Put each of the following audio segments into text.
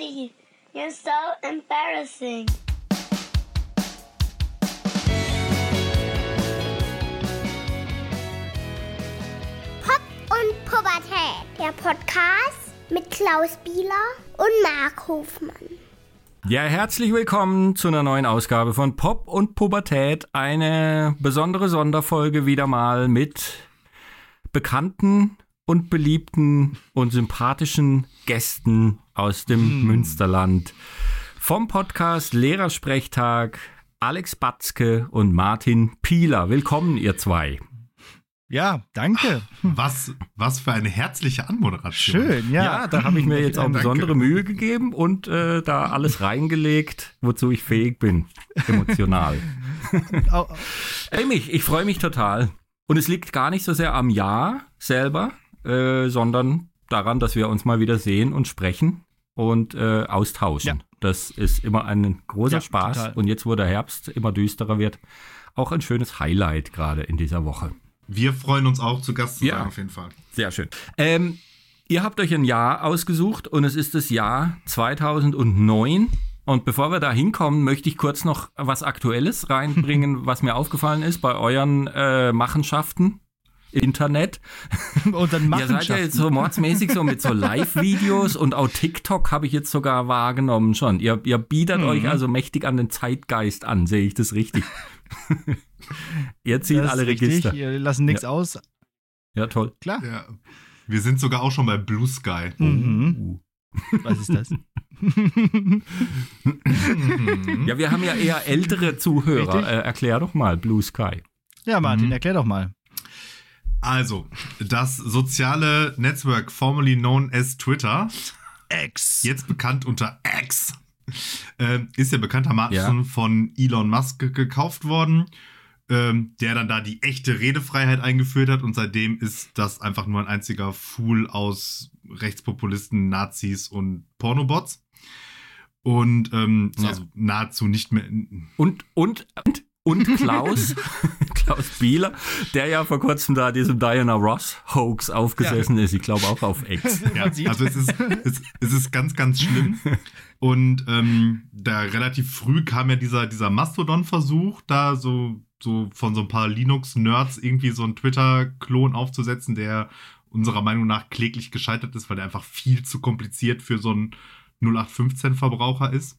Daddy, you're so embarrassing. Pop und Pubertät, der Podcast mit Klaus Bieler und Mark Hofmann. Ja, herzlich willkommen zu einer neuen Ausgabe von Pop und Pubertät. Eine besondere Sonderfolge wieder mal mit bekannten und beliebten und sympathischen Gästen aus dem Hm. Münsterland. Vom Podcast Lehrersprechtag Alex Batzke und Martin Pieler. Willkommen, ihr zwei. Ja, danke. Was, was für eine herzliche Anmoderation. Schön, ja. Ja, da habe ich mir jetzt auch Danke. besondere Mühe gegeben und äh, da alles reingelegt, wozu ich fähig bin, emotional. Ey, mich, ich freue mich total. Und es liegt gar nicht so sehr am Jahr selber, äh, sondern daran, dass wir uns mal wieder sehen und sprechen und äh, austauschen. Ja. Das ist immer ein großer Ja, Spaß. total. Und jetzt, wo der Herbst immer düsterer wird, auch ein schönes Highlight gerade in dieser Woche. Wir freuen uns auch zu Gast zu Ja. sein, auf jeden Fall. Sehr schön. Ähm, ihr habt euch ein Jahr ausgesucht und es ist das Jahr 2009. Und bevor wir da hinkommen, möchte ich kurz noch was Aktuelles reinbringen, was mir aufgefallen ist bei euren äh, Machenschaften. Internet. Und dann Ihr machen seid ja jetzt so mordsmäßig so mit so Live-Videos und auch TikTok habe ich jetzt sogar wahrgenommen schon. Ihr, ihr bietet euch also mächtig an den Zeitgeist an, sehe ich das richtig? ihr zieht alle Register. Wir lassen nichts aus. Ja, toll. Klar. Ja. Wir sind sogar auch schon bei Blue Sky. Mhm. Was ist das? Ja, wir haben ja eher ältere Zuhörer. Richtig. Äh, erklär doch mal Blue Sky. Ja, Martin, Mhm. erklär doch mal. Also, das soziale Netzwerk formerly known as Twitter, X. jetzt bekannt unter X, äh, ist ja bekanntermaßen Ja. von Elon Musk ge- gekauft worden, ähm, der dann da die echte Redefreiheit eingeführt hat und seitdem ist das einfach nur ein einziger Fool aus Rechtspopulisten, Nazis und Pornobots. Und ähm, Ja. also nahezu nicht mehr. Und, und, und, und Klaus, Klaus Bieler, der ja vor kurzem da diesem Diana Ross Hoax aufgesessen ist. Ich glaube auch auf X. Ja, also es ist, es, es ist ganz, ganz schlimm. Und ähm, da relativ früh kam ja dieser, dieser Mastodon-Versuch, da so, so von so ein paar Linux-Nerds irgendwie so einen Twitter-Klon aufzusetzen, der unserer Meinung nach kläglich gescheitert ist, weil der einfach viel zu kompliziert für so einen 0815-Verbraucher ist.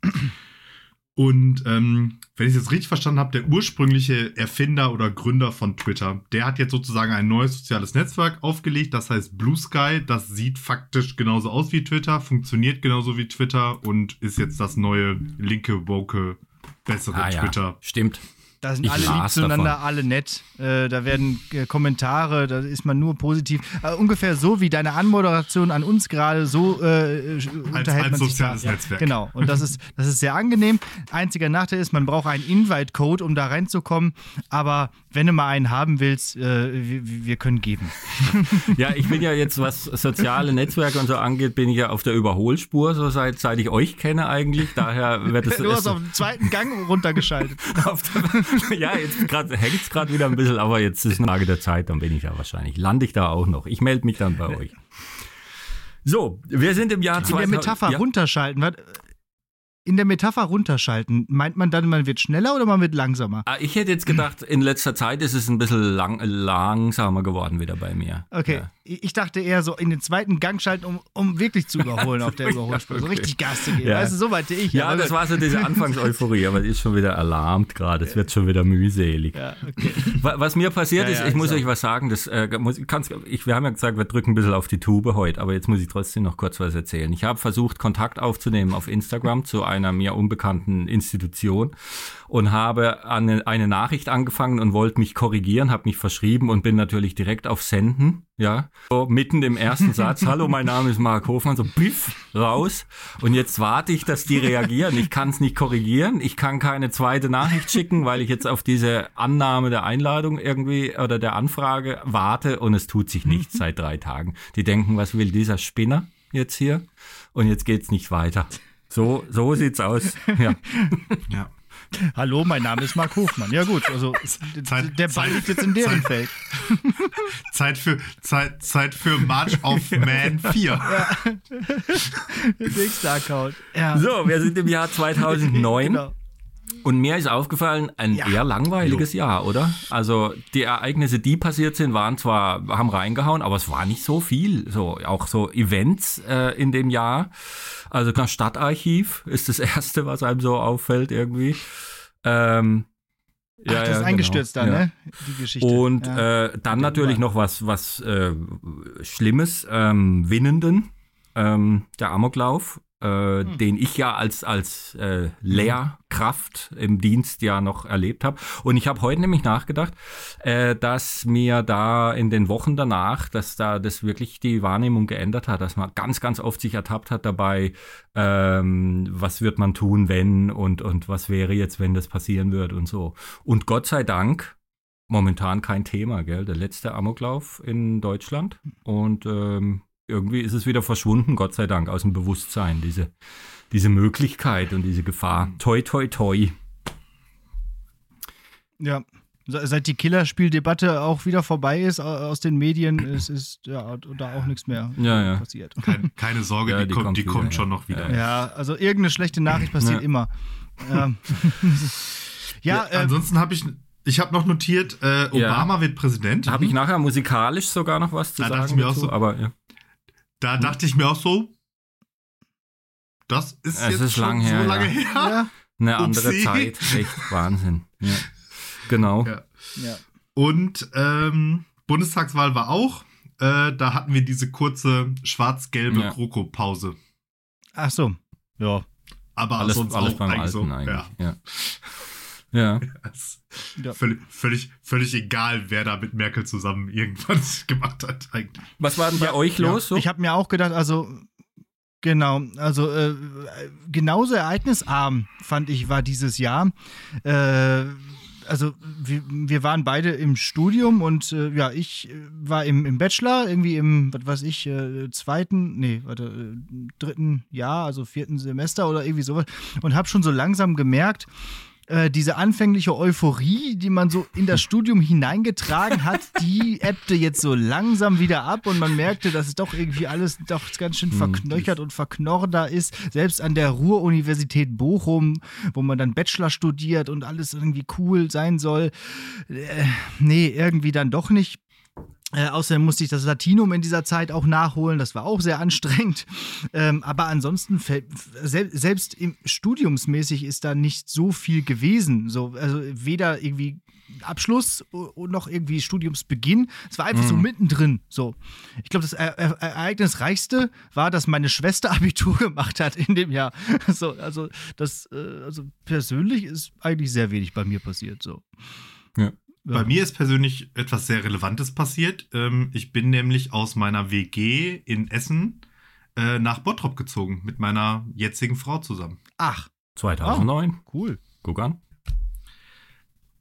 Und ähm, wenn ich es jetzt richtig verstanden habe, der ursprüngliche Erfinder oder Gründer von Twitter, der hat jetzt sozusagen ein neues soziales Netzwerk aufgelegt, das heißt Blue Sky. Das sieht faktisch genauso aus wie Twitter, funktioniert genauso wie Twitter und ist jetzt das neue linke, woke, bessere Ah ja, Twitter. stimmt. Da sind Ich alle lieb zueinander, davon. alle nett. Äh, da werden äh, Kommentare, da ist man nur positiv. Äh, ungefähr so wie deine Anmoderation an uns gerade, so äh, äh, unterhält als man sich soziales da. Ja, Netzwerk. Genau. Und das ist, das ist sehr angenehm. Einziger Nachteil ist, man braucht einen Invite-Code, um da reinzukommen. Aber wenn du mal einen haben willst, äh, wir, wir können geben. Ja, ich bin ja jetzt, was soziale Netzwerke und so angeht, bin ich ja auf der Überholspur, so seit, seit ich euch kenne eigentlich. Daher wird es. Du hast auf den zweiten Gang runtergeschaltet. auf der, ja, jetzt hängt es gerade wieder ein bisschen, aber jetzt ist eine Frage der Zeit, dann bin ich da wahrscheinlich. Lande ich da auch noch. Ich melde mich dann bei euch. So, wir sind im Jahr In der 2000 Metapher ja, runterschalten. was- In der Metapher runterschalten, meint man dann, man wird schneller oder man wird langsamer? Ah, Ich hätte jetzt gedacht, in letzter Zeit ist es ein bisschen lang, langsamer geworden wieder bei mir. Okay, Ja. Ich dachte eher so in den zweiten Gang schalten, um, um wirklich zu überholen auf der Überholspur. So richtig Gas zu geben. Ja. Weißt du, so meinte ich. Ja, das war so diese Anfangseuphorie, aber die ist schon wieder alarmt gerade. Es wird schon wieder mühselig. Ja, okay. Wa- Was mir passiert Ja, ist, ich muss euch was sagen, das äh, muss, kann's, ich, wir haben ja gesagt, wir drücken ein bisschen auf die Tube heute, aber jetzt muss ich trotzdem noch kurz was erzählen. Ich habe versucht, Kontakt aufzunehmen auf Instagram zu einer mir unbekannten Institution und habe eine, eine Nachricht angefangen und wollte mich korrigieren, habe mich verschrieben und bin natürlich direkt auf Senden, ja, so mitten im ersten Satz, hallo, mein Name ist Mark Hofmann, so piff, raus und jetzt warte ich, dass die reagieren. Ich kann es nicht korrigieren, ich kann keine zweite Nachricht schicken, weil ich jetzt auf diese Annahme der Einladung irgendwie oder der Anfrage warte und es tut sich nichts seit drei Tagen. Die denken, was will dieser Spinner jetzt hier? Und jetzt geht's nicht weiter. So, so sieht's aus. Ja. Ja. Hallo, mein Name ist Marc Hofmann. Ja gut, also Zeit- der Ball Zeit- liegt jetzt in deren Zeit- Feld. Zeit für, Zeit, Zeit für March of Man 4. Nächster Account. Ja. So, wir sind im Jahr 2009 Genau. Und mir ist aufgefallen, ein Ja. eher langweiliges Jahr, oder? Also die Ereignisse, die passiert sind, waren zwar, haben reingehauen, aber es war nicht so viel. So, auch so Events äh, in dem Jahr. Also das Stadtarchiv ist das erste, was einem so auffällt irgendwie. Ähm, Ach, das ist eingestürzt genau. da, Ja. ne? Die Geschichte. Und ja. äh, dann natürlich noch was, was äh, Schlimmes, ähm, Winnenden, ähm, der Amoklauf, äh, Hm. den ich ja als, als äh, Lehrkraft im Dienst ja noch erlebt habe. Und ich habe heute nämlich nachgedacht, äh, dass mir da in den Wochen danach, dass da das wirklich die Wahrnehmung geändert hat, dass man ganz, ganz oft sich ertappt hat dabei, ähm, was wird man tun, wenn und, und was wäre jetzt, wenn das passieren wird und so. Und Gott sei Dank, momentan kein Thema, gell? Der letzte Amoklauf in Deutschland. Und ähm, irgendwie ist es wieder verschwunden, Gott sei Dank, aus dem Bewusstsein, diese, diese Möglichkeit und diese Gefahr. Toi, toi, toi. Ja. Se- Seit die Killerspieldebatte auch wieder vorbei ist au- aus den Medien, ist, ist ja da auch nichts mehr Ja, ja. passiert. Keine, keine Sorge, Ja, die, die kommt, kommt die wieder, kommt ja. schon noch wieder. Ja, also irgendeine schlechte Nachricht passiert Ja. immer. Ja, ja, äh, ansonsten habe ich, ich habe noch notiert, äh, Obama wird Präsident. Habe ich nachher musikalisch sogar noch was zu Da dachte sagen ich mir auch dazu, so. aber ja. Da dachte ich mir auch so, das ist Es jetzt ist schon lang so her, lange ja. her. ja, eine andere Upsi. Zeit. Echt Wahnsinn. Ja. Genau. Ja. ja. Und ähm, Bundestagswahl war auch. Äh, da hatten wir diese kurze schwarz-gelbe Ja. GroKo-Pause. Ach so. Ja. Aber Alles, sonst alles auch beim eigentlich Alten so. eigentlich. Ja. Ja. ja. Ja. Völlig, völlig, völlig egal, wer da mit Merkel zusammen irgendwas gemacht hat. Eigentlich. Was war denn bei euch los? So? Ich habe mir auch gedacht, also genau, also äh, genauso ereignisarm fand ich war dieses Jahr. Äh, also wir, wir waren beide im Studium und äh, ja, ich äh, war im, im Bachelor, irgendwie im, was weiß ich, äh, zweiten, nee, warte, äh, dritten Jahr, also vierten Semester oder irgendwie sowas und habe schon so langsam gemerkt, äh, diese anfängliche Euphorie, die man so in das Studium hineingetragen hat, die ebbte jetzt so langsam wieder ab und man merkte, dass es doch irgendwie alles doch ganz schön verknöchert und verknorder ist. Selbst an der Ruhr-Universität Bochum, wo man dann Bachelor studiert und alles irgendwie cool sein soll. Äh, nee, irgendwie dann doch nicht. Äh, außerdem musste ich das Latinum in dieser Zeit auch nachholen. Das war auch sehr anstrengend. Ähm, aber ansonsten, fällt- sel selbst im Studiumsmäßig ist da nicht so viel gewesen. So, also weder irgendwie Abschluss noch irgendwie Studiumsbeginn. Es war einfach so mittendrin. So. Ich glaube, das er er ereignisreichste war, dass meine Schwester Abitur gemacht hat in dem Jahr. So, also, das, äh, also persönlich ist eigentlich sehr wenig bei mir passiert. So. Ja. Bei mir ist persönlich etwas sehr Relevantes passiert. Ähm, ich bin nämlich aus meiner WG in Essen äh, nach Bottrop gezogen mit meiner jetzigen Frau zusammen. Ach, 2009. cool. Guck an.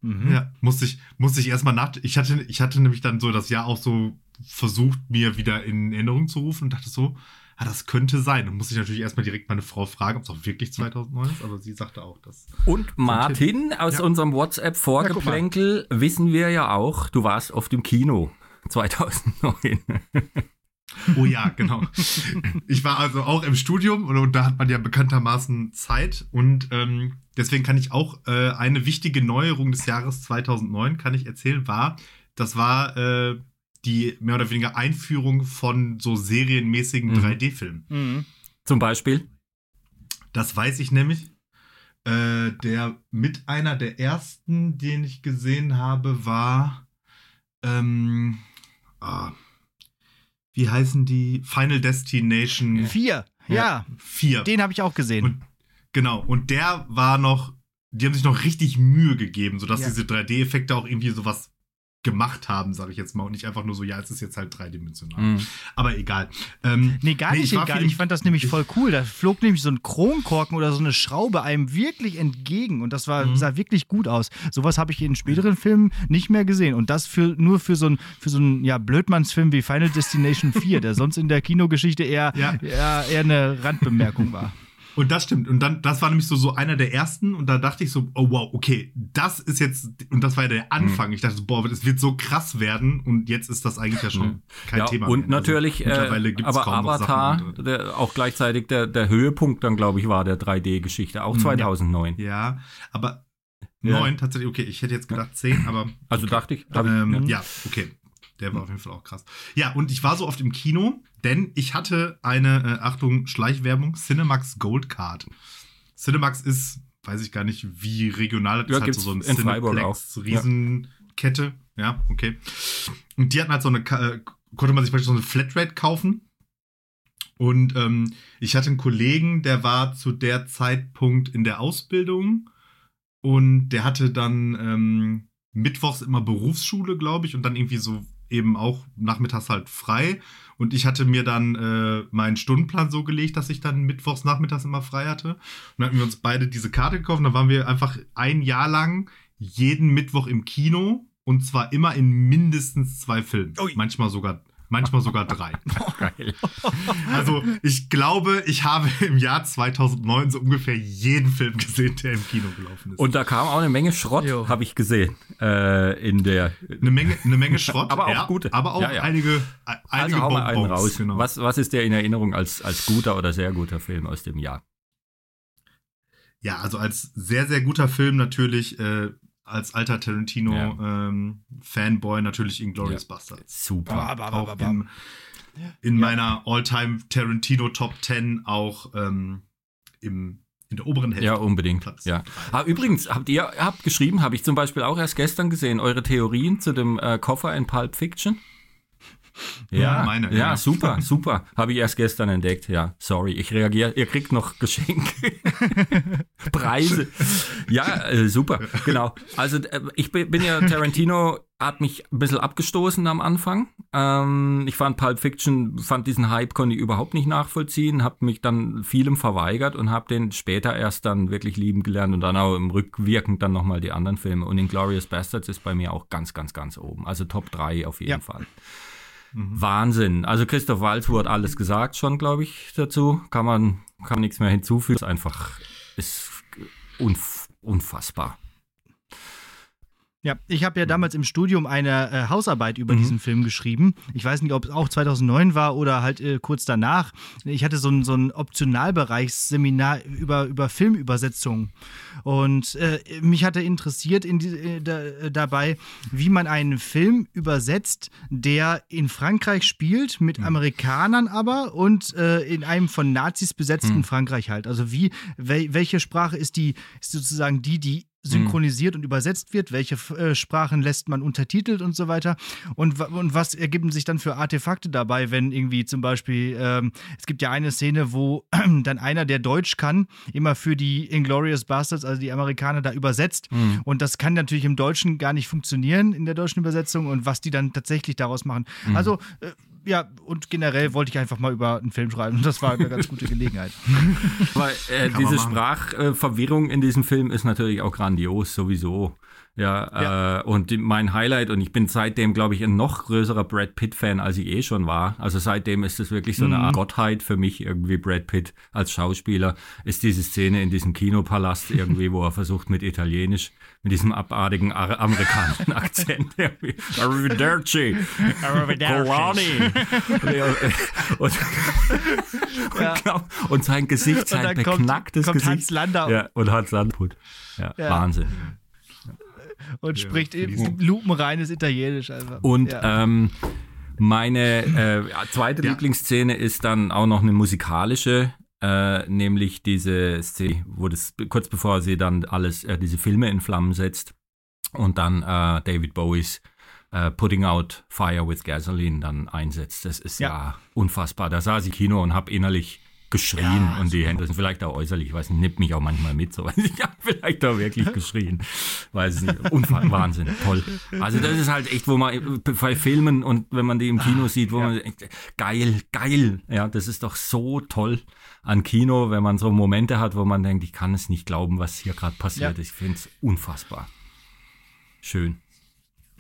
Mhm. Ja, musste ich, musste ich erstmal nach. Ich hatte, ich hatte nämlich dann so das Jahr auch so versucht, mir wieder in Erinnerung zu rufen und dachte so, ah, das könnte sein. Und musste ich natürlich erstmal direkt meine Frau fragen, ob es auch wirklich 2009 ist, aber sie sagte auch, dass. Und Martin, aus Ja. unserem WhatsApp-Vorgeplänkel wissen wir ja auch, du warst auf dem Kino 2009. Oh ja, genau. ich war also auch im Studium und, und da hat man ja bekanntermaßen Zeit und ähm, deswegen kann ich auch äh, eine wichtige Neuerung des Jahres 2009 kann ich erzählen war, das war äh, die mehr oder weniger Einführung von so serienmäßigen Mhm. 3D-Filmen. Mhm. Zum Beispiel. Das weiß ich nämlich. Äh, der mit einer der ersten, den ich gesehen habe, war ähm, ah, wie heißen die? Final Destination Vier. Ja, 4. den habe ich auch gesehen. Und, genau, und der war noch, die haben sich noch richtig Mühe gegeben, sodass Ja. diese 3D-Effekte auch irgendwie sowas gemacht haben, sage ich jetzt mal. Und nicht einfach nur so, ja, es ist jetzt halt dreidimensional. Mhm. Aber egal. Ähm, Nee, gar Nee, nicht ich egal. Ich fand das nämlich ich- voll cool. Da flog nämlich so ein Kronkorken oder so eine Schraube einem wirklich entgegen und das war, Mhm. sah wirklich gut aus. Sowas habe ich in späteren Filmen nicht mehr gesehen. Und das für, nur für so einen für so ja, Blödmannsfilm wie Final Destination 4, der sonst in der Kinogeschichte eher, Ja. eher, eher eine Randbemerkung war. Und das stimmt. Und dann, das war nämlich so, so einer der ersten. Und da dachte ich so, oh wow, okay, das ist jetzt, und das war ja der Anfang. Ich dachte so, boah, das wird so krass werden. Und jetzt ist das eigentlich ja schon kein ja, Thema und mehr. natürlich, also, mittlerweile gibt's aber kaum noch Avatar, Sachen drin. der, auch gleichzeitig der, der Höhepunkt dann, glaube ich, war der 3D-Geschichte, auch Mhm, ja. 2009. Ja, aber Ja. neun tatsächlich, okay, ich hätte jetzt gedacht zehn, aber. Also okay. dachte ich, ich Ähm, ja. ja, okay. Der war auf jeden Fall auch krass. Ja, und ich war so oft im Kino, denn ich hatte eine, äh, Achtung, Schleichwerbung, Cinemax Gold Card. Cinemax ist, weiß ich gar nicht, wie regional, das Ja, ist halt so, so ein in Freiburg Cineplex, Riesenkette. Ja. okay. Und die hatten halt so eine, äh, konnte man sich praktisch so eine Flatrate kaufen. Und ähm, ich hatte einen Kollegen, der war zu der Zeitpunkt in der Ausbildung und der hatte dann ähm, mittwochs immer Berufsschule, glaube ich, und dann irgendwie so eben auch nachmittags halt frei. Und ich hatte mir dann äh, meinen Stundenplan so gelegt, dass ich dann mittwochs nachmittags immer frei hatte. Und dann hatten wir uns beide diese Karte gekauft. Und dann waren wir einfach ein Jahr lang jeden Mittwoch im Kino. Und zwar immer in mindestens zwei Filmen. Ui. Manchmal sogar, manchmal sogar drei. Geil. Also ich glaube, ich habe im Jahr 2009 so ungefähr jeden Film gesehen, der im Kino gelaufen ist. Und da kam auch eine Menge Schrott, habe ich gesehen, äh, in der. eine Menge, eine Menge Schrott. Aber auch ja, gute. Aber auch Ja, ja. einige, äh, einige Also einen raus. Genau. Was, was ist der in Erinnerung als, als guter oder sehr guter Film aus dem Jahr? Ja, also als sehr, sehr guter Film natürlich, äh, als alter Tarantino-Fanboy natürlich Inglourious Bastards. Super. Ba, ba, ba, in, in meiner All-Time Tarantino Top 10 auch ähm, im, in der oberen Hälfte. Ja, unbedingt. Platz Ja. Ah, übrigens, habt ihr habt geschrieben, habe ich zum Beispiel auch erst gestern gesehen, eure Theorien zu dem äh, Koffer in Pulp Fiction? Ja, meine, Ja, ja. super, super. Habe ich erst gestern entdeckt. Ja, sorry, ich reagiere. Ihr kriegt noch Geschenke. Preise. Ja, äh, super, genau. Also äh, ich bin, ja, Tarantino hat mich ein bisschen abgestoßen am Anfang. Ähm, ich fand Pulp Fiction, fand diesen Hype, konnte ich überhaupt nicht nachvollziehen, habe mich dann vielem verweigert und habe den später erst dann wirklich lieben gelernt und dann auch im Rückwirkend dann nochmal die anderen Filme. Und Inglourious Bastards ist bei mir auch ganz, ganz, ganz oben. Also Top 3 auf jeden Ja. Fall. Wahnsinn. Also Christoph Waltz hat alles gesagt schon, glaube ich, dazu. Kann man, kann nichts mehr hinzufügen. Ist einfach, ist unf unfassbar. Ja, ich habe ja damals im Studium eine äh, Hausarbeit über Mhm. diesen Film geschrieben. Ich weiß nicht, ob es auch 2009 war oder halt äh, kurz danach. Ich hatte so ein, so ein Optionalbereichsseminar über, über Filmübersetzungen. Und äh, mich hatte interessiert in die, äh, da, äh, dabei, wie man einen Film übersetzt, der in Frankreich spielt, mit Amerikanern aber und äh, in einem von Nazis besetzten Frankreich halt. Also wie, wel, welche Sprache ist die, ist sozusagen die, die synchronisiert und übersetzt wird, welche äh, Sprachen lässt man untertitelt und so weiter. Und, und was ergeben sich dann für Artefakte dabei, wenn irgendwie zum Beispiel, ähm, es gibt ja eine Szene, wo dann einer, der Deutsch kann, immer für die Inglorious Bastards, also die Amerikaner, da übersetzt. Und das kann natürlich im Deutschen gar nicht funktionieren, in der deutschen Übersetzung und was die dann tatsächlich daraus machen. Also, äh, ja, und generell wollte ich einfach mal über einen Film schreiben und das war eine ganz gute Gelegenheit. Weil äh, diese. Sprachverwirrung in diesem Film ist natürlich auch grandios, sowieso. Ja, Äh, und mein Highlight, und ich bin seitdem, glaube ich, ein noch größerer Brad Pitt-Fan, als ich eh schon war. Also seitdem ist es wirklich so eine Art Gottheit für mich, irgendwie Brad Pitt als Schauspieler, ist diese Szene in diesem Kinopalast irgendwie, wo er versucht mit Italienisch, mit diesem abartigen Ar amerikanischen Akzent Arrivederci, Colani. und, und, glaub- und sein Gesicht, sein dann kommt- beknacktes kommt Gesicht. Hans Landau. Ja, und Hans Landput. Ja, Ja. Wahnsinn. Und Ja, spricht eben lupenreines Italienisch einfach. Und ja. ähm, meine äh, zweite Ja. Lieblingsszene ist dann auch noch eine musikalische, äh, nämlich diese Szene, wo das kurz bevor sie dann alles, äh, diese Filme in Flammen setzt und dann äh, David Bowies äh, Putting Out Fire with Gasoline dann einsetzt. Das ist ja, Ja. unfassbar. Da saß ich Kino und habe innerlich geschrien Ja, und die Hände sind vielleicht auch äußerlich, ich weiß nicht, nimmt mich auch manchmal mit, so ich habe vielleicht auch wirklich geschrien, weiß es nicht, Unfall, Wahnsinn, toll. Also das ist halt echt, wo man bei Filmen und wenn man die im Kino sieht, wo man echt, geil, geil, ja, das ist doch so toll an Kino, wenn man so Momente hat, wo man denkt, ich kann es nicht glauben, was hier gerade passiert Ja. ist. Ich finde es unfassbar. Schön.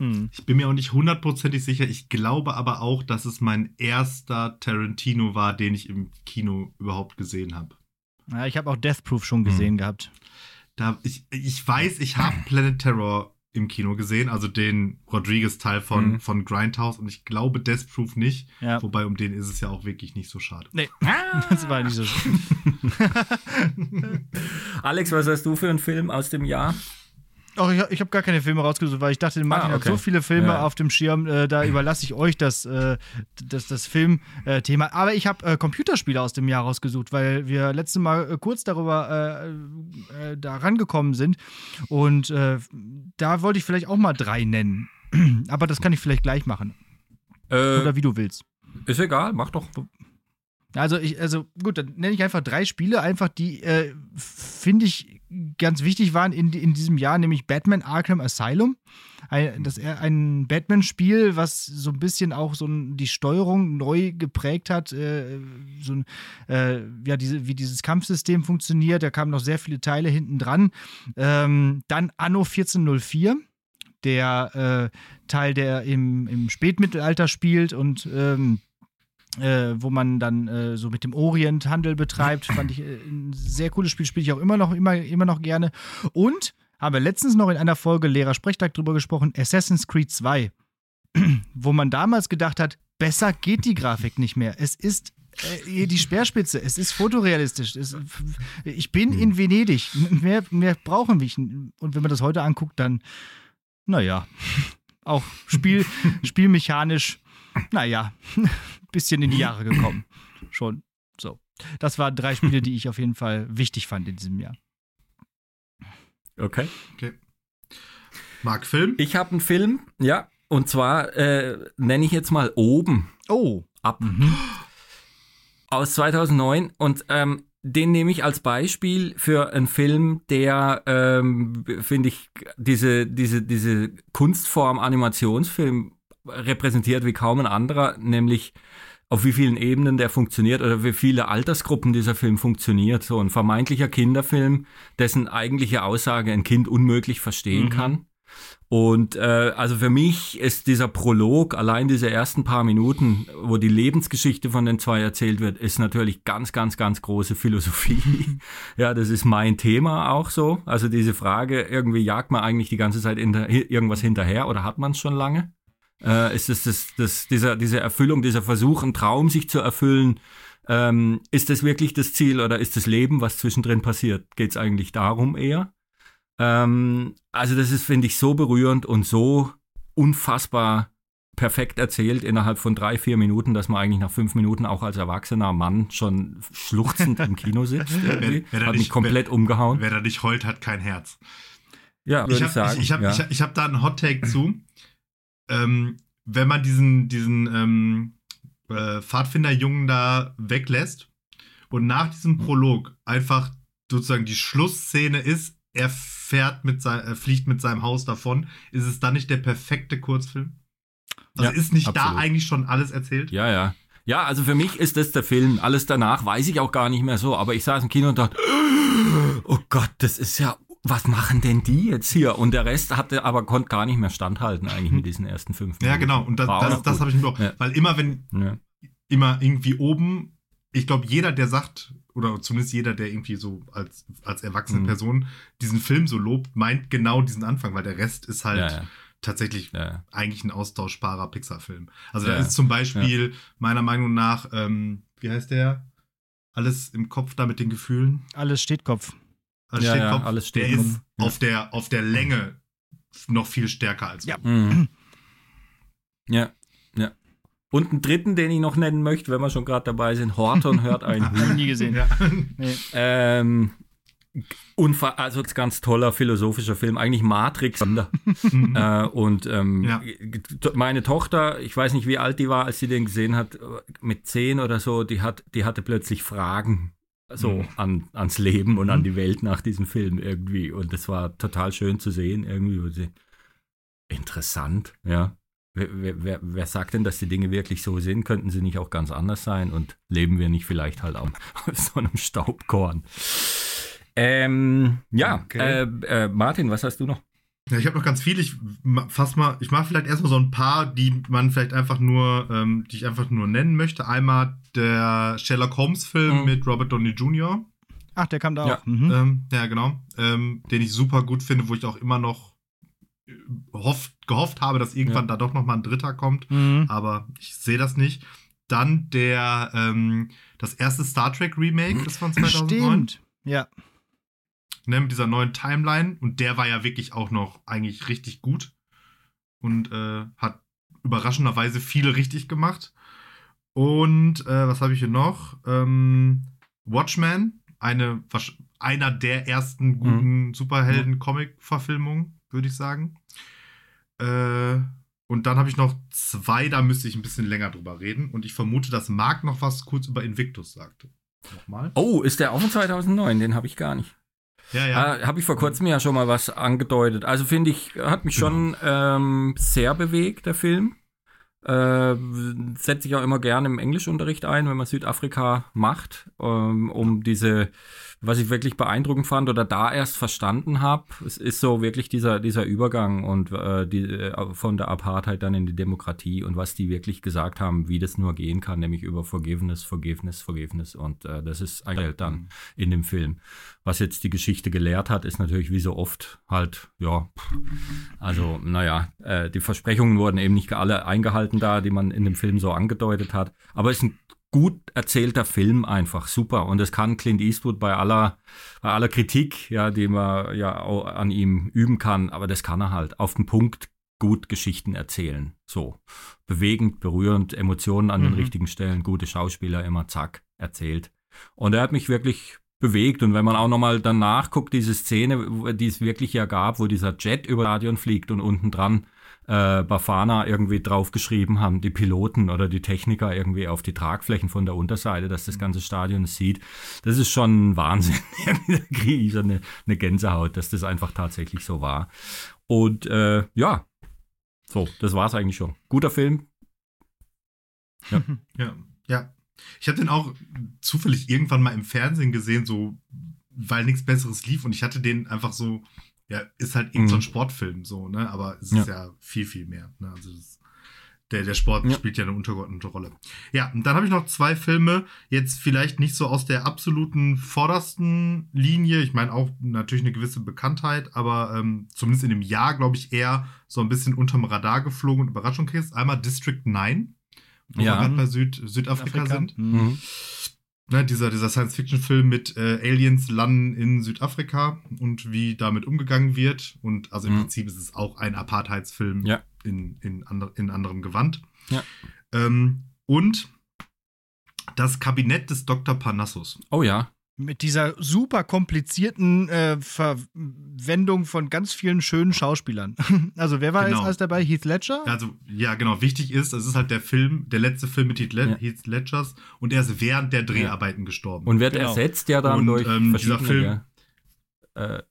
Hm. Ich bin mir auch nicht hundertprozentig sicher. Ich glaube aber auch, dass es mein erster Tarantino war, den ich im Kino überhaupt gesehen habe. Ja, ich habe auch Death Proof schon gesehen gehabt. Da, ich, ich weiß, ich habe Planet Terror im Kino gesehen, also den Rodriguez-Teil von, Mhm. von Grindhouse und ich glaube Death Proof nicht, Ja. wobei um den ist es ja auch wirklich nicht so schade. Nee, das war nicht so schön. Alex, was hast du für einen Film aus dem Jahr? Auch ich, ich habe gar keine Filme rausgesucht, weil ich dachte, Martin Ah, hat okay. so viele Filme Ja. auf dem Schirm, äh, da überlasse ich euch das, äh, das, das Filmthema. Aber ich habe äh, Computerspiele aus dem Jahr rausgesucht, weil wir letztes Mal äh, kurz darüber äh, äh, da rangekommen sind. Und äh, da wollte ich vielleicht auch mal drei nennen. Aber das kann ich vielleicht gleich machen. Äh, Oder wie du willst. ist egal, mach doch. Also, ich, also gut, dann nenne ich einfach drei Spiele, einfach die, äh, finde ich, ganz wichtig waren in, in diesem Jahr, nämlich Batman Arkham Asylum. Ein, das, ein Batman-Spiel, was so ein bisschen auch so die Steuerung neu geprägt hat, äh, so ein, äh, ja, diese, wie dieses Kampfsystem funktioniert. Da kamen noch sehr viele Teile hinten dran. Ähm, dann Anno 1404 der äh, Teil, der im, im Spätmittelalter spielt und ähm, äh, wo man dann äh, so mit dem Orient Handel betreibt. Fand ich äh, ein sehr cooles Spiel, spiele ich auch immer noch, immer, immer noch gerne. Und haben wir letztens noch in einer Folge Lehrer Sprechtag drüber gesprochen, Assassin's Creed 2, wo man damals gedacht hat, besser geht die Grafik nicht mehr. Es ist äh, die Speerspitze, es ist fotorealistisch. Es, ich bin in Venedig. Mehr, mehr brauchen wir nicht. Und wenn man das heute anguckt, dann, naja, auch Spiel, spielmechanisch, naja, bisschen in die Jahre gekommen. Schon so. Das waren drei Spiele, die ich auf jeden Fall wichtig fand in diesem Jahr. Okay. Okay. Mark Film? Ich habe einen Film, ja, und zwar äh, nenne ich jetzt mal Oben Oh. ab. Aus 2009 und ähm, den nehme ich als Beispiel für einen Film, der, ähm, finde ich, diese, diese, diese Kunstform Animationsfilm repräsentiert wie kaum ein anderer, nämlich auf wie vielen Ebenen der funktioniert oder wie viele Altersgruppen dieser Film funktioniert. So ein vermeintlicher Kinderfilm, dessen eigentliche Aussage ein Kind unmöglich verstehen Mhm. kann. Und äh, also für mich ist dieser Prolog, allein diese ersten paar Minuten, wo die Lebensgeschichte von den zwei erzählt wird, ist natürlich ganz, ganz, ganz große Philosophie. ja, das ist mein Thema auch so. Also diese Frage, irgendwie jagt man eigentlich die ganze Zeit hinter, irgendwas hinterher oder hat man es schon lange? Äh, ist es das, das, dieser, diese Erfüllung, dieser Versuch, einen Traum sich zu erfüllen, ähm, ist das wirklich das Ziel oder ist das Leben, was zwischendrin passiert? Geht es eigentlich darum eher? Ähm, also das ist, finde ich, so berührend und so unfassbar perfekt erzählt innerhalb von drei, vier Minuten, dass man eigentlich nach fünf Minuten auch als erwachsener Mann schon schluchzend im Kino sitzt. Wer- wer Hat mich nicht- komplett umgehauen. Wer da nicht heult, hat kein Herz. Ja, Ich habe ich, ich hab, ja. ich, ich hab da einen Hot Take zu. Ähm, wenn man diesen, diesen ähm, äh, Pfadfinderjungen da weglässt und nach diesem Prolog einfach sozusagen die Schlussszene ist, er fährt mit sein, er fliegt mit seinem Haus davon, ist es dann nicht der perfekte Kurzfilm? Also Ja, ist nicht absolut. da eigentlich schon alles erzählt? Ja, ja. Ja, also für mich ist das der Film. Alles danach weiß ich auch gar nicht mehr so. Aber ich saß im Kino und dachte, oh Gott, das ist ja, was machen denn die jetzt hier? Und der Rest hatte aber konnte gar nicht mehr standhalten eigentlich mit diesen ersten fünf Minuten. Ja, genau. Und das, War das, das habe ich mir auch. Ja. Weil immer, wenn Ja. immer irgendwie oben, ich glaube, jeder, der sagt, oder zumindest jeder, der irgendwie so als, als erwachsene Mhm. Person diesen Film so lobt, meint genau diesen Anfang, weil der Rest ist halt Ja, ja. tatsächlich eigentlich ein austauschbarer Pixar-Film. Also Ja, da ist zum Beispiel meiner Meinung nach, ähm, wie heißt der? Alles im Kopf da mit den Gefühlen. Alles steht Kopf. Alles Ja, steht ja, alles steht der ist Ja. auf, der, auf der Länge noch viel stärker als Ja. Mhm. Ja, ja. Und einen dritten, den ich noch nennen möchte, wenn wir schon gerade dabei sind, Horton hört ein Hab ich nie gesehen. Ja. Nee. Ähm, unver also ganz toller philosophischer Film, eigentlich Matrix. Äh, und ähm, Ja. meine Tochter, ich weiß nicht, wie alt die war, als sie den gesehen hat, mit zehn oder so, die hat, die hatte plötzlich Fragen so Mhm. an, ans Leben und an die Welt nach diesem Film irgendwie. Und das war total schön zu sehen, irgendwie. Interessant, ja. Wer, wer, wer, sagt denn, dass die Dinge wirklich so sind? Könnten sie nicht auch ganz anders sein? Und leben wir nicht vielleicht halt auf so einem Staubkorn? Ähm, ja, Okay. äh, äh, Martin, was hast du noch? Ja, ich habe noch ganz viel. Ich ma- fass mal, ich mache vielleicht erstmal so ein paar, die man vielleicht einfach nur, ähm, die ich einfach nur nennen möchte. Einmal der Sherlock Holmes Film Mhm. mit Robert Downey Jr. Ach, der kam da Ja. auch. Mhm. Ähm, ja, genau. Ähm, den ich super gut finde, wo ich auch immer noch äh, hofft, gehofft habe, dass irgendwann da doch noch mal ein dritter kommt. Mhm. Aber ich sehe das nicht. Dann der, ähm, das erste Star Trek Remake, das von 2009. Stimmt. Ja. Ne, mit dieser neuen Timeline. Und der war ja wirklich auch noch eigentlich richtig gut. Und äh, hat überraschenderweise viele richtig gemacht. Und äh, was habe ich hier noch? Ähm, Watchmen, eine, einer der ersten guten Superhelden-Comic-Verfilmungen, würde ich sagen. Äh, und dann habe ich noch zwei, da müsste ich ein bisschen länger drüber reden. Und ich vermute, dass Marc noch was kurz über Invictus sagte. Nochmal. Oh, ist der auch von 2009? Den habe ich gar nicht. Ja, ja. Äh, habe ich vor kurzem ja schon mal was angedeutet. Also finde ich, hat mich schon ähm, sehr bewegt, der Film. Äh, setze ich auch immer gerne im Englischunterricht ein, wenn man Südafrika macht, ähm, um diese, was ich wirklich beeindruckend fand oder da erst verstanden habe, es ist so wirklich dieser, dieser Übergang und äh, die, äh, von der Apartheid dann in die Demokratie und was die wirklich gesagt haben, wie das nur gehen kann, nämlich über Forgiveness, Forgiveness, Forgiveness und äh, das ist eigentlich dann in dem Film. Was jetzt die Geschichte gelehrt hat, ist natürlich wie so oft halt, ja, also naja, äh, die Versprechungen wurden eben nicht alle eingehalten da, die man in dem Film so angedeutet hat. Aber es ist ein gut erzählter Film einfach, super. Und das kann Clint Eastwood bei aller, bei aller Kritik, ja, die man ja auch an ihm üben kann, aber das kann er halt auf den Punkt gut Geschichten erzählen. So. Bewegend, berührend, Emotionen an den Mhm. richtigen Stellen, gute Schauspieler immer zack, erzählt. Und er hat mich wirklich bewegt. Und wenn man auch nochmal danach guckt, diese Szene, die es wirklich ja gab, wo dieser Jet über das Stadion fliegt und unten dran äh, Bafana irgendwie draufgeschrieben haben, die Piloten oder die Techniker irgendwie auf die Tragflächen von der Unterseite, dass das ganze Stadion es sieht. Das ist schon Wahnsinn. da kriege ich so eine, eine Gänsehaut, dass das einfach tatsächlich so war. Und äh, ja, so, das war's eigentlich schon. Guter Film. Ja, ja. Ich habe den auch zufällig irgendwann mal im Fernsehen gesehen, so, weil nichts Besseres lief und ich hatte den einfach so, ja, ist halt irgend so ein Mhm. Sportfilm, so, ne, aber es Ja. ist ja viel, viel mehr, ne, also das, der, der Sport Ja. spielt ja eine untergeordnete Rolle. Ja, und dann habe ich noch zwei Filme, jetzt vielleicht nicht so aus der absoluten vordersten Linie, ich meine auch natürlich eine gewisse Bekanntheit, aber ähm, zumindest in dem Jahr, glaube ich, eher so ein bisschen unterm Radar geflogen und Überraschung kriegst. Einmal District 9, wo Ja. wir gerade bei Süd, Südafrika Afrika. sind. Mhm. Ne, dieser dieser Science-Fiction-Film mit äh, Aliens landen in Südafrika und wie damit umgegangen wird. Und also im Mhm. Prinzip ist es auch ein Apartheidsfilm Ja. in, in, ander, in anderem Gewand. Ja. Ähm, und das Kabinett des Dr. Parnassus. Oh ja. Mit dieser super komplizierten äh, Verwendung von ganz vielen schönen Schauspielern. Also, wer war Genau. jetzt alles dabei? Heath Ledger? Also, ja, genau, wichtig ist, es ist halt der Film, der letzte Film mit Heath, Le Ja. Heath Ledgers und er ist während der Dreharbeiten gestorben. Und wird Genau. ersetzt ja dann Und, durch ähm, dieser verschiedene. ja. Äh,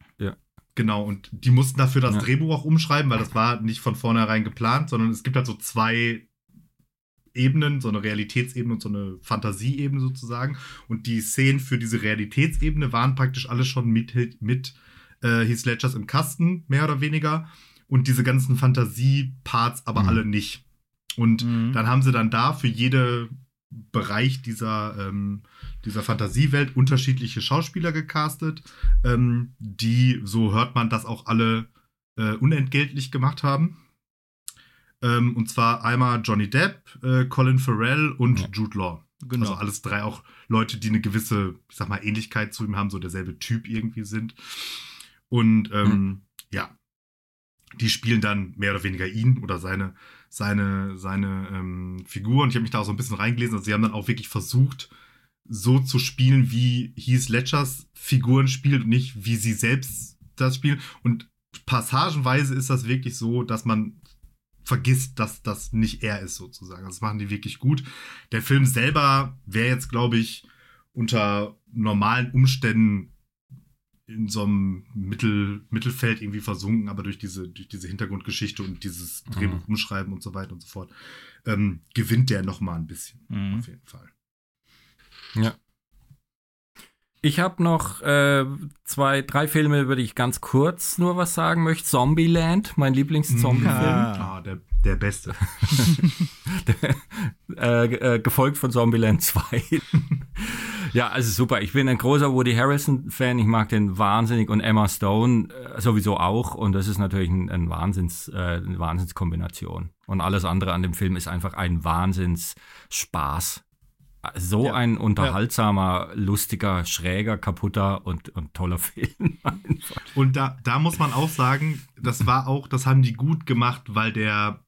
Genau, und die mussten dafür das Ja. Drehbuch auch umschreiben, weil das war nicht von vornherein geplant, sondern es gibt halt so zwei Ebenen, so eine Realitätsebene und so eine Fantasieebene sozusagen. Und die Szenen für diese Realitätsebene waren praktisch alle schon mit, mit äh, Heath Ledgers im Kasten, mehr oder weniger. Und diese ganzen Fantasie-Parts aber Mhm. alle nicht. Und Mhm. dann haben sie dann da für jede Bereich dieser, ähm, dieser Fantasiewelt unterschiedliche Schauspieler gecastet, ähm, die, so hört man, das auch alle äh, unentgeltlich gemacht haben. Ähm, und zwar einmal Johnny Depp, äh, Colin Farrell und Ja. Jude Law. Genau. Also alles drei auch Leute, die eine gewisse, ich sag mal, Ähnlichkeit zu ihm haben, so derselbe Typ irgendwie sind. Und ähm, ja, die spielen dann mehr oder weniger ihn oder seine, seine, seine ähm, Figur. Und ich habe mich da auch so ein bisschen reingelesen. Also sie haben dann auch wirklich versucht, so zu spielen, wie Heath Ledgers Figuren spielt und nicht, wie sie selbst das spielen. Und passagenweise ist das wirklich so, dass man vergisst, dass das nicht er ist, sozusagen. Das machen die wirklich gut. Der Film selber wäre jetzt, glaube ich, unter normalen Umständen in so einem Mittel, Mittelfeld irgendwie versunken, aber durch diese, durch diese Hintergrundgeschichte und dieses Mhm. Drehbuch umschreiben und so weiter und so fort, ähm, gewinnt der noch mal ein bisschen. Mhm. Auf jeden Fall. Ja. Ich habe noch äh, zwei, drei Filme, über die ich ganz kurz nur was sagen möchte. Zombieland, mein Lieblings-Zombie-Film. Ah. Ah, der, der Beste. äh, äh, gefolgt von Zombieland 2. ja, also super. Ich bin ein großer Woody Harrelson-Fan. Ich mag den wahnsinnig und Emma Stone äh, sowieso auch. Und das ist natürlich ein, ein Wahnsinns, äh, eine Wahnsinnskombination. Und alles andere an dem Film ist einfach ein Wahnsinnsspaß. So Ja. ein unterhaltsamer, lustiger, schräger, kaputter und, und toller Film. einfach. Und da, da muss man auch sagen, das war auch, das haben die gut gemacht, weil der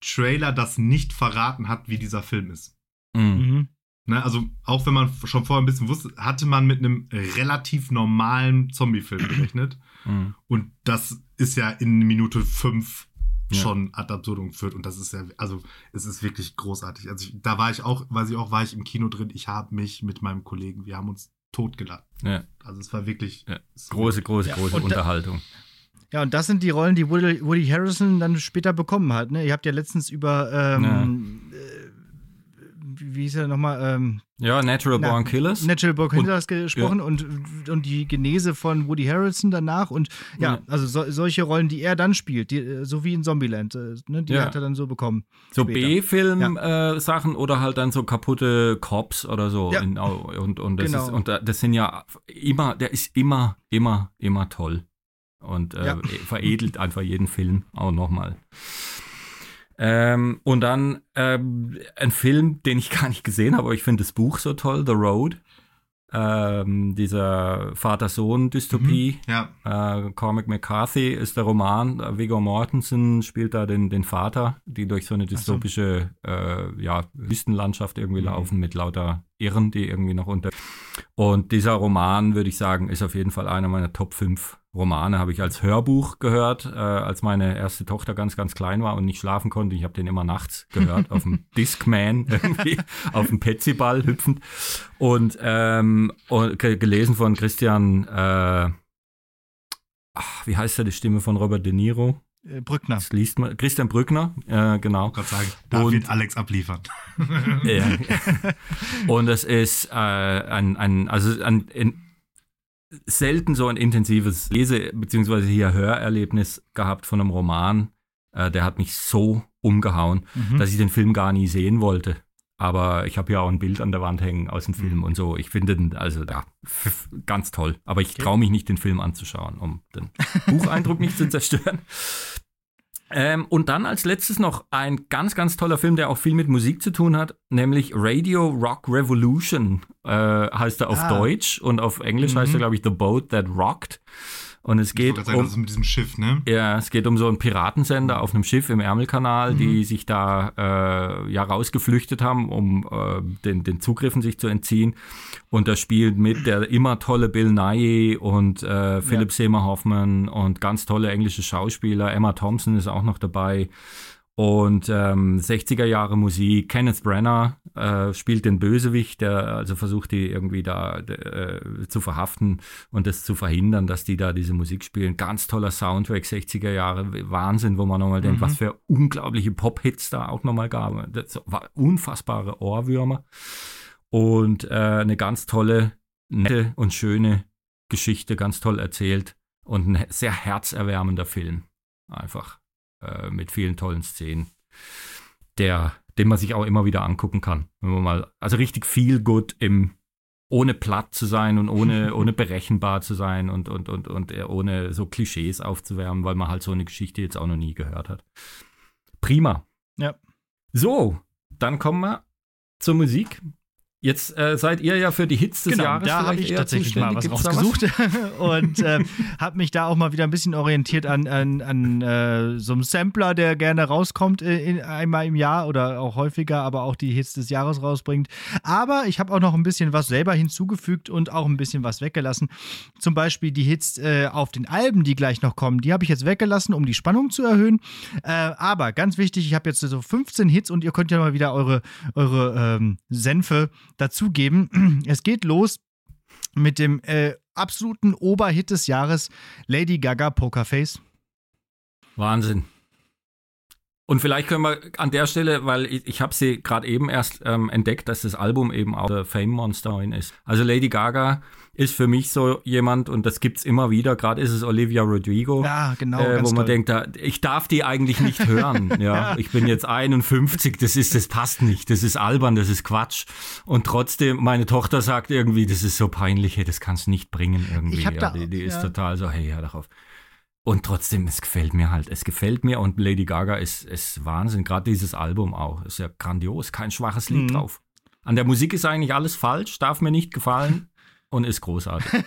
Trailer das nicht verraten hat, wie dieser Film ist. Mhm. Mhm. Ne, also auch wenn man schon vorher ein bisschen wusste, hatte man mit einem relativ normalen Zombie-Film gerechnet. Mhm. Und das ist ja in Minute fünf Ja. schon ad absurdum geführt. Und das ist ja, also es ist wirklich großartig. Also ich, da war ich auch, weiß ich auch, war ich im Kino drin. Ich habe mich mit meinem Kollegen, wir haben uns totgelacht. Ja. Also es war wirklich Ja. es- Große, große, Ja, große und da- Unterhaltung. Ja, und das sind die Rollen, die Woody, Woody Harrison dann später bekommen hat. Ne? Ihr habt ja letztens über, ähm, äh, wie hieß er nochmal, ähm, Ja, Natural Na, Born Killers. Natural Born Killers gesprochen und, und die Genese von Woody Harrelson danach. Und ja, Ja. also so, solche Rollen, die er dann spielt, die, äh, so wie in Zombieland, äh, ne, die Ja. hat er dann so bekommen. So. B-Film-Sachen oder halt dann so kaputte Cops oder so. Ja. In, und, und, das Genau. ist, und da- das sind ja immer, der ist immer, immer, immer toll. Und äh, Ja. veredelt einfach jeden Film auch nochmal. Ähm, und dann ähm, ein Film, den ich gar nicht gesehen habe, aber ich finde das Buch so toll, The Road. Ähm, dieser Vater-Sohn-Dystopie. Ja, Äh, Cormac McCarthy ist der Roman. Äh, Viggo Mortensen spielt da den, den Vater, die durch so eine dystopische äh, ja, Wüstenlandschaft irgendwie Mhm. laufen mit lauter Irren, die irgendwie noch unter. Und dieser Roman, würde ich sagen, ist auf jeden Fall einer meiner Top 5 Romane. Habe ich als Hörbuch gehört, äh, als meine erste Tochter ganz, ganz klein war und nicht schlafen konnte. Ich habe den immer nachts gehört, auf dem Discman, irgendwie, auf dem Petsyball hüpfend. Und, ähm, und ge- gelesen von Christian, äh, ach, wie heißt er, die Stimme von Robert De Niro? Äh, Brückner. Das liest man, Christian Brückner, äh, genau. Gott sagen, da Und- wird Alex abliefern. Ja. Und es ist äh, ein, ein, also ein, ein selten so ein intensives Lese- bzw. hier Hörerlebnis gehabt von einem Roman. Äh, der hat mich so umgehauen, Mhm. dass ich den Film gar nie sehen wollte. Aber ich habe ja auch ein Bild an der Wand hängen aus dem Film und so. Ich finde den, also ja, ganz toll. Aber ich traue mich nicht, den Film anzuschauen, um den Bucheindruck nicht zu zerstören. Ähm, und dann als letztes noch ein ganz, ganz toller Film, der auch viel mit Musik zu tun hat, nämlich Radio Rock Revolution äh, heißt er auf Ah. Deutsch und auf Englisch heißt er, glaube ich, The Boat That Rocked. Und es Ich geht sagen, um, ist mit diesem Schiff, ne? ja, es geht um so einen Piratensender auf einem Schiff im Ärmelkanal, die sich da äh, ja rausgeflüchtet haben, um äh, den, den Zugriffen sich zu entziehen. Und da spielt mit der immer tolle Bill Nye und äh, Philip Seymour Hoffman und ganz tolle englische Schauspieler. Emma Thompson ist auch noch dabei. Und ähm, 60er Jahre Musik. Kenneth Brenner äh, spielt den Bösewicht, der also versucht, die irgendwie da äh, zu verhaften und das zu verhindern, dass die da diese Musik spielen. Ganz toller Soundtrack, 60er Jahre, Wahnsinn, wo man nochmal denkt, was für unglaubliche Pop-Hits da auch nochmal gab. Das war unfassbare Ohrwürmer. Und äh, eine ganz tolle, nette und schöne Geschichte, ganz toll erzählt und ein sehr herzerwärmender Film. Einfach äh, mit vielen tollen Szenen, der, den man sich auch immer wieder angucken kann. Wenn man mal, also richtig viel gut im ohne platt zu sein und ohne, ohne berechenbar zu sein und, und, und, und äh, ohne so Klischees aufzuwärmen, weil man halt so eine Geschichte jetzt auch noch nie gehört hat. Prima. Ja. So, dann kommen wir zur Musik. Jetzt äh, seid ihr ja für die Hits des Genau, Jahres da habe ich tatsächlich mal was rausgesucht und äh, habe mich da auch mal wieder ein bisschen orientiert an, an, an äh, so einem Sampler, der gerne rauskommt äh, in, einmal im Jahr oder auch häufiger, aber auch die Hits des Jahres rausbringt. Aber ich habe auch noch ein bisschen was selber hinzugefügt und auch ein bisschen was weggelassen. Zum Beispiel die Hits äh, auf den Alben, die gleich noch kommen, die habe ich jetzt weggelassen, um die Spannung zu erhöhen. Äh, aber ganz wichtig, ich habe jetzt so 15 Hits und ihr könnt ja mal wieder eure, eure ähm, Senfe dazugeben. Es geht los mit dem äh, absoluten Oberhit des Jahres, Lady Gaga Pokerface. Wahnsinn. Und vielleicht können wir an der Stelle, weil ich, ich habe sie gerade eben erst ähm, entdeckt, dass das Album eben auch der Fame Monster ist. Also Lady Gaga ist für mich so jemand, und das gibt's immer wieder, gerade ist es Olivia Rodrigo, Ja, genau. äh, wo man toll. denkt, da, ich darf die eigentlich nicht hören. ja, ich bin jetzt 51, das ist, das passt nicht, das ist albern, das ist Quatsch. Und trotzdem, meine Tochter sagt irgendwie, das ist so peinlich, hey, das kannst du nicht bringen irgendwie. Ja, die, die ist ja. total so, hey, hör doch auf. Und trotzdem, es gefällt mir halt. Es gefällt mir und Lady Gaga ist, ist Wahnsinn. Gerade dieses Album auch. Ist ja grandios. Kein schwaches Lied Mhm. drauf. An der Musik ist eigentlich alles falsch, darf mir nicht gefallen und ist großartig.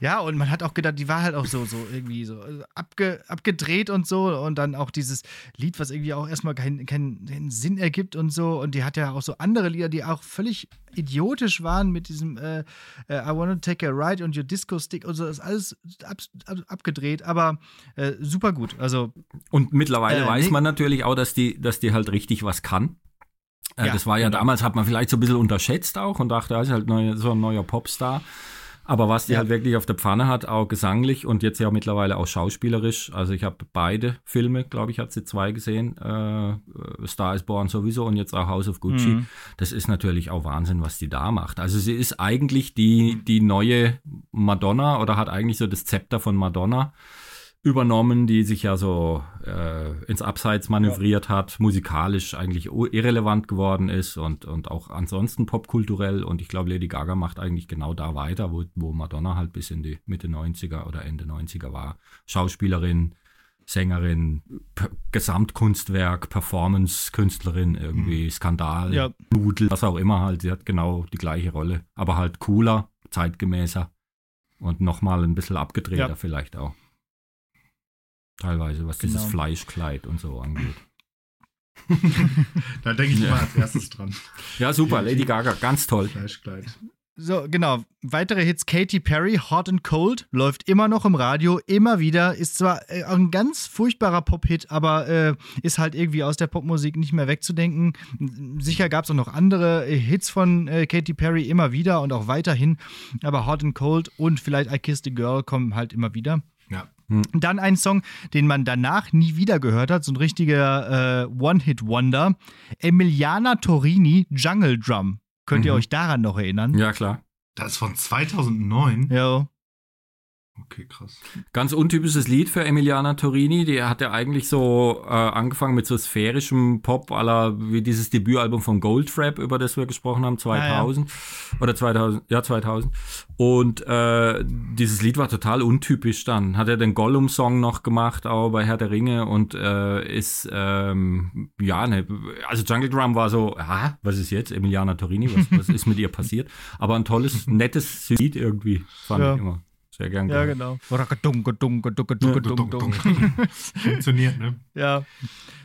Ja, und man hat auch gedacht, die war halt auch so, so irgendwie so äh, abge, abgedreht und so. Und dann auch dieses Lied, was irgendwie auch erstmal keinen keinen keinen Sinn ergibt und so. Und die hat ja auch so andere Lieder, die auch völlig idiotisch waren mit diesem äh, äh, I Wanna Take a Ride und Your Disco Stick und so. Das ist alles ab, ab, abgedreht, aber äh, super gut. Also, Und mittlerweile Äh, weiß nee. man natürlich auch, dass die, dass die halt richtig was kann. Äh, Ja, das war ja genau. damals, hat man vielleicht so ein bisschen unterschätzt auch und dachte, das ist halt neu, so ein neuer Popstar. Aber was die Ja. halt wirklich auf der Pfanne hat, auch gesanglich und jetzt ja mittlerweile auch schauspielerisch. Also ich habe beide Filme, glaube ich, hat sie zwei gesehen. Äh, Star is Born sowieso und jetzt auch House of Gucci. Mhm. Das ist natürlich auch Wahnsinn, was die da macht. Also sie ist eigentlich die, die neue Madonna oder hat eigentlich so das Zepter von Madonna übernommen, die sich ja so äh, ins Abseits manövriert hat, musikalisch eigentlich irrelevant geworden ist und, und auch ansonsten popkulturell. Und ich glaube, Lady Gaga macht eigentlich genau da weiter, wo, wo Madonna halt bis in die Mitte 90er oder Ende 90er war. Schauspielerin, Sängerin, P Gesamtkunstwerk, Performance-Künstlerin, irgendwie Skandal, Ja. Nudel, was auch immer halt. Sie hat genau die gleiche Rolle, aber halt cooler, zeitgemäßer und nochmal ein bisschen abgedrehter Ja. vielleicht auch. Teilweise, was dieses Genau. Fleischkleid und so angeht. Da denke ich Ja. immer als erstes dran. Ja, super, Lady Gaga, ganz toll. Fleischkleid. So, genau. Weitere Hits: Katy Perry, Hot and Cold, läuft immer noch im Radio, immer wieder. Ist zwar äh, auch ein ganz furchtbarer Pop-Hit, aber äh, ist halt irgendwie aus der Popmusik nicht mehr wegzudenken. Sicher gab es auch noch andere äh, Hits von äh, Katy Perry immer wieder und auch weiterhin. Aber Hot and Cold und vielleicht I Kissed a Girl kommen halt immer wieder. Ja. Dann ein Song, den man danach nie wieder gehört hat, so ein richtiger äh, One-Hit-Wonder. Emiliana Torini, Jungle Drum. Könnt ihr Mhm. euch daran noch erinnern? Ja, klar. Das ist von 2009. Ja. Okay, krass. Ganz untypisches Lied für Emiliana Torini. Die hat ja eigentlich so äh, angefangen mit so sphärischem Pop, aller wie dieses Debütalbum von Goldfrapp, über das wir gesprochen haben, 2000 oder 2000, ja 2000. Und äh, dieses Lied war total untypisch dann. Hat er den Gollum-Song noch gemacht, auch bei Herr der Ringe und äh, ist ähm, ja ne, also Jungle Drum war so, ah, was ist jetzt Emiliana Torini? Was, was ist mit ihr passiert? Aber ein tolles, nettes Lied irgendwie fand Ja. ich immer. Sehr gern Ja, genau. Funktioniert, ne? Ja.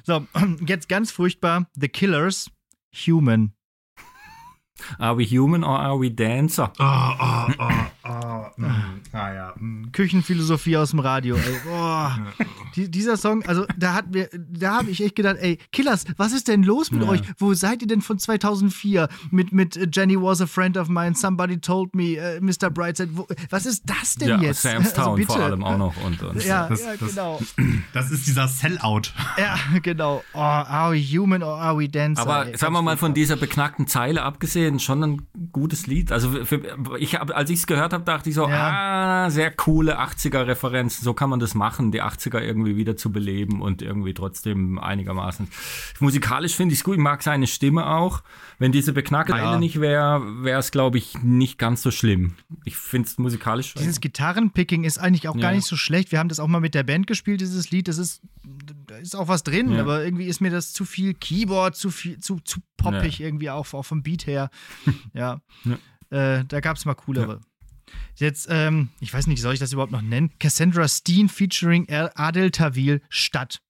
So, jetzt ganz furchtbar. The Killers, Human. Are we human or are we dancer? Ah, ah, ah, ah. mm, Ah, ja. mm. Küchenphilosophie aus dem Radio, ey. Boah. Die, dieser Song, also da hat mir, da habe ich echt gedacht, ey, Killers, was ist denn los mit Ja. euch? Wo seid ihr denn von 2004? Mit, mit äh, Jenny was a friend of mine, somebody told me, äh, Mr. Brightside. Wo, was ist das denn Ja, jetzt? Samstown Also bitte. vor allem auch noch. Und, und Ja, Das- ja, das- genau. Das ist dieser Sellout. Ja, genau. Oh, are we human or are we dancer? Aber ey, sagen wir mal von dieser beknackten Zeile abgesehen, schon ein gutes Lied. Also für, ich hab, als ich es gehört habe, dachte ich so, ah, sehr coole 80er-Referenzen. So kann man das machen, die 80er irgendwie wieder zu beleben und irgendwie trotzdem einigermaßen. Musikalisch finde ich es gut. Ich mag seine Stimme auch. Wenn diese beknackte Ja. Nicht wäre, wäre es, glaube ich, nicht ganz so schlimm. Ich finde es musikalisch. Dieses Gitarrenpicking ist eigentlich auch gar Ja. nicht so schlecht. Wir haben das auch mal mit der Band gespielt, dieses Lied. Das ist, ist auch was drin, Ja. aber irgendwie ist mir das zu viel Keyboard, zu viel, zu, zu poppig irgendwie auch, auch vom Beat her. ja. Äh, da gab es mal coolere. Jetzt, ähm, ich weiß nicht, soll ich das überhaupt noch nennen? Cassandra Steen featuring El- Adel Tawil Stadt.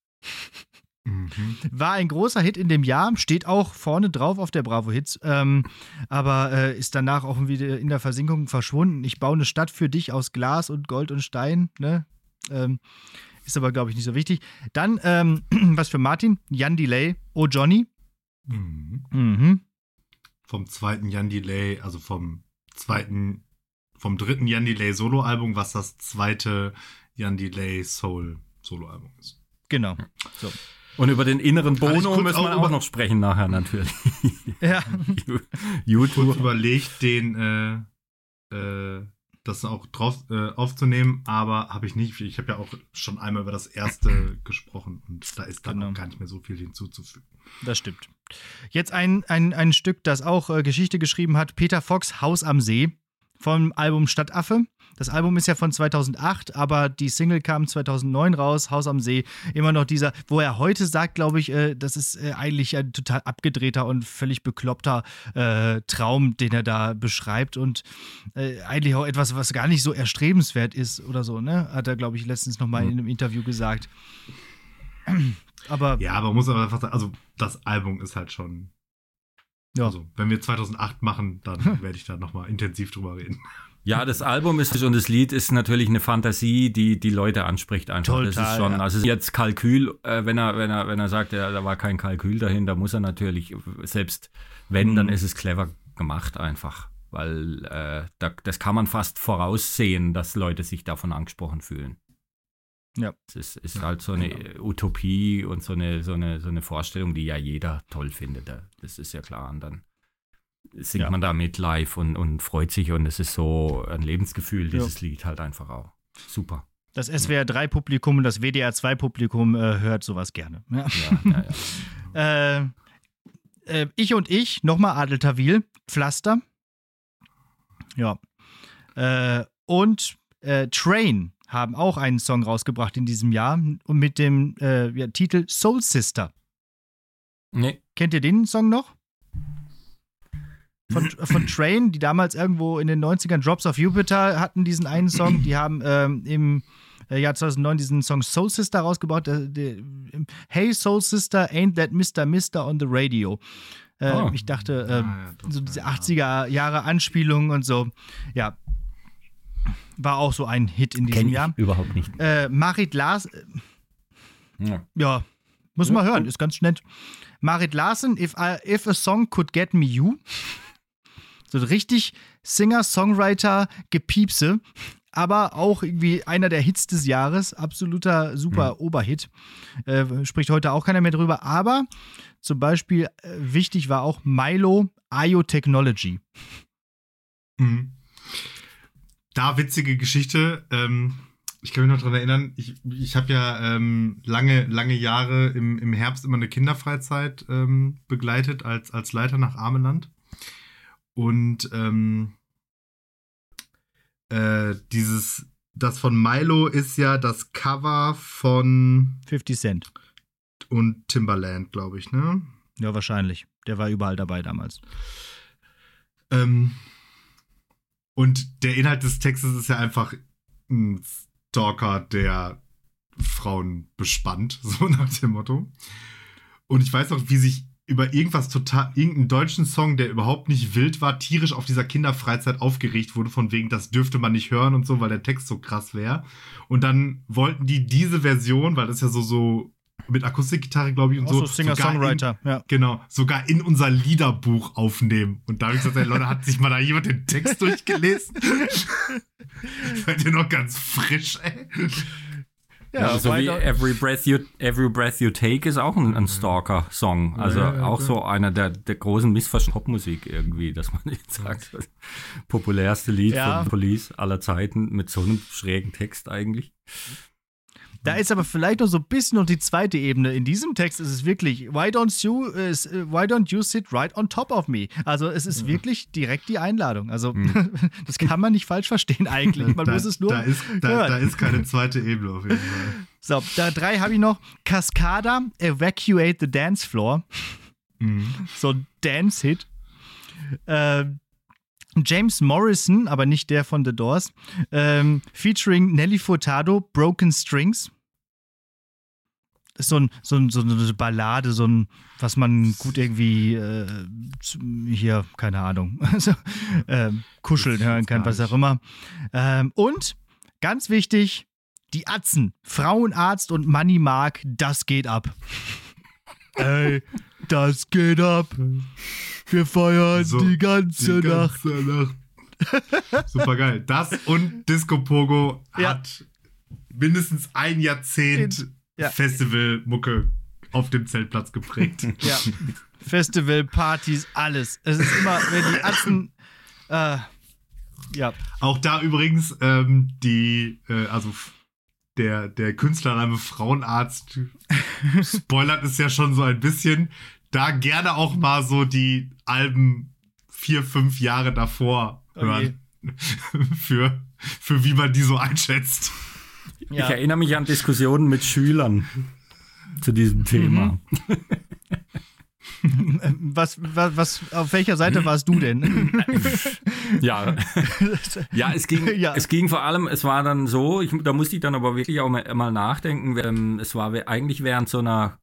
Mhm. War ein großer Hit in dem Jahr, steht auch vorne drauf auf der Bravo Hits, ähm, aber äh, ist danach auch wieder in der Versinkung verschwunden. Ich baue eine Stadt für dich aus Glas und Gold und Stein, ne? Ähm, ist aber, glaube ich, nicht so wichtig. Dann, ähm, was für Martin? Jan Delay, Oh Johnny. Mhm. Mhm. Vom zweiten Jan Delay, also vom zweiten, vom dritten Jan Delay Soloalbum, was das zweite Jan Delay Soul Soloalbum ist. Genau. So. Und über den inneren Bono müssen auch wir auch über- noch sprechen nachher natürlich. Ja. kurz YouTube. überlegt, den äh, äh, das auch drauf äh, aufzunehmen, aber habe ich nicht. Ich habe ja auch schon einmal über das erste gesprochen und da ist dann Genau. auch gar nicht mehr so viel hinzuzufügen. Das stimmt. Jetzt ein, ein, ein Stück, das auch äh, Geschichte geschrieben hat. Peter Fox, Haus am See, vom Album Stadtaffe. Das Album ist ja von 2008, aber die Single kam 2009 raus, Haus am See. Immer noch dieser, wo er heute sagt, glaube ich, äh, das ist äh, eigentlich ein total abgedrehter und völlig bekloppter äh, Traum, den er da beschreibt und äh, eigentlich auch etwas, was gar nicht so erstrebenswert ist oder so, ne? Hat er, glaube ich, letztens nochmal in einem Interview gesagt. Aber Ja, aber man muss aber einfach sagen, also das Album ist halt schon. Ja. Also, wenn wir 2008 machen, dann werde ich da nochmal intensiv drüber reden. Ja, das Album ist und das Lied ist natürlich eine Fantasie, die die Leute anspricht einfach. das Total, ist schon, ja. also jetzt Kalkül, äh, wenn er wenn er wenn er sagt, ja, da war kein Kalkül dahinter, muss er natürlich selbst wenn, dann Mhm. ist es clever gemacht einfach, weil äh, da, das kann man fast voraussehen, dass Leute sich davon angesprochen fühlen. Ja. Es ist, ist halt so eine Utopie und so eine, so, eine, so eine Vorstellung, die ja jeder toll findet. Da- Das ist ja klar. Und dann singt Ja. man da mit live und, und freut sich und es ist so ein Lebensgefühl, dieses Lied halt einfach auch. Super. Das SWR3-Publikum und das WDR2-Publikum äh, hört sowas gerne. Ja. Ja, ja, ja. Äh, äh, ich und ich, nochmal Adeltawil, Pflaster. Ja. Äh, und äh, Train haben auch einen Song rausgebracht in diesem Jahr und mit dem äh, ja, Titel Soul Sister. Nee, Kennt ihr den Song noch? Von, von Train, die damals irgendwo in den 90ern Drops of Jupiter hatten diesen einen Song. Die haben ähm, im äh, Jahr 2009 diesen Song Soul Sister rausgebaut. Der, der, ähm, hey Soul Sister, ain't that Mr. Mister on the radio. Äh, Oh. Ich dachte, Ah, ja, doch, so diese ja. 80er Jahre Anspielungen und so. Ja. War auch so ein Hit in diesem kenne ich Jahr. überhaupt nicht. Äh, Marit Lars, Ja. ja, muss man hören, ist ganz nett. Marit Larsen, if, I, if a Song Could Get Me You. So richtig Singer-Songwriter Gepiepse, aber auch irgendwie einer der Hits des Jahres. Absoluter super Oberhit. Äh, spricht heute auch keiner mehr drüber. Aber zum Beispiel äh, wichtig war auch Milo IO Technology. Mhm. Da witzige Geschichte. Ähm, ich kann mich noch daran erinnern, ich, ich habe ja ähm, lange, lange Jahre im, im Herbst immer eine Kinderfreizeit ähm, begleitet als, als Leiter nach Ameland. Und ähm, äh, dieses, das von Milo ist ja das Cover von 50 Cent. und Timberland, glaube ich, ne? Ja, wahrscheinlich. Der war überall dabei damals. Ähm, und der Inhalt des Textes ist ja einfach ein Stalker, der Frauen bespannt, so nach dem Motto. Und ich weiß noch, wie sich über irgendwas total, irgendeinen deutschen Song, der überhaupt nicht wild war, tierisch auf dieser Kinderfreizeit aufgeregt wurde, von wegen, das dürfte man nicht hören und so, weil der Text so krass wäre. Und dann wollten die diese Version, weil das ja so, so mit Akustikgitarre, glaube ich, und Auch so. so Singer-Songwriter, ja. Genau, sogar in unser Liederbuch aufnehmen. Und da habe ich gesagt, Leute, hat sich mal da jemand den Text durchgelesen? Seid ihr noch ganz frisch, ey? Ja, so wie Every Breath You, Every Breath You Take ist auch ein, ein Stalker-Song. Also Ja, ja, auch so einer der, der großen Missverständnisse Popmusik irgendwie, dass man jetzt sagt, das populärste Lied von Police aller Zeiten mit so einem schrägen Text eigentlich. Da ist aber vielleicht noch so ein bisschen noch die zweite Ebene. In diesem Text ist es wirklich, why don't you, äh, s- äh, why don't you sit right on top of me? Also es ist wirklich direkt die Einladung. Also das kann man nicht falsch verstehen eigentlich. Man da, muss es nur da, ist, da, hören. da ist keine zweite Ebene auf jeden Fall. So, da drei habe ich noch. Cascada, Evacuate the Dance Floor. Mhm. So ein Dance-Hit. Ähm, James Morrison, aber nicht der von The Doors, ähm, featuring Nelly Furtado, Broken Strings. Ist so, ein, so, ein, so eine Ballade, so ein, was man gut irgendwie äh, hier, keine Ahnung, also, ähm, kuscheln hören kann, was auch immer. Ähm, und ganz wichtig, die Atzen, Frauenarzt und Money Mark, das geht ab. Ey, das geht ab. Wir feiern So, die ganze Die Nacht. ganze Nacht. Super geil. Das und Disco Pogo Ja. hat mindestens ein Jahrzehnt Ja. Festivalmucke auf dem Zeltplatz geprägt. Ja. Festival, Partys, alles. Es ist immer, wenn die Atzen. Äh, ja. Auch da übrigens ähm, die, äh, also der, der Künstlername Frauenarzt spoilert es ja schon so ein bisschen. Da gerne auch mal so die Alben vier, fünf Jahre davor hören. für, für wie man die so einschätzt. Ich erinnere mich an Diskussionen mit Schülern zu diesem Thema. Was, was, was, auf welcher Seite warst du denn? Ja. ja, es ging, Ja. es ging vor allem, es war dann so, ich, da musste ich dann aber wirklich auch mal, mal nachdenken. Ähm, es war eigentlich während so einer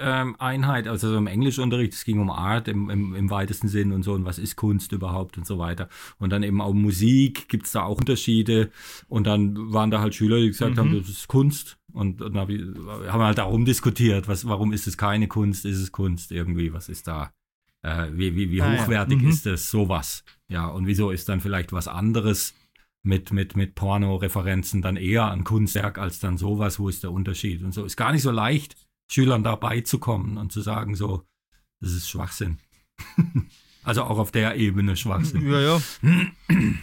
Kunsteinheit, also so im Englischunterricht, es ging um Art im, im, im weitesten Sinn und so und was ist Kunst überhaupt und so weiter. Und dann eben auch Musik, gibt es da auch Unterschiede. Und dann waren da halt Schüler, die gesagt haben, das ist Kunst. Und, und dann hab ich, haben halt darum diskutiert, was, warum ist es keine Kunst, ist es Kunst irgendwie, was ist da, äh, wie, wie, wie Ah, ja. hochwertig Mhm. ist es, sowas. Ja, und wieso ist dann vielleicht was anderes mit, mit, mit Porno-Referenzen dann eher ein Kunstwerk als dann sowas, wo ist der Unterschied? Und so ist gar nicht so leicht, Schülern dabei zu kommen und zu sagen, so, das ist Schwachsinn. also auch auf der Ebene Schwachsinn. ja, ja.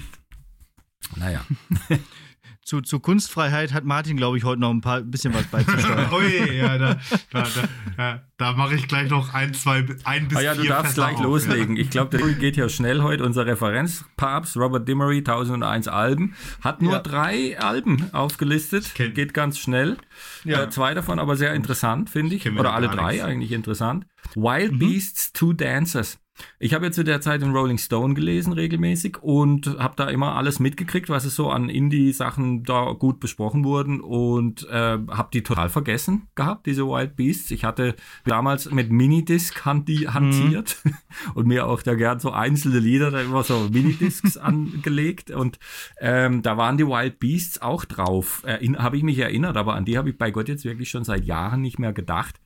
Naja. Zu, zu Kunstfreiheit hat Martin, glaube ich, heute noch ein paar bisschen was beizusteuern. Ui, ja, da, da, da, da, da mache ich gleich noch ein, zwei, ein bis Ah ja, du vier darfst Fässer gleich auf. loslegen. Ich glaube, der geht ja schnell heute. Unser Referenzpapst, Robert Dimery, 1001 Alben, hat nur Ja. drei Alben aufgelistet. Kenn- Geht ganz schnell. Ja. Äh, zwei davon aber sehr interessant, finde ich. Mir Oder alle drei nichts. eigentlich interessant. Wild Mhm. Beasts, Two Dancers. Ich habe jetzt zu der Zeit den Rolling Stone gelesen regelmäßig und habe da immer alles mitgekriegt, was es so an Indie-Sachen da gut besprochen wurden und äh, habe die total vergessen gehabt, diese Wild Beasts. Ich hatte damals mit Minidisc handi hantiert und mir auch da gern so einzelne Lieder da immer so Minidiscs angelegt und ähm, da waren die Wild Beasts auch drauf. Erinn- habe ich mich erinnert, aber an die habe ich bei Gott jetzt wirklich schon seit Jahren nicht mehr gedacht.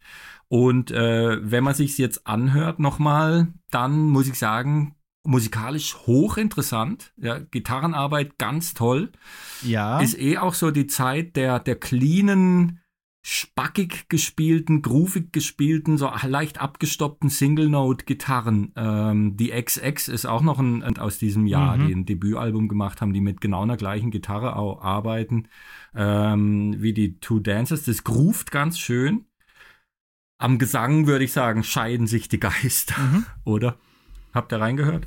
Und äh, wenn man sich jetzt anhört nochmal, dann muss ich sagen, musikalisch hochinteressant. Ja, Gitarrenarbeit ganz toll. Ja. Ist eh auch so die Zeit der, der cleanen, spackig gespielten, groovig gespielten, so leicht abgestoppten Single-Note-Gitarren. Ähm, die XX ist auch noch ein, aus diesem Jahr, Mhm. die ein Debütalbum gemacht haben, die mit genau einer gleichen Gitarre auch arbeiten, ähm, wie die Two Dancers. Das groovt ganz schön. Am Gesang würde ich sagen, scheiden sich die Geister, Mhm. oder? Habt ihr reingehört?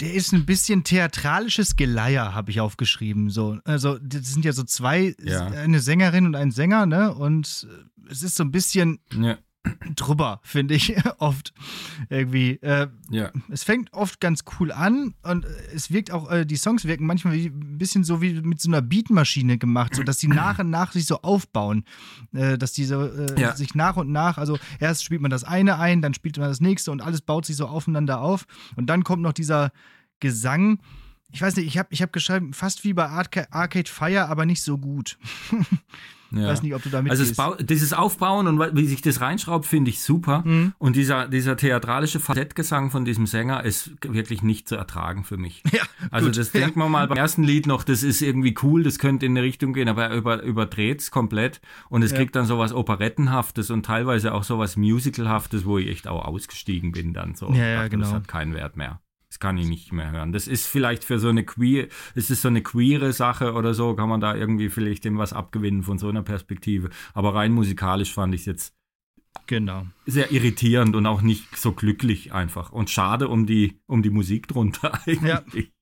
Der ist ein bisschen theatralisches Geleier, habe ich aufgeschrieben. So, also das sind ja so zwei, Ja. eine Sängerin und ein Sänger, ne? Und es ist so ein bisschen Ja, drüber, finde ich oft irgendwie. Äh, ja. es fängt oft ganz cool an und es wirkt auch, äh, die Songs wirken manchmal wie, ein bisschen so wie mit so einer Beatmaschine gemacht, so dass die nach und nach sich so aufbauen, äh, dass die so äh, Ja. sich nach und nach, also erst spielt man das eine ein, dann spielt man das nächste und alles baut sich so aufeinander auf und dann kommt noch dieser Gesang. Ich weiß nicht, ich habe ich hab geschrieben, fast wie bei Arca Arcade Fire, aber nicht so gut. ja. Weiß nicht, ob du damit Also dieses Aufbauen und wie sich das reinschraubt, finde ich super. Mhm. Und dieser, dieser theatralische Falsettgesang von diesem Sänger ist wirklich nicht zu ertragen für mich. Ja, Also gut. das denkt man mal beim ersten Lied noch, das ist irgendwie cool, das könnte in eine Richtung gehen, aber er über, überdreht es komplett und es Ja. kriegt dann sowas Operettenhaftes und teilweise auch sowas Musicalhaftes, wo ich echt auch ausgestiegen bin dann so. Ja, ja, Dachte, genau. Das hat keinen Wert mehr. Das kann ich nicht mehr hören. Das ist vielleicht für so eine queer, es ist so eine queere Sache oder so, kann man da irgendwie vielleicht dem was abgewinnen von so einer Perspektive. Aber rein musikalisch fand ich es jetzt Genau. sehr irritierend und auch nicht so glücklich einfach. Und schade um die, um die Musik drunter eigentlich.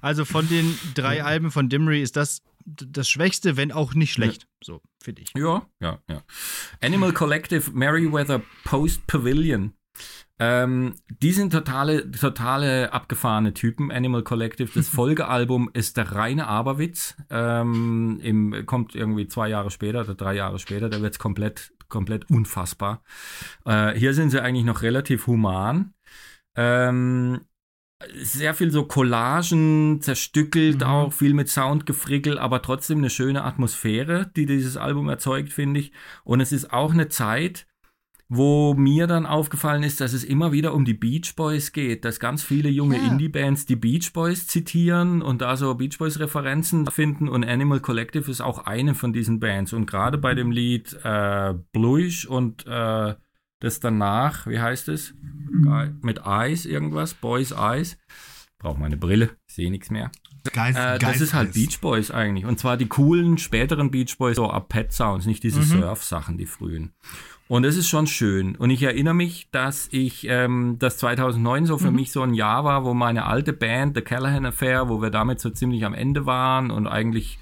Also von den drei Alben von Dimry ist das das Schwächste, wenn auch nicht schlecht. So, finde ich. Ja, ja, ja. Animal Collective Merryweather Post Pavilion. Ähm, die sind totale, totale abgefahrene Typen. Animal Collective, das Folgealbum ist der reine Aberwitz. Ähm, im, kommt irgendwie zwei Jahre später oder drei Jahre später, da wird's komplett, komplett unfassbar. Äh, hier sind sie eigentlich noch relativ human. Ähm, sehr viel so Collagen, zerstückelt Mhm. auch, viel mit Soundgefrickel, aber trotzdem eine schöne Atmosphäre, die dieses Album erzeugt, finde ich. Und es ist auch eine Zeit, wo mir dann aufgefallen ist, dass es immer wieder um die Beach Boys geht, dass ganz viele junge Ja. Indie-Bands die Beach Boys zitieren und da so Beach Boys-Referenzen finden und Animal Collective ist auch eine von diesen Bands. Und gerade bei dem Lied äh, Bluish und äh, das danach, wie heißt es? Mit Eyes irgendwas, Boys Eyes. Brauche meine Brille, sehe nichts mehr. Geist, Äh, das Geist ist halt. Beach Boys eigentlich. Und zwar die coolen späteren Beach Boys, so Pet Sounds, nicht diese Surf-Sachen, die frühen. Und das ist schon schön. Und ich erinnere mich, dass ich, ähm, das 2009 so für mich so ein Jahr war, wo meine alte Band, The Callahan Affair, wo wir damit so ziemlich am Ende waren und eigentlich,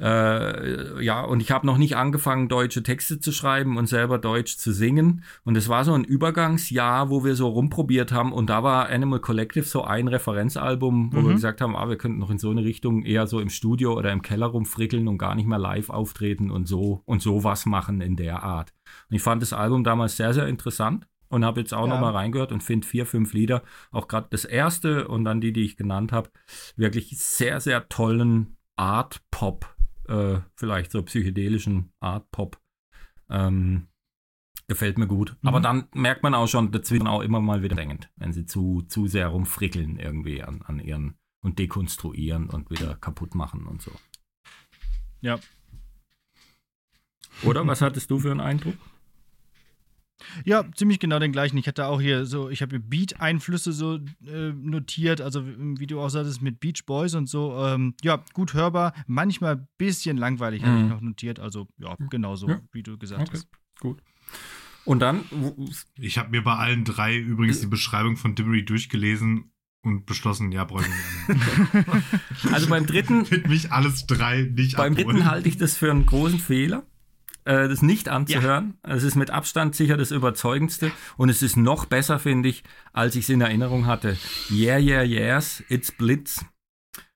äh, ja, und ich habe noch nicht angefangen, deutsche Texte zu schreiben und selber Deutsch zu singen. Und es war so ein Übergangsjahr, wo wir so rumprobiert haben. Und da war Animal Collective so ein Referenzalbum, wo wir gesagt haben, ah, wir könnten noch in so eine Richtung eher so im Studio oder im Keller rumfrickeln und gar nicht mehr live auftreten und so und sowas machen in der Art. Und ich fand das Album damals sehr, sehr interessant und habe jetzt auch Ja. noch mal reingehört und finde vier, fünf Lieder, auch gerade das erste und dann die, die ich genannt habe, wirklich sehr, sehr tollen Art-Pop, äh, vielleicht so psychedelischen Art-Pop. Ähm, gefällt mir gut. Mhm. Aber dann merkt man auch schon dazwischen auch immer mal wieder drängend, wenn sie zu, zu sehr rumfrickeln irgendwie an, an ihren und dekonstruieren und wieder kaputt machen und so. Ja. Oder was hattest du für einen Eindruck? Ja, ziemlich genau den gleichen. Ich hatte auch hier so, ich habe Beat-Einflüsse so äh, notiert, also wie du auch sagtest, mit Beach Boys und so. Ähm, ja, gut hörbar, manchmal ein bisschen langweilig, habe ich Mhm. noch notiert. Also ja, genauso, Ja. wie du gesagt Okay. hast. Gut. Und dann, Ich habe mir bei allen drei übrigens die Beschreibung von Dimmery durchgelesen und beschlossen, ja, brauche ich nicht. also beim dritten, Wird mich alles drei nicht beim abholen. dritten halte ich das für einen großen Fehler, äh, das nicht anzuhören. Es ist mit Abstand sicher das überzeugendste und es ist noch besser, finde ich, als ich es in Erinnerung hatte. Yeah, yeah, yes, it's Blitz.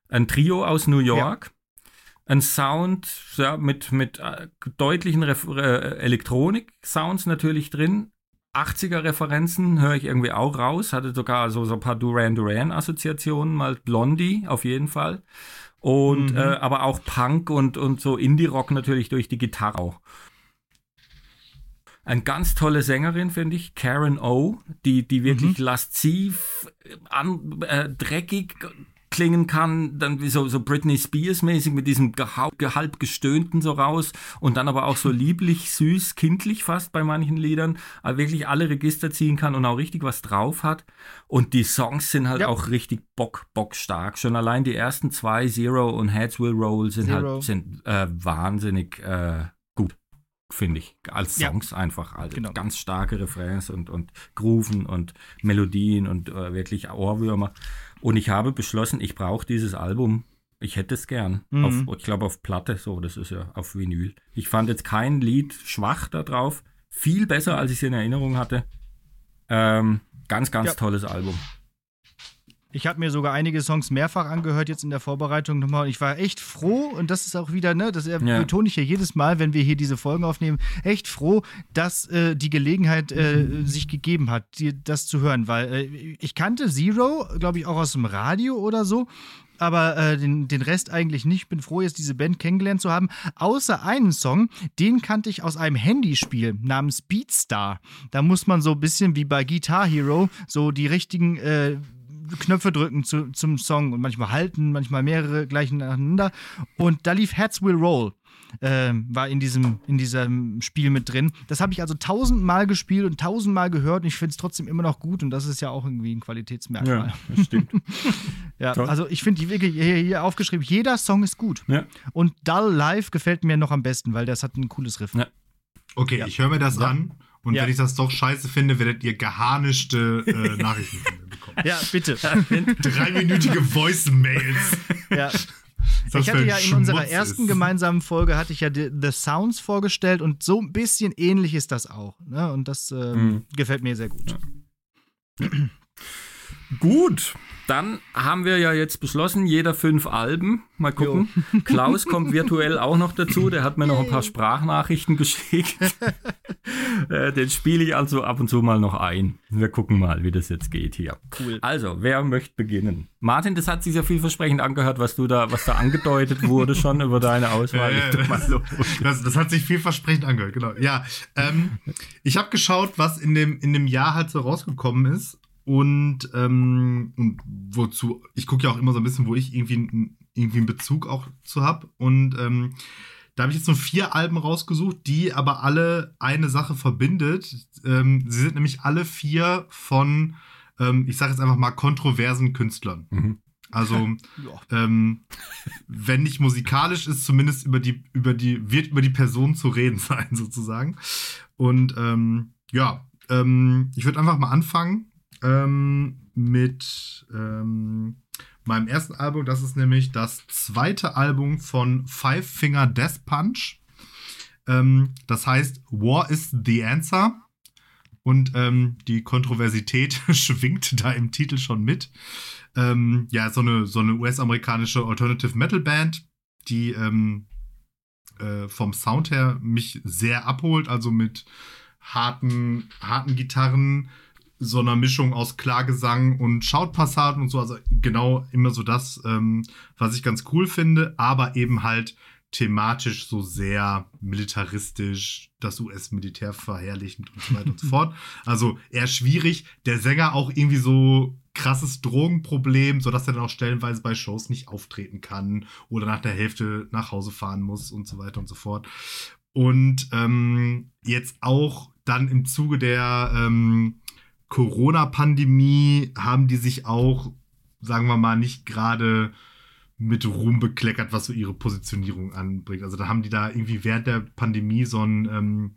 Ein Trio aus New York. Ein Sound ja, mit, mit äh, deutlichen äh, Elektronik-Sounds natürlich drin. 80er-Referenzen höre ich irgendwie auch raus. Hatte sogar so, so ein paar Duran Duran-Assoziationen, mal Blondie auf jeden Fall. Und Mhm. äh, aber auch Punk und, und so Indie-Rock natürlich durch die Gitarre auch. Eine ganz tolle Sängerin, finde ich, Karen O, die, die wirklich lasziv, äh, an, äh, dreckig klingen kann, dann wie so, so Britney Spears mäßig mit diesem halb gestöhnten so raus und dann aber auch so lieblich, süß, kindlich fast bei manchen Liedern, aber wirklich alle Register ziehen kann und auch richtig was drauf hat. Und die Songs sind halt Ja. auch richtig bock, bock stark. Schon allein die ersten zwei, Zero und Heads Will Roll, sind Zero. halt sind, äh, wahnsinnig äh, gut, finde ich. Als Ja. Songs einfach. Also Genau. ganz starke Refrains und, und Grooven und Melodien und äh, wirklich Ohrwürmer. Und ich habe beschlossen, ich brauche dieses Album. Ich hätte es gern. Mhm. Auf, ich glaube auf Platte, so, das ist ja auf Vinyl. Ich fand jetzt kein Lied schwach da drauf. Viel besser, als ich es in Erinnerung hatte. Ähm, ganz, ganz Ja. tolles Album. Ich habe mir sogar einige Songs mehrfach angehört jetzt in der Vorbereitung nochmal und ich war echt froh und das ist auch wieder, ne, das Ja. betone ich hier jedes Mal, wenn wir hier diese Folgen aufnehmen, echt froh, dass äh, die Gelegenheit äh, sich gegeben hat, die, das zu hören, weil äh, ich kannte Zero, glaube ich, auch aus dem Radio oder so. Aber äh, den, den Rest eigentlich nicht. Bin froh, jetzt diese Band kennengelernt zu haben. Außer einen Song, den kannte ich aus einem Handyspiel namens Beatstar. Da muss man so ein bisschen wie bei Guitar Hero so die richtigen äh, Knöpfe drücken zu, zum Song und manchmal halten, manchmal mehrere gleich nacheinander. Und da lief Heads Will Roll. Ähm, war in diesem, in diesem Spiel mit drin. Das habe ich also tausendmal gespielt und tausendmal gehört und ich finde es trotzdem immer noch gut und das ist ja auch irgendwie ein Qualitätsmerkmal. das stimmt. Ja, Toll. also ich finde die wirklich hier, hier aufgeschrieben, jeder Song ist gut. ja. Und Dull Live gefällt mir noch am besten, weil das hat ein cooles Riff. Ja. Okay, Ja. ich höre mir das Ja. an und Ja. wenn ich das doch scheiße finde, werdet ihr geharnischte äh, Nachrichten bekommen. Ja, bitte. Dreiminütige Voice-Mails. ja. Das Ich hatte ja in unserer Schmutz ersten ist. gemeinsamen Folge hatte ich ja The, The Sounds vorgestellt und so ein bisschen ähnlich ist das auch. Ne? Und das ähm, Mhm. gefällt mir sehr gut. Gut, Dann haben wir ja jetzt beschlossen, jeder fünf Alben. Mal gucken. Klaus kommt virtuell auch noch dazu. Der hat mir noch ein paar Sprachnachrichten geschickt. Äh, Den spiele ich also ab und zu mal noch ein. Wir gucken mal, wie das jetzt geht hier. Cool. Also, wer möchte beginnen? Martin, das hat sich ja vielversprechend angehört, was du da, was da angedeutet wurde schon über deine Auswahl. Los. Das, das hat sich vielversprechend angehört, genau. Ja, ähm, ich habe geschaut, was in dem, in dem Jahr halt so rausgekommen ist. Und, ähm, und wozu, ich gucke ja auch immer so ein bisschen, wo ich irgendwie, irgendwie einen Bezug auch zu habe. Und ähm, da habe ich jetzt nur vier Alben rausgesucht, die aber alle eine Sache verbindet. Ähm, sie sind nämlich alle vier von, ähm, ich sage jetzt einfach mal, kontroversen Künstlern. Mhm. Also ähm, wenn nicht musikalisch ist, zumindest über die, über die, wird über die Person zu reden sein, sozusagen. Und ähm, ja, ähm, ich würde einfach mal anfangen ähm, mit ähm, meinem ersten Album. Das ist nämlich das zweite Album von Five Finger Death Punch. Ähm, das heißt War is the Answer. Und ähm, die Kontroversität schwingt da im Titel schon mit. Ähm, ja, so eine, so eine US-amerikanische Alternative Metal Band, die ähm, äh, vom Sound her mich sehr abholt, also mit harten, harten Gitarren, so einer Mischung aus Klargesang und Schautpassagen und so, also genau immer so das, ähm, was ich ganz cool finde, aber eben halt thematisch so sehr militaristisch, das US-Militär verherrlichend und so weiter und so fort. Also eher schwierig. Der Sänger auch irgendwie so krasses Drogenproblem, sodass er dann auch stellenweise bei Shows nicht auftreten kann oder nach der Hälfte nach Hause fahren muss und so weiter und so fort. Und ähm, jetzt auch dann im Zuge der ähm, Corona-Pandemie haben die sich auch, sagen wir mal, nicht gerade mit Ruhm bekleckert, was so ihre Positionierung anbringt. Also da haben die da irgendwie während der Pandemie so ein, ähm,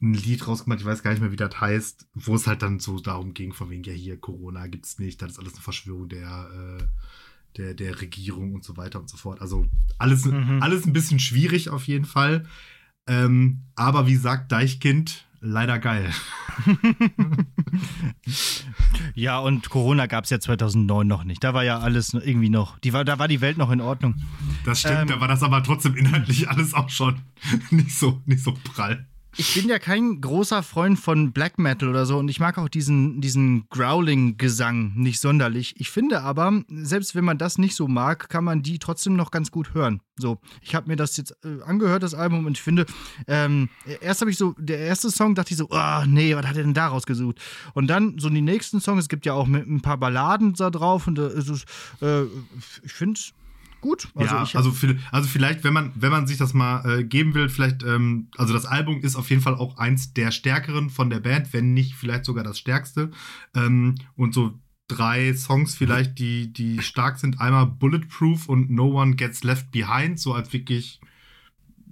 ein Lied rausgemacht, ich weiß gar nicht mehr, wie das heißt, wo es halt dann so darum ging, von wegen, ja hier, Corona gibt's nicht, das ist alles eine Verschwörung der, äh, der, der Regierung und so weiter und so fort. Also alles, Mhm. alles ein bisschen schwierig auf jeden Fall. Ähm, aber wie sagt Deichkind, leider geil. Ja, und Corona gab es ja 2009 noch nicht. Da war ja alles irgendwie noch, die war, da war die Welt noch in Ordnung. Das stimmt, Ähm, da war das aber trotzdem inhaltlich alles auch schon nicht so, nicht so prall. Ich bin ja kein großer Freund von Black Metal oder so und ich mag auch diesen, diesen Growling-Gesang nicht sonderlich. Ich finde aber, selbst wenn man das nicht so mag, kann man die trotzdem noch ganz gut hören. So, ich habe mir das jetzt äh, angehört, das Album, und ich finde, ähm, erst habe ich so, der erste Song dachte ich so, ah, nee, was hat er denn da rausgesucht? Und dann so die nächsten Songs, es gibt ja auch mit, ein paar Balladen da drauf und äh, äh, ich finde es gut. Also ja, ich, also, viel- also vielleicht, wenn man, wenn man sich das mal äh, geben will, vielleicht, ähm, also das Album ist auf jeden Fall auch eins der stärkeren von der Band, wenn nicht vielleicht sogar das stärkste. Ähm, und so drei Songs vielleicht, die, die stark sind. Einmal Bulletproof und No One Gets Left Behind, so als wirklich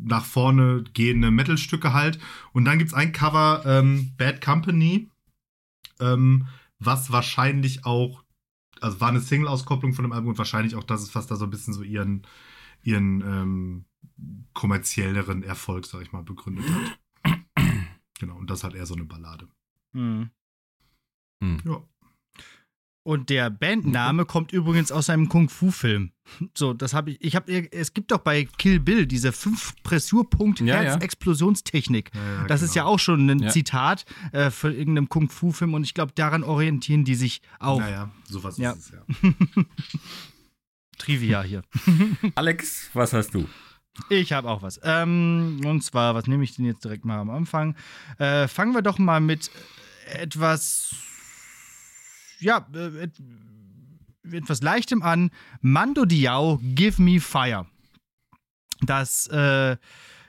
nach vorne gehende Metalstücke halt. Und dann gibt's ein Cover, ähm, Bad Company, ähm, was wahrscheinlich auch, also war eine Single-Auskopplung von dem Album und wahrscheinlich auch das ist, was da so ein bisschen so ihren, ihren ähm, kommerzielleren Erfolg, sag ich mal, begründet hat. genau, und das hat eher so eine Ballade. Hm. Hm. Ja. Und der Bandname kommt übrigens aus einem Kung-Fu-Film. So, das habe ich. Ich habe. Es gibt doch bei Kill Bill diese fünf Pressurpunkt ja. Herz-Explosionstechnik. Ja, ja, Das ist ja genau. auch schon ein Ja. Zitat äh, für irgendeinem Kung-Fu-Film und ich glaube, daran orientieren die sich auch. Naja, sowas Ja. ist es ja. Trivia hier. Alex, was hast du? Ich habe auch was. Ähm, und zwar, was nehme ich denn jetzt direkt mal am Anfang? Äh, fangen wir doch mal mit etwas, ja, äh, et, etwas Leichtem an. Mando Diao, Give Me Fire. Das, äh,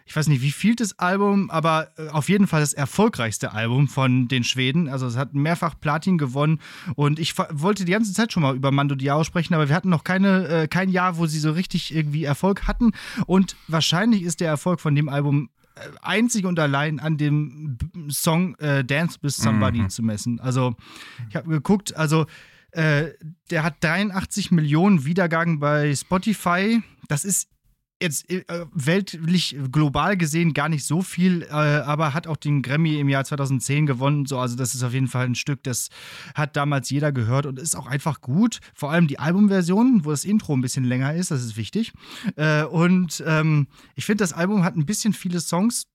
ich weiß nicht, wie viel das Album, aber äh, auf jeden Fall das erfolgreichste Album von den Schweden. Also es hat mehrfach Platin gewonnen und ich wollte die ganze Zeit schon mal über Mando Diao sprechen, aber wir hatten noch keine, äh, kein Jahr, wo sie so richtig irgendwie Erfolg hatten und wahrscheinlich ist der Erfolg von dem Album einzig und allein an dem Song äh, Dance with Somebody Mhm. zu messen. Also ich habe geguckt, also äh, der hat 83 Millionen Wiedergaben bei Spotify. Das ist jetzt äh, weltlich, global gesehen gar nicht so viel, äh, aber hat auch den Grammy im Jahr 2010 gewonnen. So, also das ist auf jeden Fall ein Stück, das hat damals jeder gehört und ist auch einfach gut. Vor allem die Albumversion, wo das Intro ein bisschen länger ist, das ist wichtig. Äh, und ähm, ich finde, das Album hat ein bisschen viele Songs,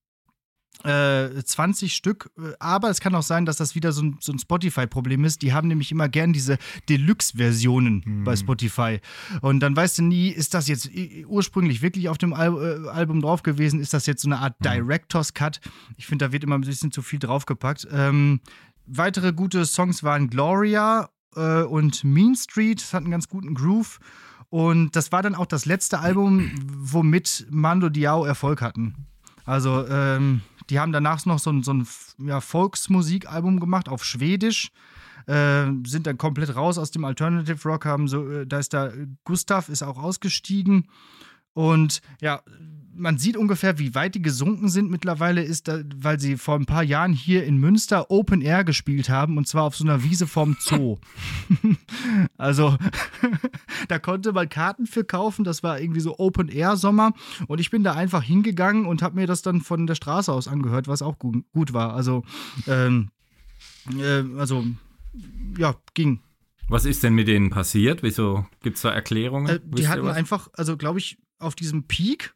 äh, 20 Stück, äh, aber es kann auch sein, dass das wieder so ein, so ein Spotify-Problem ist. Die haben nämlich immer gern diese Deluxe-Versionen Hm. bei Spotify. Und dann weißt du nie, ist das jetzt ursprünglich wirklich auf dem Al äh, Album drauf gewesen? Ist das jetzt so eine Art Director's Cut? Ich finde, da wird immer ein bisschen zu viel draufgepackt. Ähm, weitere gute Songs waren Gloria äh, und Mean Street. Das hat einen ganz guten Groove. Und das war dann auch das letzte Album, womit Mando Diao Erfolg hatten. Also, ähm, die haben danach noch so ein, so ein ja, Volksmusikalbum gemacht auf Schwedisch. Äh, sind dann komplett raus aus dem Alternative Rock, haben so, äh, da ist da Gustav ist auch ausgestiegen. Und ja, man sieht ungefähr, wie weit die gesunken sind mittlerweile, ist da, weil sie vor ein paar Jahren hier in Münster Open Air gespielt haben und zwar auf so einer Wiese vorm Zoo. also, da konnte man Karten für kaufen, das war irgendwie so Open Air Sommer und ich bin da einfach hingegangen und habe mir das dann von der Straße aus angehört, was auch gut, gut war. Also, ähm, äh, also, ja, ging. Was ist denn mit denen passiert? Wieso gibt es da Erklärungen? Äh, die hatten einfach, also glaube ich, auf diesem Peak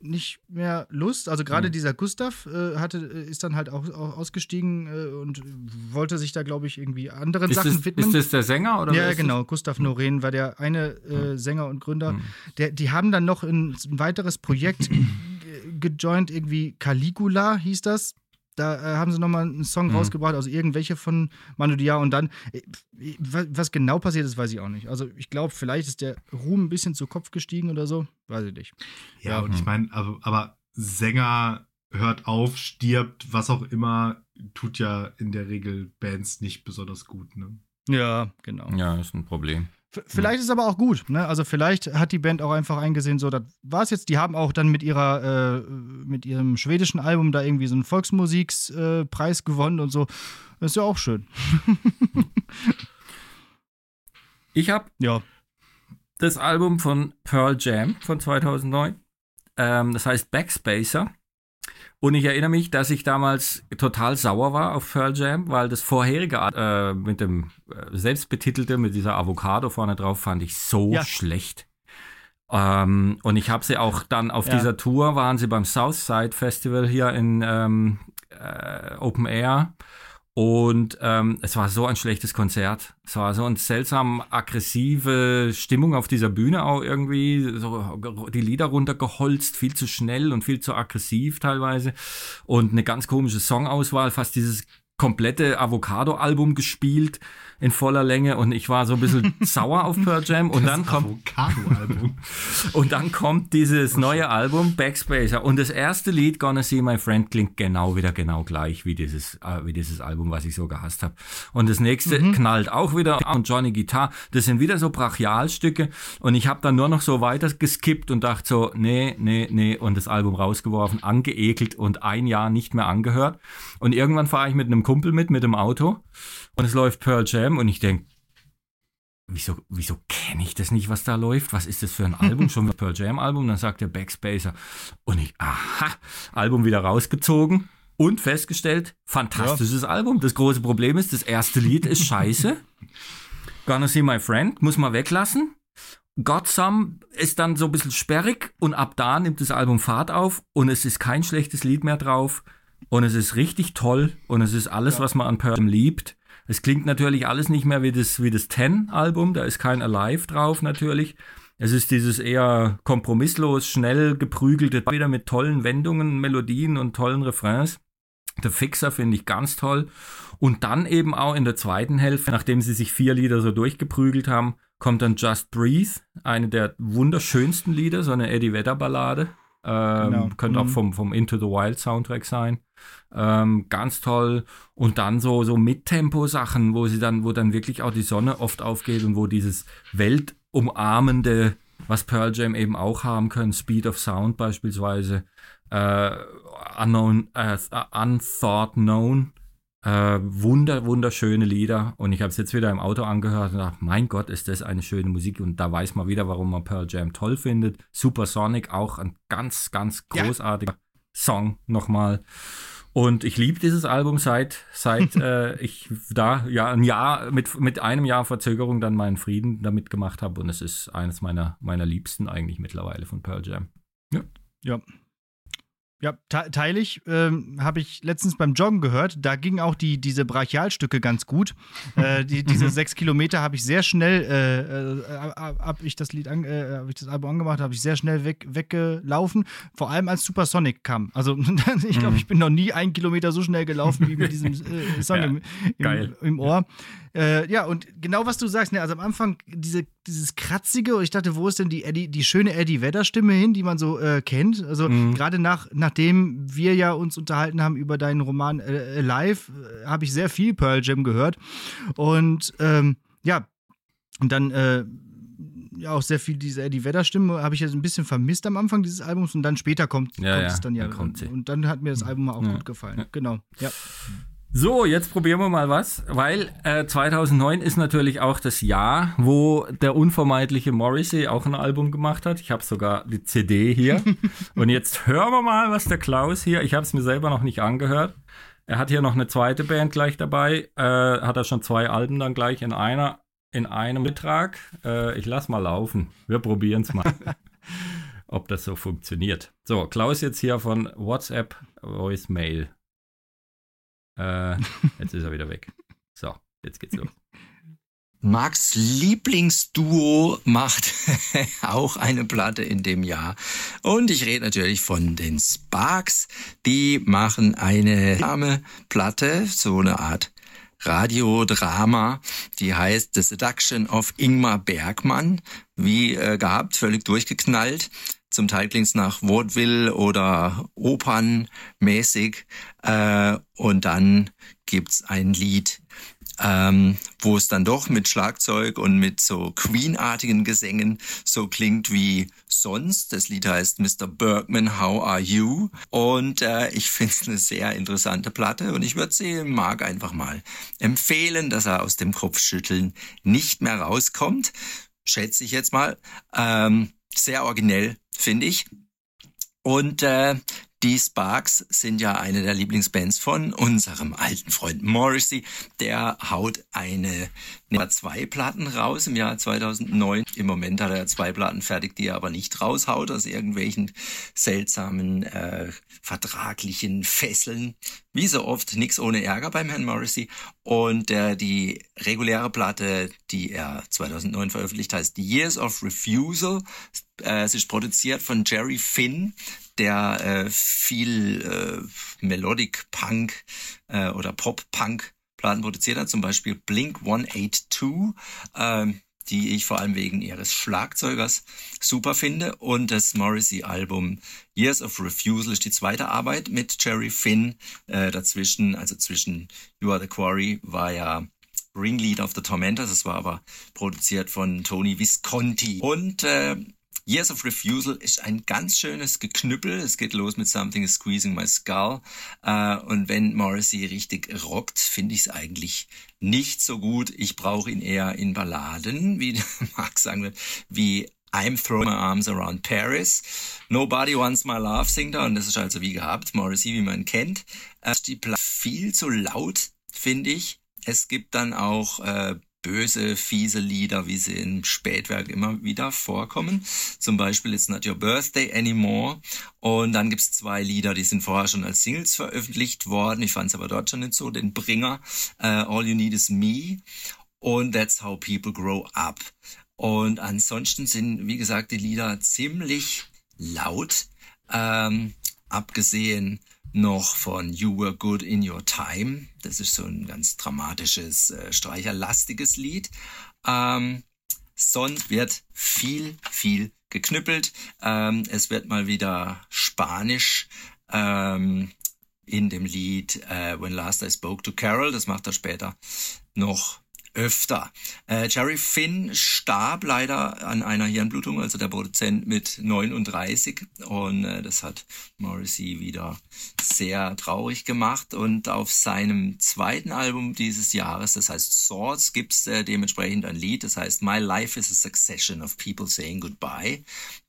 nicht mehr Lust. Also gerade Mhm. dieser Gustav äh, hatte, äh, ist dann halt auch, auch ausgestiegen äh, und wollte sich da, glaube ich, irgendwie anderen ist, Sachen das, widmen. ist das der Sänger? Oder ja, ist das? genau. Gustav Noren war der eine äh, Sänger und Gründer. Mhm. Der, die haben dann noch ein, ein weiteres Projekt ge- gejoint, irgendwie Caligula hieß das. Da äh, haben sie nochmal einen Song Mhm. rausgebracht, also irgendwelche von Manu Diao. Und dann, äh, was, genau passiert ist, weiß ich auch nicht. Also ich glaube, vielleicht ist der Ruhm ein bisschen zu Kopf gestiegen oder so. Weiß ich nicht. Ja, und Mhm. ich meine, aber, aber Sänger hört auf, stirbt, was auch immer, tut ja in der Regel Bands nicht besonders gut. Ne? Ja, genau. Ja, ist ein Problem. Vielleicht ist aber auch gut, ne? Also vielleicht hat die Band auch einfach eingesehen, so, das war es jetzt. Die haben auch dann mit ihrer, äh, mit ihrem schwedischen Album da irgendwie so einen Volksmusikspreis äh, gewonnen und so. Das ist ja auch schön. Ich habe Ja. das Album von Pearl Jam von 2009. Ähm, das heißt Backspacer. Und ich erinnere mich, dass ich damals total sauer war auf Pearl Jam, weil das vorherige äh, mit dem äh, selbstbetitelte, mit dieser Avocado vorne drauf, fand ich so Ja. schlecht. Ähm, und ich habe sie auch dann auf Ja. dieser Tour, waren sie beim Southside Festival hier in ähm, äh, Open Air. Und ähm, es war so ein schlechtes Konzert. Es war so eine seltsam aggressive Stimmung auf dieser Bühne auch irgendwie. So die Lieder runtergeholzt, viel zu schnell und viel zu aggressiv teilweise. Und eine ganz komische Songauswahl, fast dieses komplette Avocado-Album gespielt in voller Länge und ich war so ein bisschen sauer auf Pearl Jam und dann kommt und dann kommt dieses neue Album Backspacer und das erste Lied Gonna See My Friend klingt genau wieder genau gleich wie dieses äh, wie dieses Album, was ich so gehasst habe. Und das nächste knallt auch wieder und Johnny Guitar. Das sind wieder so Brachialstücke und ich habe dann nur noch so weiter geskippt und dachte so nee nee nee und das Album rausgeworfen, angeekelt und ein Jahr nicht mehr angehört. Und irgendwann fahre ich mit einem Kumpel mit mit dem Auto und es läuft Pearl Jam und ich denke wieso, wieso kenne ich das nicht, was da läuft? Was ist das für ein Album? Schon ein Pearl Jam Album? Dann sagt der Backspacer. Und ich, aha, Album wieder rausgezogen und festgestellt, fantastisches Album. Das große Problem ist, das erste Lied ist scheiße. Gonna See My Friend, muss man weglassen. Got Some ist dann so ein bisschen sperrig und ab da nimmt das Album Fahrt auf und es ist kein schlechtes Lied mehr drauf und es ist richtig toll und es ist alles, was man an Pearl Jam liebt. Es klingt natürlich alles nicht mehr wie das, wie das Ten-Album, da ist kein Alive drauf natürlich. Es ist dieses eher kompromisslos, schnell geprügelte, wieder mit tollen Wendungen, Melodien und tollen Refrains. Der Fixer finde ich ganz toll. Und dann eben auch in der zweiten Hälfte, nachdem sie sich vier Lieder so durchgeprügelt haben, kommt dann Just Breathe, eine der wunderschönsten Lieder, so eine Eddie Vedder Ballade. Ähm, Genau. Könnte auch Mhm. vom, vom Into the Wild Soundtrack sein. Ähm, ganz toll. Und dann so, so Mittempo-Sachen, wo sie dann, wo dann wirklich auch die Sonne oft aufgeht und wo dieses weltumarmende, was Pearl Jam eben auch haben können, Speed of Sound beispielsweise, äh, unknown, äh, Unthought Known, Äh, wunder, wunderschöne Lieder. Und ich habe es jetzt wieder im Auto angehört und dachte, mein Gott, ist das eine schöne Musik. Und da weiß man wieder, warum man Pearl Jam toll findet. Supersonic, auch ein ganz, ganz großartiger ja. Song nochmal. Und ich liebe dieses Album seit, seit äh, ich da ja ein Jahr mit, mit einem Jahr Verzögerung dann meinen Frieden damit gemacht habe. Und es ist eines meiner, meiner Liebsten eigentlich mittlerweile von Pearl Jam. Ja. Ja, ja, teile ich. Ähm, Habe ich letztens beim Joggen gehört. Da gingen auch die, diese Brachialstücke ganz gut. äh, die, diese mhm. sechs Kilometer habe ich sehr schnell, äh, äh, ab ich das Lied, an, äh, habe ich das Album angemacht, habe ich sehr schnell weg, weggelaufen. Vor allem als Supersonic kam. Also ich glaube, mhm. ich bin noch nie einen Kilometer so schnell gelaufen wie mit diesem äh, Song ja, im, im, im, Ohr. Äh, ja, und genau was du sagst, ne, also am Anfang diese, dieses Kratzige, und ich dachte, wo ist denn die Eddie, die schöne Eddie Vedder-Stimme hin, die man so äh, kennt? Also mhm. gerade nach, nachdem wir ja uns unterhalten haben über deinen Roman äh, Live, äh, habe ich sehr viel Pearl Jam gehört. Und ähm, ja, und dann äh, ja auch sehr viel diese Eddie Vedder-Stimme habe ich jetzt ein bisschen vermisst am Anfang dieses Albums und dann später kommt, ja, kommt ja, es dann ja. Dann und dann hat mir das Album auch ja. gut gefallen. Genau, ja. So, jetzt probieren wir mal was, weil äh, 2009 ist natürlich auch das Jahr, wo der unvermeidliche Morrissey auch ein Album gemacht hat. Ich habe sogar die CD hier. Und jetzt hören wir mal, was der Klaus hier, ich habe es mir selber noch nicht angehört. Er hat hier noch eine zweite Band gleich dabei. Äh, hat er schon zwei Alben dann gleich in einer, in einem Betrag. Äh, ich lass mal laufen. Wir probieren es mal. ob das so funktioniert. So, Klaus jetzt hier von WhatsApp Voicemail. Äh, jetzt ist er wieder weg. So, jetzt geht's los. Marks Lieblingsduo macht auch eine Platte in dem Jahr. Und ich rede natürlich von den Sparks. Die machen eine arme Platte, so eine Art Radiodrama, die heißt The Seduction of Ingmar Bergmann. Wie äh, gehabt, völlig durchgeknallt. Zum Teil klingt's nach Vaudeville oder Opernmäßig. Äh, und dann gibt's ein Lied, ähm, wo es dann doch mit Schlagzeug und mit so Queen-artigen Gesängen so klingt wie sonst. Das Lied heißt Mr. Bergman, How Are You? Und äh, ich finde es eine sehr interessante Platte und ich würde sie Marc einfach mal empfehlen, dass er aus dem Kopfschütteln nicht mehr rauskommt. Schätze ich jetzt mal. Ähm, sehr originell, finde ich. Und äh, die Sparks sind ja eine der Lieblingsbands von unserem alten Freund Morrissey. Der haut eine Nummer zwei Platten raus im Jahr 2009. Im Moment hat er zwei Platten fertig, die er aber nicht raushaut aus irgendwelchen seltsamen äh, vertraglichen Fesseln. Wie so oft, nichts ohne Ärger beim Herrn Morrissey. Und äh, die reguläre Platte, die er 2009 veröffentlicht, heißt Years of Refusal. Äh, es ist produziert von Jerry Finn, der äh, viel äh, Melodic Punk äh, oder Pop Punk Platten produziert hat, zum Beispiel Blink 182, äh, die ich vor allem wegen ihres Schlagzeugers super finde. Und das Morrissey-Album Years of Refusal ist die zweite Arbeit mit Jerry Finn. Äh, dazwischen, also zwischen You Are the Quarry, war ja Ringleader of the Tormentors. Es war aber produziert von Tony Visconti. Und äh, Years of Refusal ist ein ganz schönes Geknüppel. Es geht los mit Something is Squeezing My Skull. Äh, und wenn Morrissey richtig rockt, finde ich es eigentlich nicht so gut. Ich brauche ihn eher in Balladen, wie Mark sagen wird, wie I'm throwing my arms around Paris. Nobody wants my love singt er. Und das ist also wie gehabt. Morrissey, wie man kennt. Äh, die Pla viel zu laut, finde ich. Es gibt dann auch äh, böse, fiese Lieder, wie sie im Spätwerk immer wieder vorkommen. Zum Beispiel It's Not Your Birthday Anymore. Und dann gibt's zwei Lieder, die sind vorher schon als Singles veröffentlicht worden. Ich fand es aber dort schon nicht so. Den Bringer, uh, All You Need Is Me und That's How People Grow Up. Und ansonsten sind, wie gesagt, die Lieder ziemlich laut. Ähm, abgesehen noch von You Were Good in Your Time. Das ist so ein ganz dramatisches, äh, streicherlastiges Lied. Ähm, sonst wird viel, viel geknüppelt. Ähm, es wird mal wieder Spanisch ähm, in dem Lied äh, When Last I Spoke to Carol. Das macht er später noch öfter. Äh, Jerry Finn starb leider an einer Hirnblutung, also der Produzent mit 39 und äh, das hat Morrissey wieder sehr traurig gemacht und auf seinem zweiten Album dieses Jahres, das heißt Swords, gibt's äh, dementsprechend ein Lied, das heißt My Life is a Succession of People Saying Goodbye.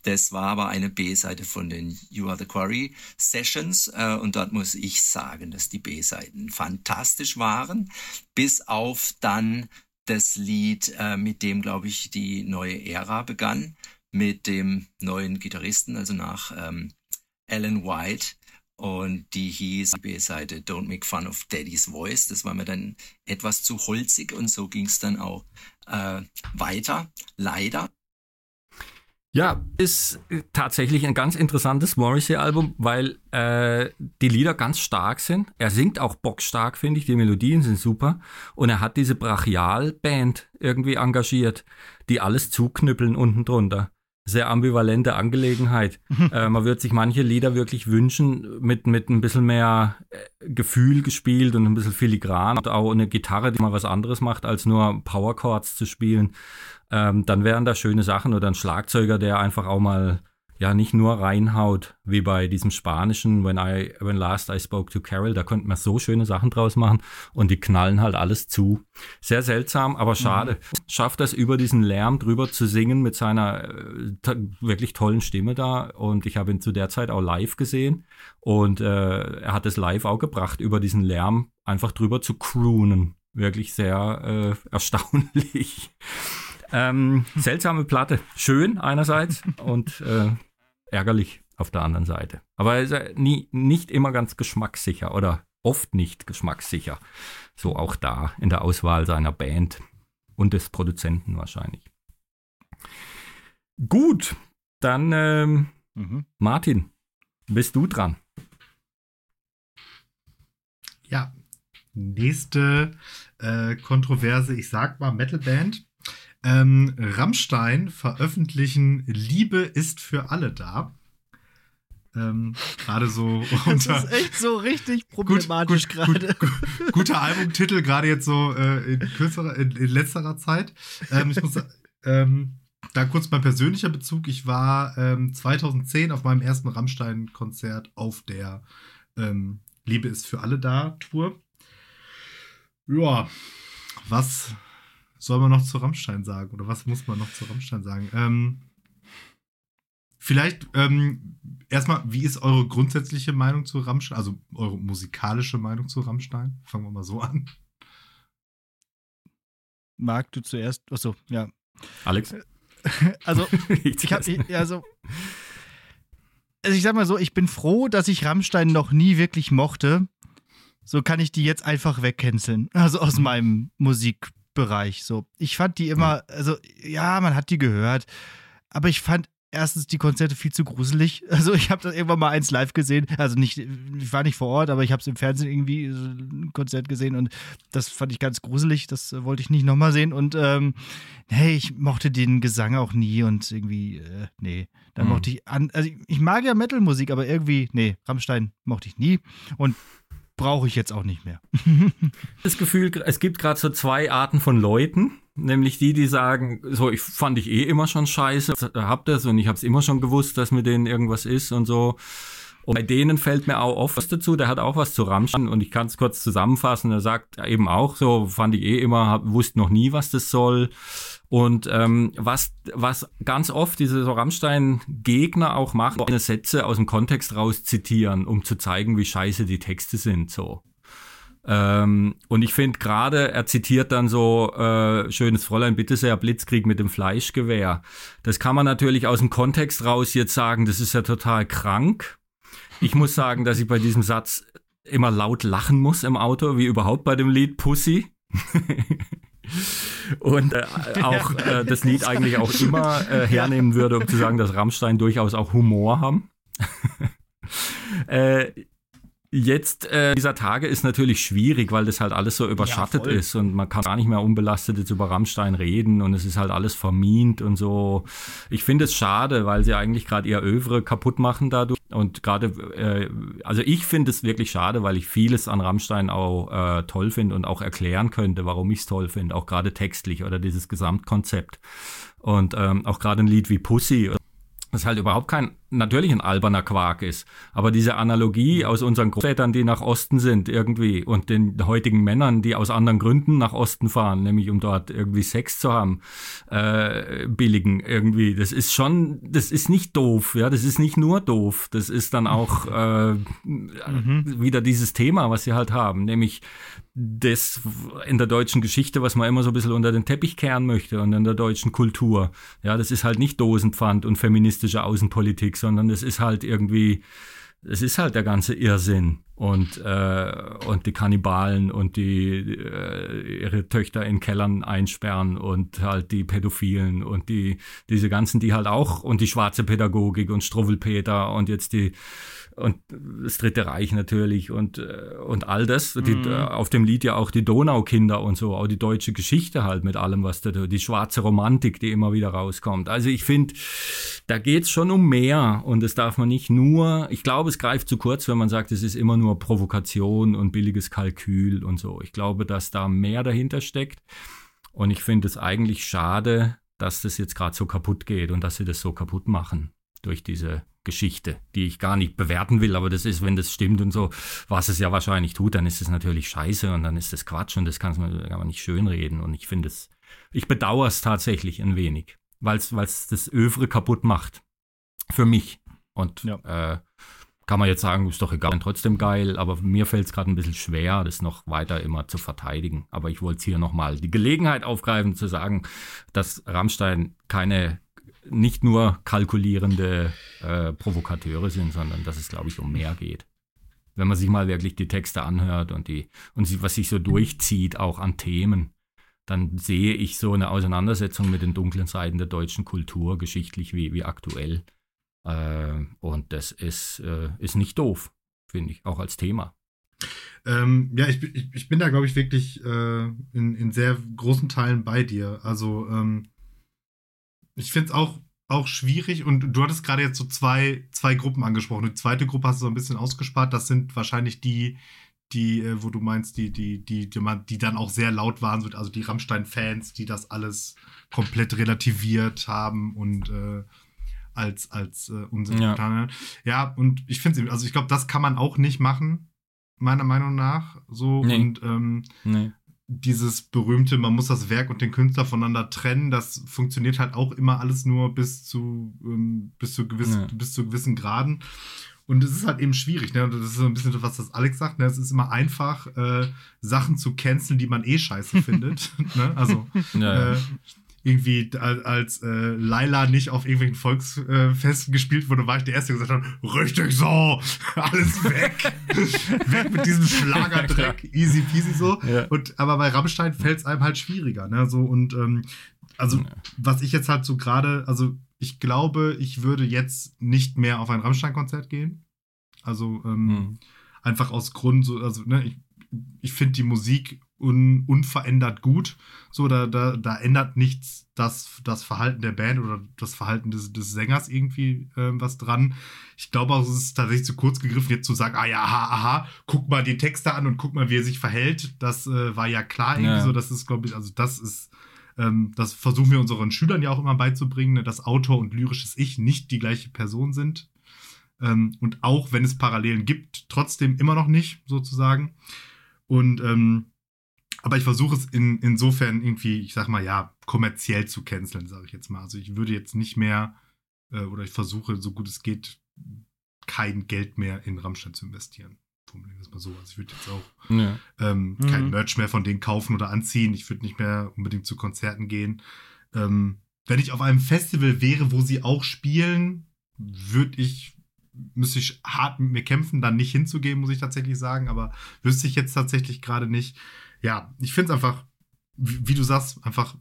Das war aber eine B-Seite von den You Are the Quarry Sessions äh, und dort muss ich sagen, dass die B-Seiten fantastisch waren, bis auf dann das Lied, äh, mit dem, glaube ich, die neue Ära begann, mit dem neuen Gitarristen, also nach ähm, Alan White. Und die hieß die B-Seite Don't Make Fun of Daddy's Voice. Das war mir dann etwas zu holzig und so ging es dann auch äh, weiter. Leider. Ja, ist tatsächlich ein ganz interessantes Morrissey-Album, weil äh, die Lieder ganz stark sind. Er singt auch bockstark, finde ich. Die Melodien sind super. Und er hat diese Brachial-Band irgendwie engagiert, die alles zuknüppeln unten drunter. Sehr ambivalente Angelegenheit. äh, man wird sich manche Lieder wirklich wünschen, mit, mit ein bisschen mehr äh, Gefühl gespielt und ein bisschen filigran. Und auch eine Gitarre, die mal was anderes macht, als nur Power Chords zu spielen ähm, dann wären da schöne Sachen oder ein Schlagzeuger, der einfach auch mal ja nicht nur reinhaut, wie bei diesem spanischen When I When Last I Spoke to Carol, da könnte man so schöne Sachen draus machen und die knallen halt alles zu. Sehr seltsam, aber schade. Mhm. Schafft das über diesen Lärm drüber zu singen mit seiner äh, wirklich tollen Stimme da und ich habe ihn zu der Zeit auch live gesehen und äh, er hat es live auch gebracht, über diesen Lärm einfach drüber zu croonen. Wirklich sehr äh, erstaunlich. Ähm, seltsame Platte. Schön einerseits und äh, ärgerlich auf der anderen Seite. Aber ist ja nie, nicht immer ganz geschmackssicher oder oft nicht geschmackssicher. So auch da in der Auswahl seiner Band und des Produzenten wahrscheinlich. Gut, dann ähm, mhm. Martin, bist du dran. Ja, nächste äh, Kontroverse, ich sag mal Metalband. Ähm, Rammstein veröffentlichen Liebe ist für alle da. Ähm, gerade so unter. Das ist echt so richtig problematisch gerade. Gut, gut, guter Albumtitel, gerade jetzt so äh, in, kürzerer, in, in letzterer Zeit. Ähm, ich muss ähm, da kurz mein persönlicher Bezug. Ich war 2010 ähm, auf meinem ersten Rammstein-Konzert auf der ähm, Liebe ist für alle da Tour. Ja, was soll man noch zu Rammstein sagen? Oder was muss man noch zu Rammstein sagen? Ähm, vielleicht ähm, erstmal, wie ist eure grundsätzliche Meinung zu Rammstein? Also eure musikalische Meinung zu Rammstein? Fangen wir mal so an. Marc, du zuerst. Achso, ja. Alex? Also, ich habe, also, also ich sag mal so, ich bin froh, dass ich Rammstein noch nie wirklich mochte. So kann ich die jetzt einfach wegcanceln. Also aus meinem Musik Bereich. So, ich fand die immer, also ja, man hat die gehört, aber ich fand erstens die Konzerte viel zu gruselig. Also ich habe das irgendwann mal eins live gesehen. Also nicht, ich war nicht vor Ort, aber ich habe es im Fernsehen irgendwie so ein Konzert gesehen und das fand ich ganz gruselig. Das wollte ich nicht nochmal sehen. Und ähm, hey, ich mochte den Gesang auch nie und irgendwie, äh, nee. Dann mhm. mochte ich an, also ich, ich mag ja Metal-Musik, aber irgendwie, nee, Rammstein mochte ich nie. Und brauche ich jetzt auch nicht mehr. das Gefühl, es gibt gerade so zwei Arten von Leuten, nämlich die, die sagen, so ich fand ich eh immer schon scheiße, hab das und ich habe es immer schon gewusst, dass mit denen irgendwas ist und so. Und bei denen fällt mir auch oft was dazu, der hat auch was zu Rammstein und ich kann es kurz zusammenfassen. Er sagt eben auch so, fand ich eh immer, hab, wusste noch nie, was das soll. Und ähm, was, was ganz oft diese so Rammstein-Gegner auch machen, eine Sätze aus dem Kontext raus zitieren, um zu zeigen, wie scheiße die Texte sind. So. Ähm, und ich finde gerade, er zitiert dann so, äh, schönes Fräulein, bitte sehr, Blitzkrieg mit dem Fleischgewehr. Das kann man natürlich aus dem Kontext raus jetzt sagen, das ist ja total krank. Ich muss sagen, dass ich bei diesem Satz immer laut lachen muss im Auto, wie überhaupt bei dem Lied Pussy. und äh, auch äh, das Lied eigentlich auch immer äh, hernehmen würde, um zu sagen, dass Rammstein durchaus auch Humor haben. Jetzt, äh, dieser Tage ist natürlich schwierig, weil das halt alles so überschattet Ja, ist und man kann gar nicht mehr unbelastet jetzt über Rammstein reden und es ist halt alles vermint und so. Ich finde es schade, weil sie eigentlich gerade ihr Övre kaputt machen dadurch und gerade, äh, also ich finde es wirklich schade, weil ich vieles an Rammstein auch äh, toll finde und auch erklären könnte, warum ich es toll finde, auch gerade textlich oder dieses Gesamtkonzept. Und ähm, auch gerade ein Lied wie Pussy das halt überhaupt kein, natürlich ein alberner Quark ist. Aber diese Analogie aus unseren Großvätern, die nach Osten sind irgendwie und den heutigen Männern, die aus anderen Gründen nach Osten fahren, nämlich um dort irgendwie Sex zu haben, äh, billigen irgendwie, das ist schon, das ist nicht doof, ja, das ist nicht nur doof, das ist dann auch äh, wieder dieses Thema, was sie halt haben, nämlich das in der deutschen Geschichte, was man immer so ein bisschen unter den Teppich kehren möchte und in der deutschen Kultur. Ja, das ist halt nicht Dosenpfand und feministische Außenpolitik, sondern es ist halt irgendwie, es ist halt der ganze Irrsinn und, äh, und die Kannibalen und die äh, ihre Töchter in Kellern einsperren und halt die Pädophilen und die diese ganzen, die halt auch und die schwarze Pädagogik und Struwwelpeter und jetzt die und das Dritte Reich natürlich und, äh, und all das. Die, äh, auf dem Lied ja auch die Donaukinder und so, auch die deutsche Geschichte halt mit allem, was da, die schwarze Romantik, die immer wieder rauskommt. Also ich finde, da geht's schon um mehr und das darf man nicht nur, ich glaube, es greift zu kurz, wenn man sagt, es ist immer nur Provokation und billiges Kalkül und so. Ich glaube, dass da mehr dahinter steckt und ich finde es eigentlich schade, dass das jetzt gerade so kaputt geht und dass sie das so kaputt machen durch diese Geschichte, die ich gar nicht bewerten will, aber das ist, wenn das stimmt und so, was es ja wahrscheinlich tut, dann ist es natürlich scheiße und dann ist das Quatsch und das kann man, nicht schönreden und ich finde es, ich bedauere es tatsächlich ein wenig, weil es das Övre kaputt macht. Für mich. Und Ja. äh, kann man jetzt sagen, ist doch egal, trotzdem geil, aber mir fällt es gerade ein bisschen schwer, das noch weiter immer zu verteidigen. Aber ich wollte hier nochmal die Gelegenheit aufgreifen, zu sagen, dass Rammstein keine nicht nur kalkulierende äh, Provokateure sind, sondern dass es, glaube ich, um mehr geht. Wenn man sich mal wirklich die Texte anhört und die und was sich so durchzieht, auch an Themen, dann sehe ich so eine Auseinandersetzung mit den dunklen Seiten der deutschen Kultur, geschichtlich wie, wie aktuell. Äh, und das ist, äh, ist nicht doof, finde ich, auch als Thema. Ähm, ja, ich, bin- ich, ich bin da, glaube ich, wirklich äh, in, in sehr großen Teilen bei dir. Also, ähm, ich finde es auch, auch schwierig und du hattest gerade jetzt so zwei, zwei Gruppen angesprochen. Die zweite Gruppe hast du so ein bisschen ausgespart. Das sind wahrscheinlich die, die, äh, wo du meinst, die, die, die, die, dann auch sehr laut waren, so- also die Rammstein-Fans, die das alles komplett relativiert haben und äh, als, als äh, Unsinn Ja. getan haben. Ja, und ich finde also ich glaube, das kann man auch nicht machen, meiner Meinung nach. So Nee. und ähm, Nee. Dieses berühmte, man muss das Werk und den Künstler voneinander trennen, das funktioniert halt auch immer alles nur bis zu, ähm, bis zu, gewiss, Ja. bis zu gewissen Graden. Und es ist halt eben schwierig, ne? Das ist so ein bisschen das, was das Alex sagt, ne? Es ist immer einfach, äh, Sachen zu canceln, die man eh scheiße findet. ne? Also Ja, äh, irgendwie als, äh, Laila nicht auf irgendwelchen Volksfesten gespielt wurde, war ich der Erste, der gesagt hat, richtig so, alles weg. weg mit diesem Schlagerdreck, easy peasy so. Ja. Und, aber bei Rammstein fällt es einem halt schwieriger, ne? So, und ähm, also, Ja. was ich jetzt halt so gerade, also ich glaube, ich würde jetzt nicht mehr auf ein Rammstein-Konzert gehen. Also, ähm, Hm. einfach aus Grund, so, also, ne, ich, ich finde die Musik un, unverändert gut. So, da, da, da ändert nichts das, das Verhalten der Band oder das Verhalten des, des Sängers irgendwie ähm, was dran. Ich glaube auch, es ist tatsächlich zu kurz gegriffen, jetzt zu sagen, ah ja, aha, aha, guck mal die Texte an und guck mal, wie er sich verhält. Das äh, war ja klar irgendwie Ja. so. Das ist, glaube ich, also das ist, ähm, das versuchen wir unseren Schülern ja auch immer beizubringen, ne, dass Autor und lyrisches Ich nicht die gleiche Person sind. Ähm, und auch wenn es Parallelen gibt, trotzdem immer noch nicht, sozusagen. Und ähm, aber ich versuche es in, insofern irgendwie, ich sag mal, ja, kommerziell zu canceln, sage ich jetzt mal. Also ich würde jetzt nicht mehr, äh, oder ich versuche, so gut es geht, kein Geld mehr in Rammstein zu investieren. Formulieren wir es mal so. Also ich würde jetzt auch Ja. ähm, Mhm. kein Merch mehr von denen kaufen oder anziehen. Ich würde nicht mehr unbedingt zu Konzerten gehen. Ähm, wenn ich auf einem Festival wäre, wo sie auch spielen, würde ich, müsste ich hart mit mir kämpfen, dann nicht hinzugehen, muss ich tatsächlich sagen. Aber wüsste ich jetzt tatsächlich gerade nicht. Ja, ich finde es einfach, wie, wie du sagst, einfach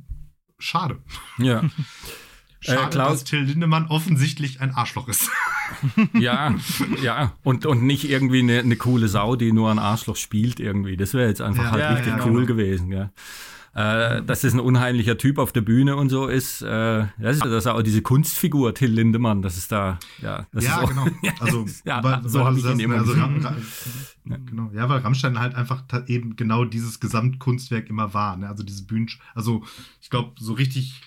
schade. ja. Schade, Klaus- dass Till Lindemann offensichtlich ein Arschloch ist. Ja, ja. Und, und nicht irgendwie eine, eine coole Sau, die nur ein Arschloch spielt irgendwie. Das wäre jetzt einfach Ja, halt ja, richtig ja, cool genau. gewesen, gell. Äh, dass das ein unheimlicher Typ auf der Bühne und so ist, äh, das ist, das auch diese Kunstfigur Till Lindemann, das ist da, ja, das ja, ist auch, genau. Also, ja, weil- so habe ich ihn immer also, Ra, genau. Ja, weil Rammstein halt einfach eben genau dieses Gesamtkunstwerk immer war. Ne? Also diese Bühnen, also ich glaube, so richtig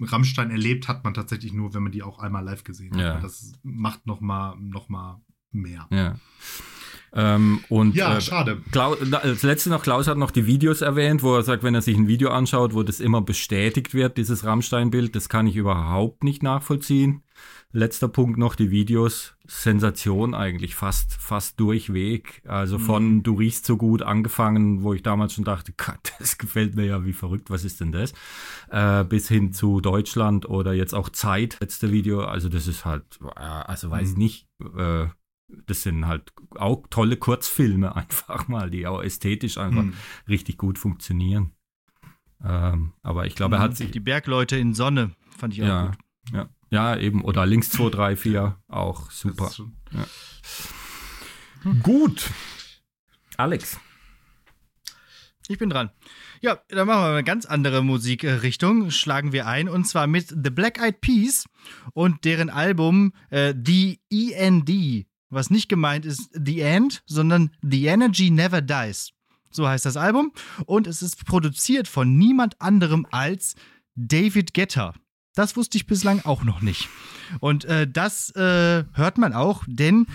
Rammstein erlebt hat man tatsächlich nur, wenn man die auch einmal live gesehen hat. Ja. Das macht noch mal, noch mal mehr. Ja. Ähm, und Ja, äh, schade. Klaus, als letztes noch, Klaus hat noch die Videos erwähnt, wo er sagt, wenn er sich ein Video anschaut, wo das immer bestätigt wird, dieses Rammstein-Bild, das kann ich überhaupt nicht nachvollziehen. Letzter Punkt noch, die Videos, Sensation eigentlich, fast, fast durchweg. Also von Du riechst so gut angefangen, wo ich damals schon dachte, Gott, das gefällt mir ja wie verrückt, was ist denn das? Äh, bis hin zu Deutschland oder jetzt auch Zeit, letzte Video. Also das ist halt, äh, also weiß ich nicht, äh, das sind halt auch tolle Kurzfilme einfach mal, die auch ästhetisch einfach Hm. richtig gut funktionieren. Ähm, aber ich glaube, er hat sich. Die Bergleute in Sonne fand ich auch Ja, gut. ja, ja, eben. Oder links 2, 3, 4, auch super. ist schon- Gut. Alex. Ich bin dran. Ja, dann machen wir eine ganz andere Musikrichtung, schlagen wir ein, und zwar mit The Black Eyed Peas und deren Album äh, The END, was nicht gemeint ist The End, sondern The Energy Never Dies. So heißt das Album und es ist produziert von niemand anderem als David Guetta. Das wusste ich bislang auch noch nicht. Und äh, das äh, hört man auch, denn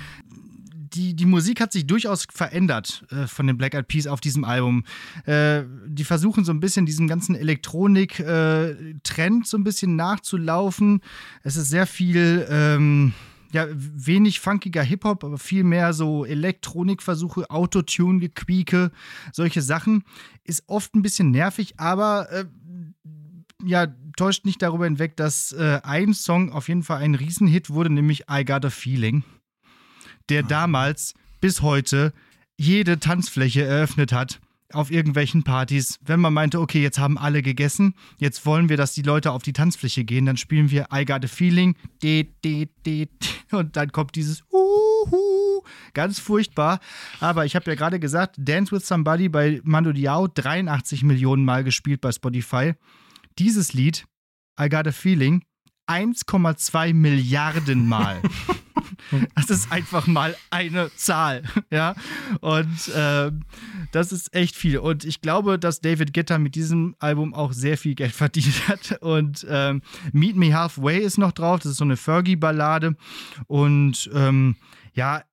die, die Musik hat sich durchaus verändert äh, von den Black Eyed Peas auf diesem Album. Äh, die versuchen so ein bisschen diesem ganzen Elektronik-Trend so ein bisschen nachzulaufen. Es ist sehr viel, ähm, ja, wenig funkiger Hip-Hop, aber viel mehr so Elektronikversuche, Autotune-Gequieke, solche Sachen. Ist oft ein bisschen nervig, aber äh, ja, täuscht nicht darüber hinweg, dass äh, ein Song auf jeden Fall ein Riesenhit wurde, nämlich I Got a Feeling der damals bis heute jede Tanzfläche eröffnet hat auf irgendwelchen Partys. Wenn man meinte, okay, jetzt haben alle gegessen, jetzt wollen wir, dass die Leute auf die Tanzfläche gehen, dann spielen wir I Got a Feeling, de, de, de, und dann kommt dieses Uhu, ganz furchtbar. Aber ich habe ja gerade gesagt, Dance with Somebody bei Mando Diao 83 Millionen Mal gespielt bei Spotify. Dieses Lied, I Got a Feeling, 1,2 Milliarden Mal. Das ist einfach mal eine Zahl, ja. Und ähm, das ist echt viel. Und ich glaube, dass David Guetta mit diesem Album auch sehr viel Geld verdient hat. Und ähm, Meet Me Halfway ist noch drauf. Das ist so eine Fergie-Ballade. Und ähm, ja,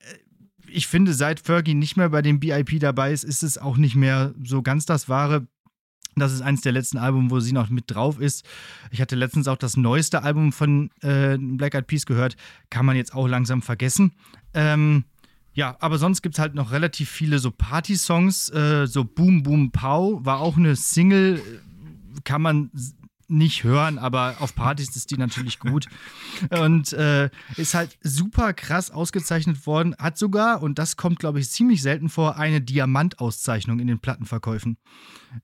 ich finde, seit Fergie nicht mehr bei dem BIP dabei ist, ist es auch nicht mehr so ganz das Wahre. Das ist eines der letzten Alben, wo sie noch mit drauf ist. Ich hatte letztens auch das neueste Album von äh, Black Eyed Peas gehört. Kann man jetzt auch langsam vergessen. Ähm, ja, aber sonst gibt es halt noch relativ viele so Party-Songs. Äh, so Boom Boom Pow war auch eine Single. äh, Kann man nicht hören, aber auf Partys ist die natürlich gut. Und äh, ist halt super krass ausgezeichnet worden. Hat sogar, und das kommt, glaube ich, ziemlich selten vor, eine Diamantauszeichnung in den Plattenverkäufen.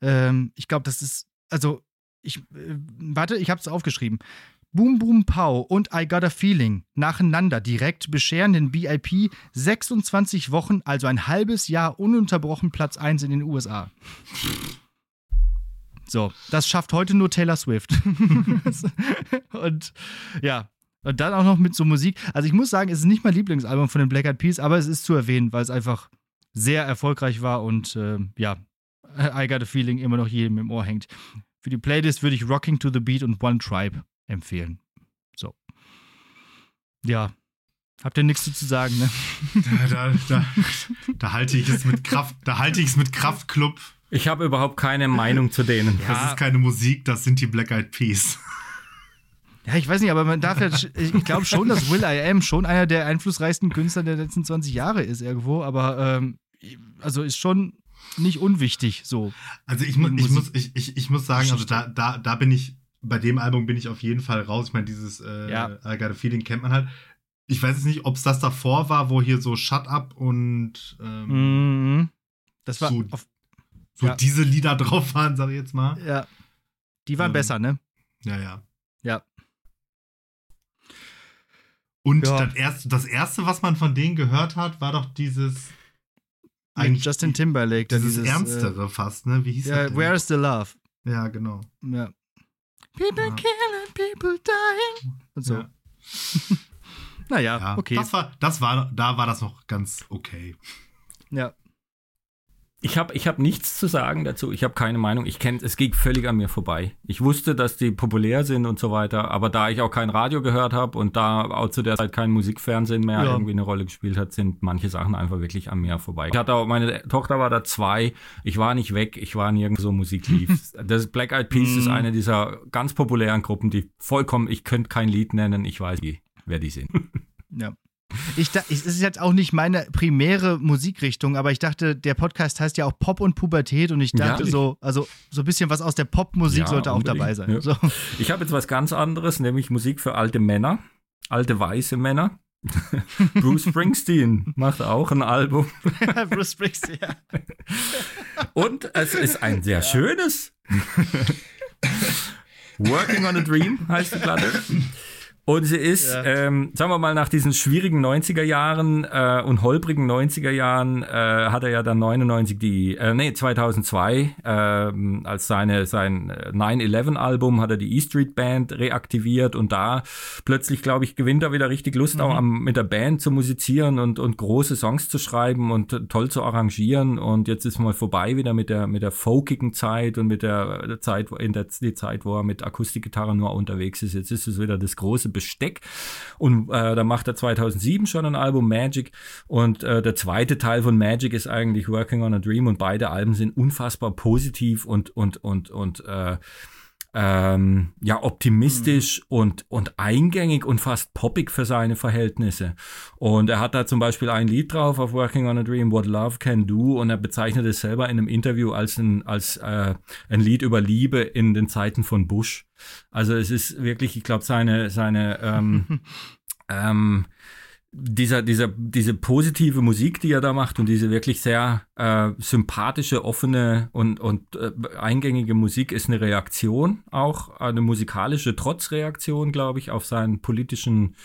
Ähm, ich glaube, das ist, also, ich, äh, warte, ich habe es aufgeschrieben. Boom Boom Pow und I Got a Feeling nacheinander direkt bescheren den BIP 26 Wochen, also ein halbes Jahr ununterbrochen Platz 1 in den USA. So, das schafft heute nur Taylor Swift. und ja, und dann auch noch mit so Musik. Also ich muss sagen, es ist nicht mein Lieblingsalbum von den Black Eyed Peas, aber es ist zu erwähnen, weil es einfach sehr erfolgreich war und äh, ja, I Got a Feeling immer noch jedem im Ohr hängt. Für die Playlist würde ich Rocking to the Beat und One Tribe empfehlen. So. Ja. Habt ihr nichts zu sagen, ne? Da, da, da, da halte ich es mit Kraft, da halte ich es mit Kraftclub. Ich habe überhaupt keine Meinung zu denen. Das ist keine Musik, das sind die Black Eyed Peas. Ja, ich weiß nicht, aber man darf ja, ich glaube schon, dass Will I Am schon einer der einflussreichsten Künstler der letzten 20 Jahre ist irgendwo, aber ähm, also ist schon nicht unwichtig so. Also ich, mu ich, muss, ich, ich, ich muss sagen, also da, da, da bin ich, bei dem Album bin ich auf jeden Fall raus. Ich meine, dieses äh, Ja. I Got a Feeling kennt man halt. Ich weiß jetzt nicht, ob es das davor war, wo hier so Shut Up und ähm, Mhm. Das war So- auf, so ja. diese Lieder drauf waren, sag ich jetzt mal. ja. Die waren Ähm, besser, ne? Ja, ja. Ja. Und Ja. das, erste, das erste, was man von denen gehört hat, war doch dieses. Mit Justin Timberlake. Dieses, dieses ernstere fast, ne? Wie hieß Äh, das? ja, denn? Where is the Love? Ja, genau. Ja. People Ja. killing, people dying. Und so. Ja. Naja, Ja, okay. Das war, das war, da war das noch ganz okay. ja. Ich habe ich hab nichts zu sagen dazu. Ich habe keine Meinung. Ich kenne es geht völlig an mir vorbei. Ich wusste, dass die populär sind und so weiter, aber da ich auch kein Radio gehört habe und da auch zu der Zeit kein Musikfernsehen mehr Ja. irgendwie eine Rolle gespielt hat, sind manche Sachen einfach wirklich an mir vorbei. Ich hatte auch, meine Tochter war da zwei. Ich war nicht weg. Ich war nirgendwo Musik lief. das Black Eyed Peas ist Mhm. eine dieser ganz populären Gruppen, die vollkommen, ich könnte kein Lied nennen. Ich weiß, wie- wer die sind. Ja. Ich da, es ist jetzt auch nicht meine primäre Musikrichtung, aber ich dachte, der Podcast heißt ja auch Pop und Pubertät und ich dachte Ja. so, also so ein bisschen was aus der Popmusik Ja, sollte auch unbedingt. dabei sein. Ja. So. Ich habe jetzt was ganz anderes, nämlich Musik für alte Männer, alte weiße Männer. Bruce Springsteen macht auch ein Album. Bruce Springsteen, ja. Und es ist ein sehr schönes. Working on a Dream heißt die Platte. Und sie ist, Ja. ähm, sagen wir mal, nach diesen schwierigen 90er Jahren äh, und holprigen 90er Jahren äh, hat er ja dann 99 die, äh, nee, 2002 ähm, als seine, sein äh, 9-11-Album hat er die E-Street Band reaktiviert und da plötzlich, glaube ich, gewinnt er wieder richtig Lust, auch am, mit der Band zu musizieren und, und große Songs zu schreiben und äh, toll zu arrangieren und jetzt ist mal vorbei wieder mit der, mit der folkigen Zeit und mit der, Zeit, wo- in der die Zeit, wo er mit Akustikgitarre nur unterwegs ist. Jetzt ist es wieder das große Besteck. Und äh, da macht er 2007 schon ein Album Magic. Und äh, der zweite Teil von Magic ist eigentlich Working on a Dream. Und beide Alben sind unfassbar positiv und, und, und, und äh, ähm, ja, optimistisch und, und eingängig und fast poppig für seine Verhältnisse. Und er hat da zum Beispiel ein Lied drauf auf Working on a Dream, What Love Can Do, und er bezeichnet es selber in einem Interview als ein, als, äh, ein Lied über Liebe in den Zeiten von Bush. Also es ist wirklich, ich glaube, seine, seine ähm, ähm, dieser, dieser, diese positive Musik, die er da macht und diese wirklich sehr äh, sympathische, offene und, und äh, eingängige Musik ist eine Reaktion, auch eine musikalische Trotzreaktion, glaube ich, auf seinen politischen,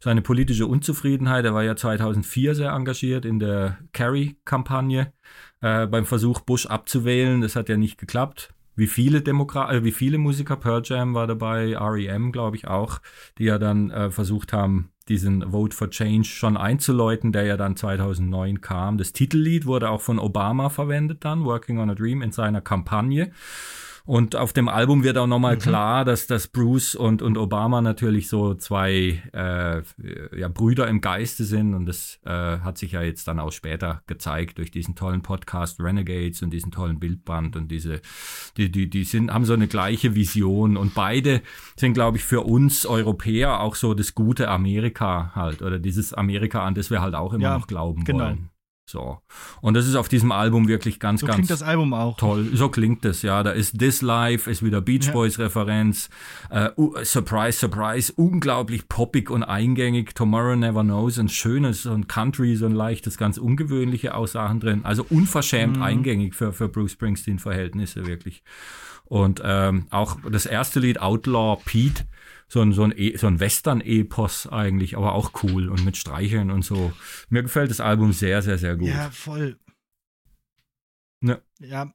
seine politische Unzufriedenheit. Er war ja 2004 sehr engagiert in der Kerry-Kampagne äh, beim Versuch, Bush abzuwählen. Das hat ja nicht geklappt. Wie viele Demokra äh, wie viele Musiker, Pearl Jam war dabei, REM, glaube ich auch, die ja dann äh, versucht haben, diesen Vote for Change schon einzuläuten, der ja dann 2009 kam. Das Titellied wurde auch von Obama verwendet dann, Working on a Dream, in seiner Kampagne. Und auf dem Album wird auch nochmal klar, dass, dass Bruce und, und Obama natürlich so zwei äh, ja, Brüder im Geiste sind. Und das äh, hat sich ja jetzt dann auch später gezeigt durch diesen tollen Podcast Renegades und diesen tollen Bildband. Und diese, die, die, die sind, haben so eine gleiche Vision. Und beide sind, glaube ich, für uns Europäer auch so das gute Amerika halt. Oder dieses Amerika, an das wir halt auch immer Ja, noch glauben genau. wollen. So. Und das ist auf diesem Album wirklich ganz, So ganz klingt das Album auch. toll. So klingt es, ja. Da ist This Life, ist wieder Beach Ja. Boys Referenz. Äh, uh, surprise, surprise, unglaublich poppig und eingängig. Tomorrow Never Knows, ein schönes, so ein Country, so ein leichtes, ganz ungewöhnliche Aussagen drin. Also unverschämt Mhm. eingängig für, für Bruce Springsteen Verhältnisse, wirklich. Und ähm, auch das erste Lied, Outlaw Pete, so ein, so ein, e so ein Western-Epos eigentlich, aber auch cool und mit Streicheln und so. Mir gefällt das Album sehr, sehr, sehr gut. Ja, voll. Ja. Ja.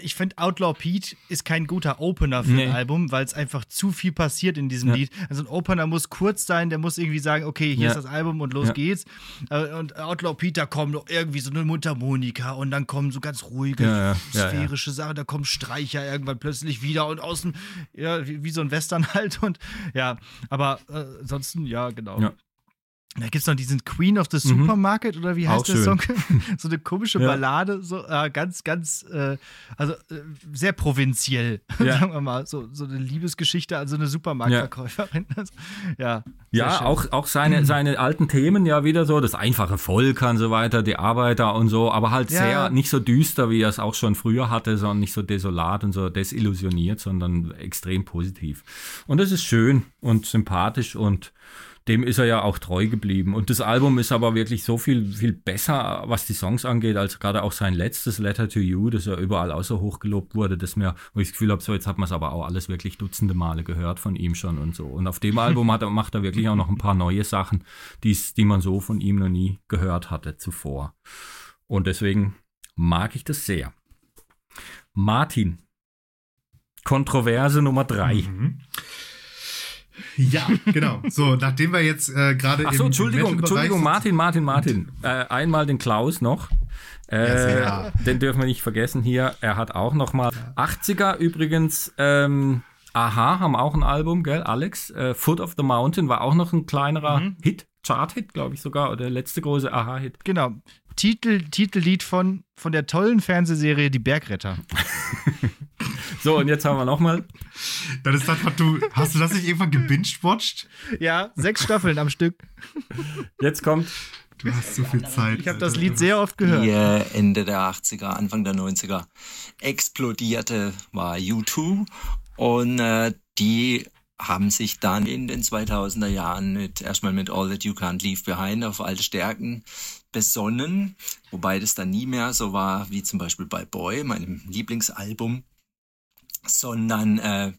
Ich finde, Outlaw Pete ist kein guter Opener für Nee. ein Album, weil es einfach zu viel passiert in diesem Ja. Lied. Also ein Opener muss kurz sein, der muss irgendwie sagen, okay, hier Ja. ist das Album und los Ja. geht's. Äh, Und Outlaw Pete, da kommen noch irgendwie so eine Mundharmonika und dann kommen so ganz ruhige, sphärische Sachen, da kommen Streicher irgendwann plötzlich wieder und außen, ja, wie, wie so ein Western halt und ja, aber äh, ansonsten, ja, genau. Ja. Da gibt es noch diesen Queen of the Mhm. Supermarket oder wie heißt Auch der schön. Song? so eine komische Ja. Ballade, so äh, ganz, ganz, äh, also äh, sehr provinziell, Ja. sagen wir mal. So, so eine Liebesgeschichte an so eine Supermarktverkäuferin. Ja, Ja, schön. auch, auch seine, seine alten Themen ja wieder so, das einfache Volk und so weiter, die Arbeiter und so, aber halt Ja. sehr, nicht so düster, wie er es auch schon früher hatte, sondern nicht so desolat und so desillusioniert, sondern extrem positiv. Und das ist schön und sympathisch und dem ist er ja auch treu geblieben. Und das Album ist aber wirklich so viel, viel besser, was die Songs angeht, als gerade auch sein letztes Letter to You, das ja überall auch so hoch gelobt wurde, dass mir, wo ich das Gefühl habe, so jetzt hat man es aber auch alles wirklich dutzende Male gehört von ihm schon und so. Und auf dem Album hat er, macht er wirklich auch noch ein paar neue Sachen, die's, die man so von ihm noch nie gehört hatte zuvor. Und deswegen mag ich das sehr. Martin, Kontroverse Nummer drei. Mhm. Ja, genau. So, nachdem wir jetzt äh, gerade. Achso, im Entschuldigung, Metal-Bereich Entschuldigung, Martin, Martin, Martin. Äh, einmal den Klaus noch. Äh, Ja, den dürfen wir nicht vergessen hier. Er hat auch noch mal 80er übrigens. Ähm, Aha, haben auch ein Album, gell, Alex? Äh, Foot of the Mountain war auch noch ein kleinerer Mhm. Hit, Chart-Hit, glaube ich sogar, oder der letzte große Aha-Hit. Genau. Titel, Titellied von, von der tollen Fernsehserie Die Bergretter. So, und jetzt haben wir noch mal. Das ist das, was du. Hast du das nicht irgendwann gebinged-watched? Ja, sechs Staffeln am Stück. Jetzt kommt Du hast so viel Zeit. Ich habe das Lied sehr oft gehört. äh, Ende der 80er, Anfang der 90er explodierte, war U2. Und äh, die haben sich dann in den 2000er Jahren mit, erstmal mit All That You Can't Leave Behind auf alte Stärken besonnen. Wobei das dann nie mehr so war wie zum Beispiel bei Boy, meinem Lieblingsalbum. Sondern äh,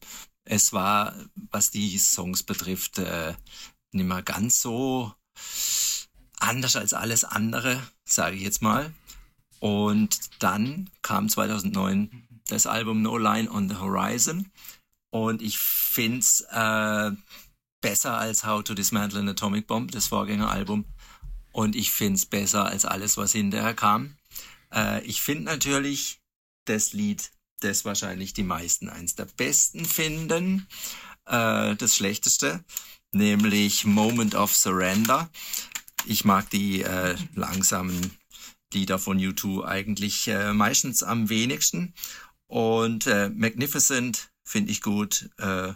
es war, was die Songs betrifft, äh, nicht mehr ganz so anders als alles andere, sage ich jetzt mal. Und dann kam 2009 das Album No Line on the Horizon. Und ich find's äh, besser als How to Dismantle an Atomic Bomb, das Vorgängeralbum. Und ich find's besser als alles, was hinterher kam. Äh, ich finde natürlich das Lied, das wahrscheinlich die meisten eins der besten finden, äh, das schlechteste, nämlich Moment of Surrender. Ich mag die äh, langsamen Lieder von U2 eigentlich äh, meistens am wenigsten. Und äh, Magnificent finde ich gut. Äh,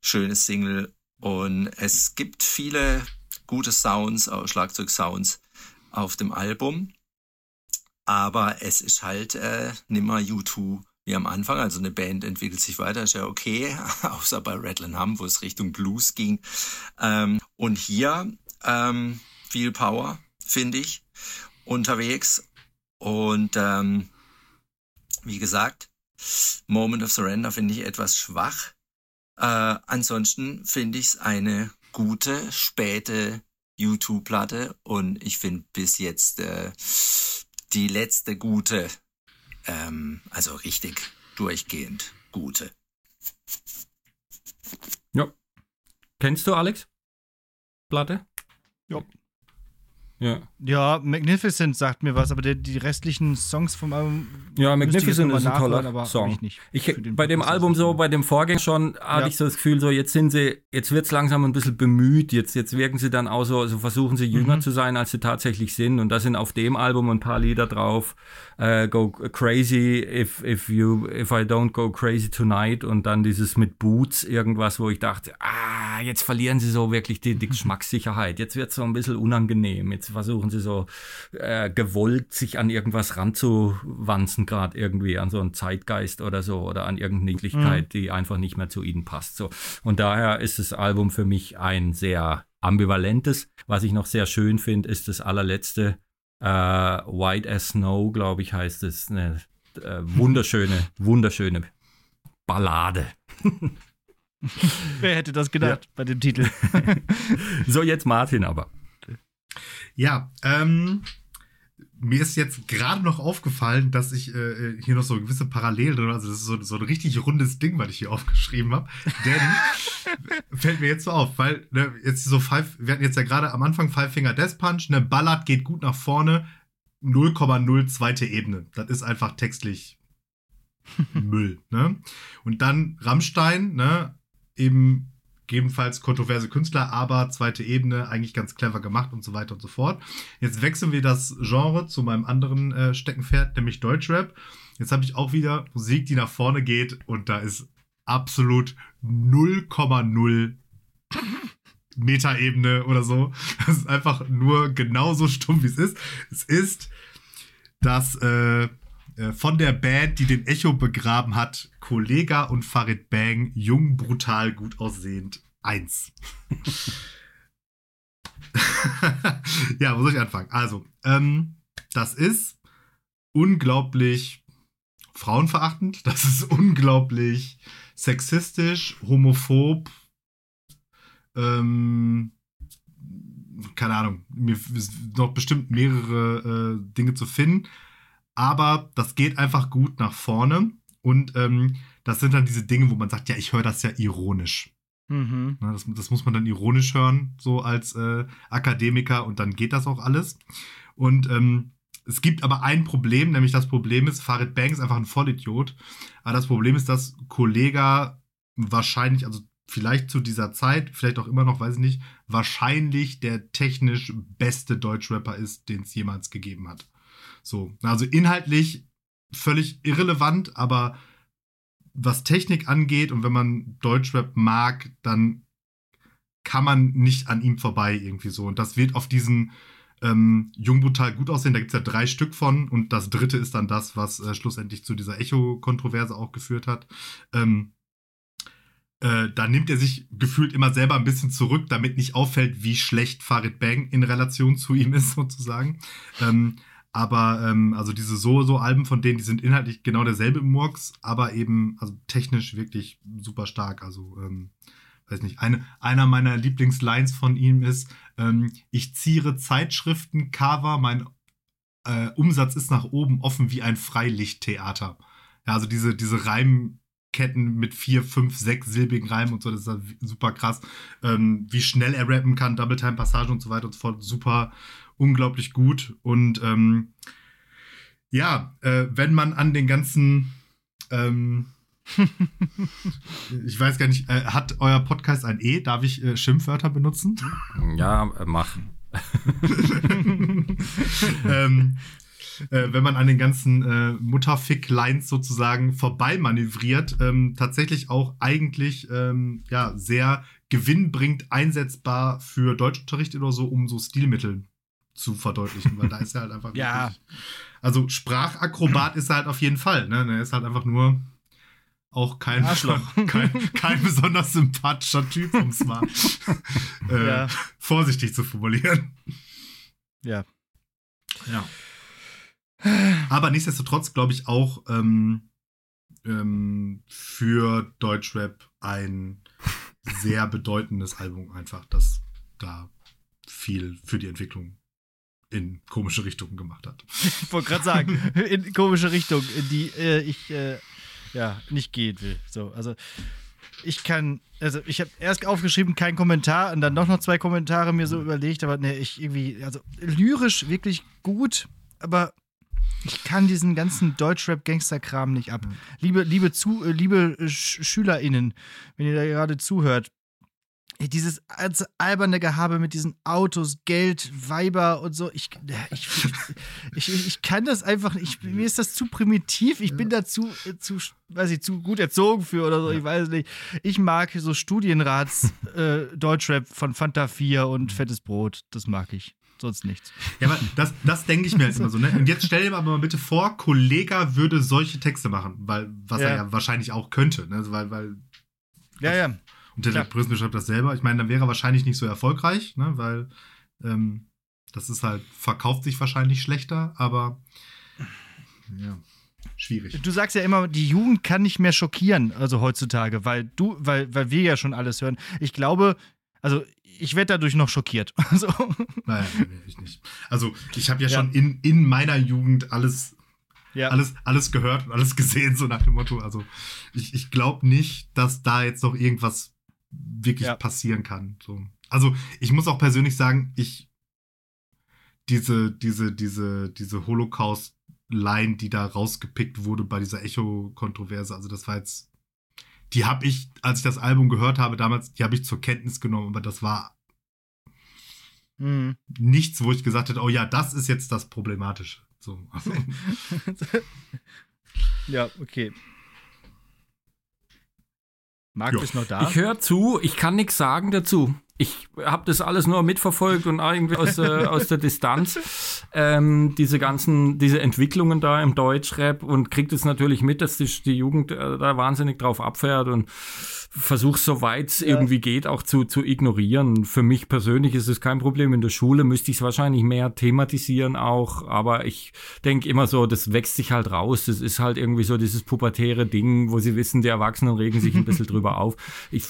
schönes Single. Und es gibt viele gute Sounds, auch Schlagzeug-Sounds auf dem Album. Aber es ist halt äh, nimmer U2 wie am Anfang. Also eine Band entwickelt sich weiter, ist ja okay. Außer bei Rattle Hum, wo es Richtung Blues ging. Ähm, und hier ähm, viel Power, finde ich, unterwegs. Und ähm, wie gesagt, Moment of Surrender finde ich etwas schwach. Äh, ansonsten finde ich es eine gute, späte U2-Platte und ich finde bis jetzt äh, die letzte gute, ähm, also richtig durchgehend gute. Kennst du Alex? Platte? Ja. Ja. Ja, Magnificent sagt mir was, aber der, die restlichen Songs vom Album. Ja, Magnificent ist ein toller Song. Ich nicht. Ich, bei dem Album so, es bei dem Vorgänger schon, hatte Ja. ich so das Gefühl, so jetzt sind sie, jetzt wird's langsam ein bisschen bemüht, jetzt, jetzt wirken sie dann auch so, so versuchen sie jünger Mhm. zu sein, als sie tatsächlich sind. Und da sind auf dem Album ein paar Lieder drauf. Äh, go crazy if, if you, if I don't go crazy tonight und dann dieses mit Boots irgendwas, wo ich dachte, ah, jetzt verlieren sie so wirklich die, die Geschmackssicherheit. Jetzt wird's so ein bisschen unangenehm. Jetzt versuchen sie so äh, gewollt sich an irgendwas ranzuwanzen, gerade irgendwie an so einen Zeitgeist oder so oder an irgendeine Niedlichkeit, die einfach nicht mehr zu ihnen passt. So. Und daher ist das Album für mich ein sehr ambivalentes. Was ich noch sehr schön finde, ist das allerletzte äh, White as Snow, glaube ich, heißt es. Eine äh, wunderschöne, wunderschöne Ballade. Wer hätte das gedacht bei dem Titel? So, jetzt Martin aber. Ja, ähm, mir ist jetzt gerade noch aufgefallen, dass ich äh, hier noch so gewisse Parallelen drin, also das ist so, so ein richtig rundes Ding, was ich hier aufgeschrieben habe. Denn fällt mir jetzt so auf, weil ne, jetzt so Five, wir hatten jetzt ja gerade am Anfang Five Finger Death Punch, ne Ballard geht gut nach vorne, 0,0 zweite Ebene. Das ist einfach textlich Müll, ne? Und dann Rammstein, ne? Eben gegebenenfalls kontroverse Künstler, aber zweite Ebene, eigentlich ganz clever gemacht und so weiter und so fort. Jetzt wechseln wir das Genre zu meinem anderen äh, Steckenpferd, nämlich Deutschrap. Jetzt habe ich auch wieder Musik, die nach vorne geht und da ist absolut 0,0 Metaebene oder so. Das ist einfach nur genauso stumm, wie es ist. Es ist das äh, von der Band, die den Echo begraben hat, Kollega und Farid Bang, jung, brutal, gut aussehend, eins. ja, wo soll ich anfangen? Also, ähm, das ist unglaublich frauenverachtend, das ist unglaublich sexistisch, homophob, ähm, keine Ahnung, mir sind noch bestimmt mehrere äh, Dinge zu finden, aber das geht einfach gut nach vorne und ähm, das sind dann diese Dinge, wo man sagt, ja, ich höre das ja ironisch. Mhm. Na, Das, das muss man dann ironisch hören, so als äh, Akademiker, und dann geht das auch alles. Und ähm, es gibt aber ein Problem, nämlich das Problem ist, Farid Bang ist einfach ein Vollidiot. Aber das Problem ist, dass Kollega wahrscheinlich, also vielleicht zu dieser Zeit, vielleicht auch immer noch, weiß ich nicht, wahrscheinlich der technisch beste Deutschrapper ist, den es jemals gegeben hat. So, also inhaltlich völlig irrelevant, aber was Technik angeht und wenn man Deutschrap mag, dann kann man nicht an ihm vorbei irgendwie so. Und das wird auf diesen ähm, Jungbrutal gut aussehen. Da gibt es ja drei Stück von und das dritte ist dann das, was äh, schlussendlich zu dieser Echo-Kontroverse auch geführt hat. Ähm, äh, da nimmt er sich gefühlt immer selber ein bisschen zurück, damit nicht auffällt, wie schlecht Farid Bang in Relation zu ihm ist, sozusagen. Ähm, aber ähm, also diese So-So-Alben von denen, die sind inhaltlich genau derselbe Murks, aber eben also technisch wirklich super stark. Also, ähm, weiß nicht, eine, einer meiner Lieblingslines von ihm ist, ähm, ich ziere Zeitschriften, Cover, mein äh, Umsatz ist nach oben offen wie ein Freilichttheater. Ja, also diese, diese Reimketten mit vier, fünf, sechs silbigen Reimen und so, das ist super krass. Ähm, wie schnell er rappen kann, Double Time Passage und so weiter und so fort, super unglaublich gut. Und ähm, ja, äh, wenn man an den ganzen, ähm, ich weiß gar nicht, äh, hat euer Podcast ein E? Darf ich äh, Schimpfwörter benutzen? Ja, äh, mach. ähm, äh, wenn man an den ganzen äh, Mutterfick-Lines sozusagen vorbeimanövriert, ähm, tatsächlich auch eigentlich ähm, ja, sehr gewinnbringend einsetzbar für Deutschunterricht oder so, um so Stilmittel zu verdeutlichen, weil da ist er halt einfach. Ja. wirklich- Also Sprachakrobat ist er halt auf jeden Fall. Ne? Er ist halt einfach nur auch kein, Arschloch. kein, kein besonders sympathischer Typ, um es mal äh, Ja. vorsichtig zu formulieren. Ja. Ja. Aber nichtsdestotrotz glaube ich auch ähm, ähm, für Deutschrap ein sehr bedeutendes Album einfach, das da viel für die Entwicklung in komische Richtungen gemacht hat. Ich wollte gerade sagen, in komische Richtung, in die äh, ich äh, ja nicht gehen will. So, also ich kann, also ich habe erst aufgeschrieben, kein Kommentar und dann doch noch zwei Kommentare mir so überlegt, aber ne, ich irgendwie, also lyrisch wirklich gut, aber ich kann diesen ganzen Deutschrap-Gangster-Kram nicht ab. Liebe, liebe, zu, äh, liebe Sch SchülerInnen, wenn ihr da gerade zuhört, dieses alberne Gehabe mit diesen Autos, Geld, Weiber und so, ich, ich, ich, ich, kann das einfach nicht. Ich, mir ist das zu primitiv. Ich bin da zu, weiß ich, zu gut erzogen für oder so. Ich weiß nicht. Ich mag so Studienrats äh, Deutschrap von Fanta 4 und Fettes Brot. Das mag ich. Sonst nichts. Ja, aber das, das denke ich mir halt immer so. Ne? Und jetzt stell dir aber mal bitte vor, Kollega würde solche Texte machen, weil was er Ja. ja wahrscheinlich auch könnte, ne? weil, weil Ja, ja. Und. Jack Brissner schreibt das selber. Ich meine, dann wäre er wahrscheinlich nicht so erfolgreich, ne? weil ähm, das ist halt, verkauft sich wahrscheinlich schlechter, aber ja, schwierig. Du sagst ja immer, die Jugend kann nicht mehr schockieren, also heutzutage, weil du, weil, weil wir ja schon alles hören. Ich glaube, also ich werde dadurch noch schockiert. Also, Nein, ich nicht. Also, ich habe ja, Ja. schon in, in meiner Jugend alles, ja. alles, alles gehört und alles gesehen, so nach dem Motto. Also, ich, ich glaube nicht, dass da jetzt noch irgendwas wirklich Ja. passieren kann. So. Also, ich muss auch persönlich sagen, ich diese, diese, diese, diese Holocaust-Line, die da rausgepickt wurde bei dieser Echo-Kontroverse, also das war jetzt, die habe ich, als ich das Album gehört habe damals, die habe ich zur Kenntnis genommen, aber das war Mhm. nichts, wo ich gesagt hätte, oh ja, das ist jetzt das Problematische. So, also, ja, okay. Marc Ja. ist noch da. Ich höre zu, ich kann nichts sagen dazu. Ich habe das alles nur mitverfolgt und irgendwie aus, äh, aus der Distanz ähm, diese ganzen, diese Entwicklungen da im Deutschrap und kriegt es natürlich mit, dass die, die Jugend äh, da wahnsinnig drauf abfährt und versuche soweit es ja. irgendwie geht auch zu, zu ignorieren. Für mich persönlich ist es kein Problem. In der Schule müsste ich es wahrscheinlich mehr thematisieren auch, aber ich denke immer so, das wächst sich halt raus. Das ist halt irgendwie so dieses pubertäre Ding, wo sie wissen, die Erwachsenen regen sich ein bisschen drüber auf. Ich,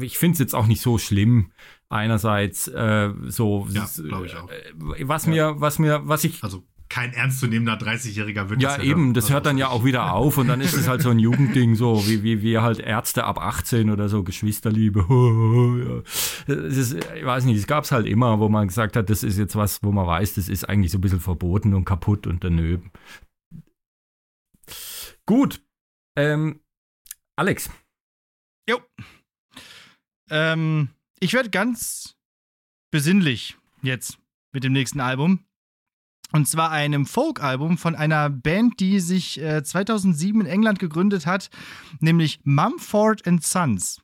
ich finde es jetzt auch nicht so schlimm. Einerseits äh, so, ja, glaube ich auch. Äh, was mir, was mir, was ich also kein ernstzunehmender 30-Jähriger wird ja, das ja eben, das hört dann ja auch wieder auf und dann ist es halt so ein Jugendding, so wie, wie wir halt Ärzte ab 18 oder so, Geschwisterliebe. Ist, ich weiß nicht, es gab es halt immer, wo man gesagt hat, das ist jetzt was, wo man weiß, das ist eigentlich so ein bisschen verboten und kaputt und daneben. Gut. Ähm, Alex. Jo. Ähm, ich werde ganz besinnlich jetzt mit dem nächsten Album. Und zwar einem Folk-Album von einer Band, die sich äh, 2007 in England gegründet hat, nämlich Mumford Sons.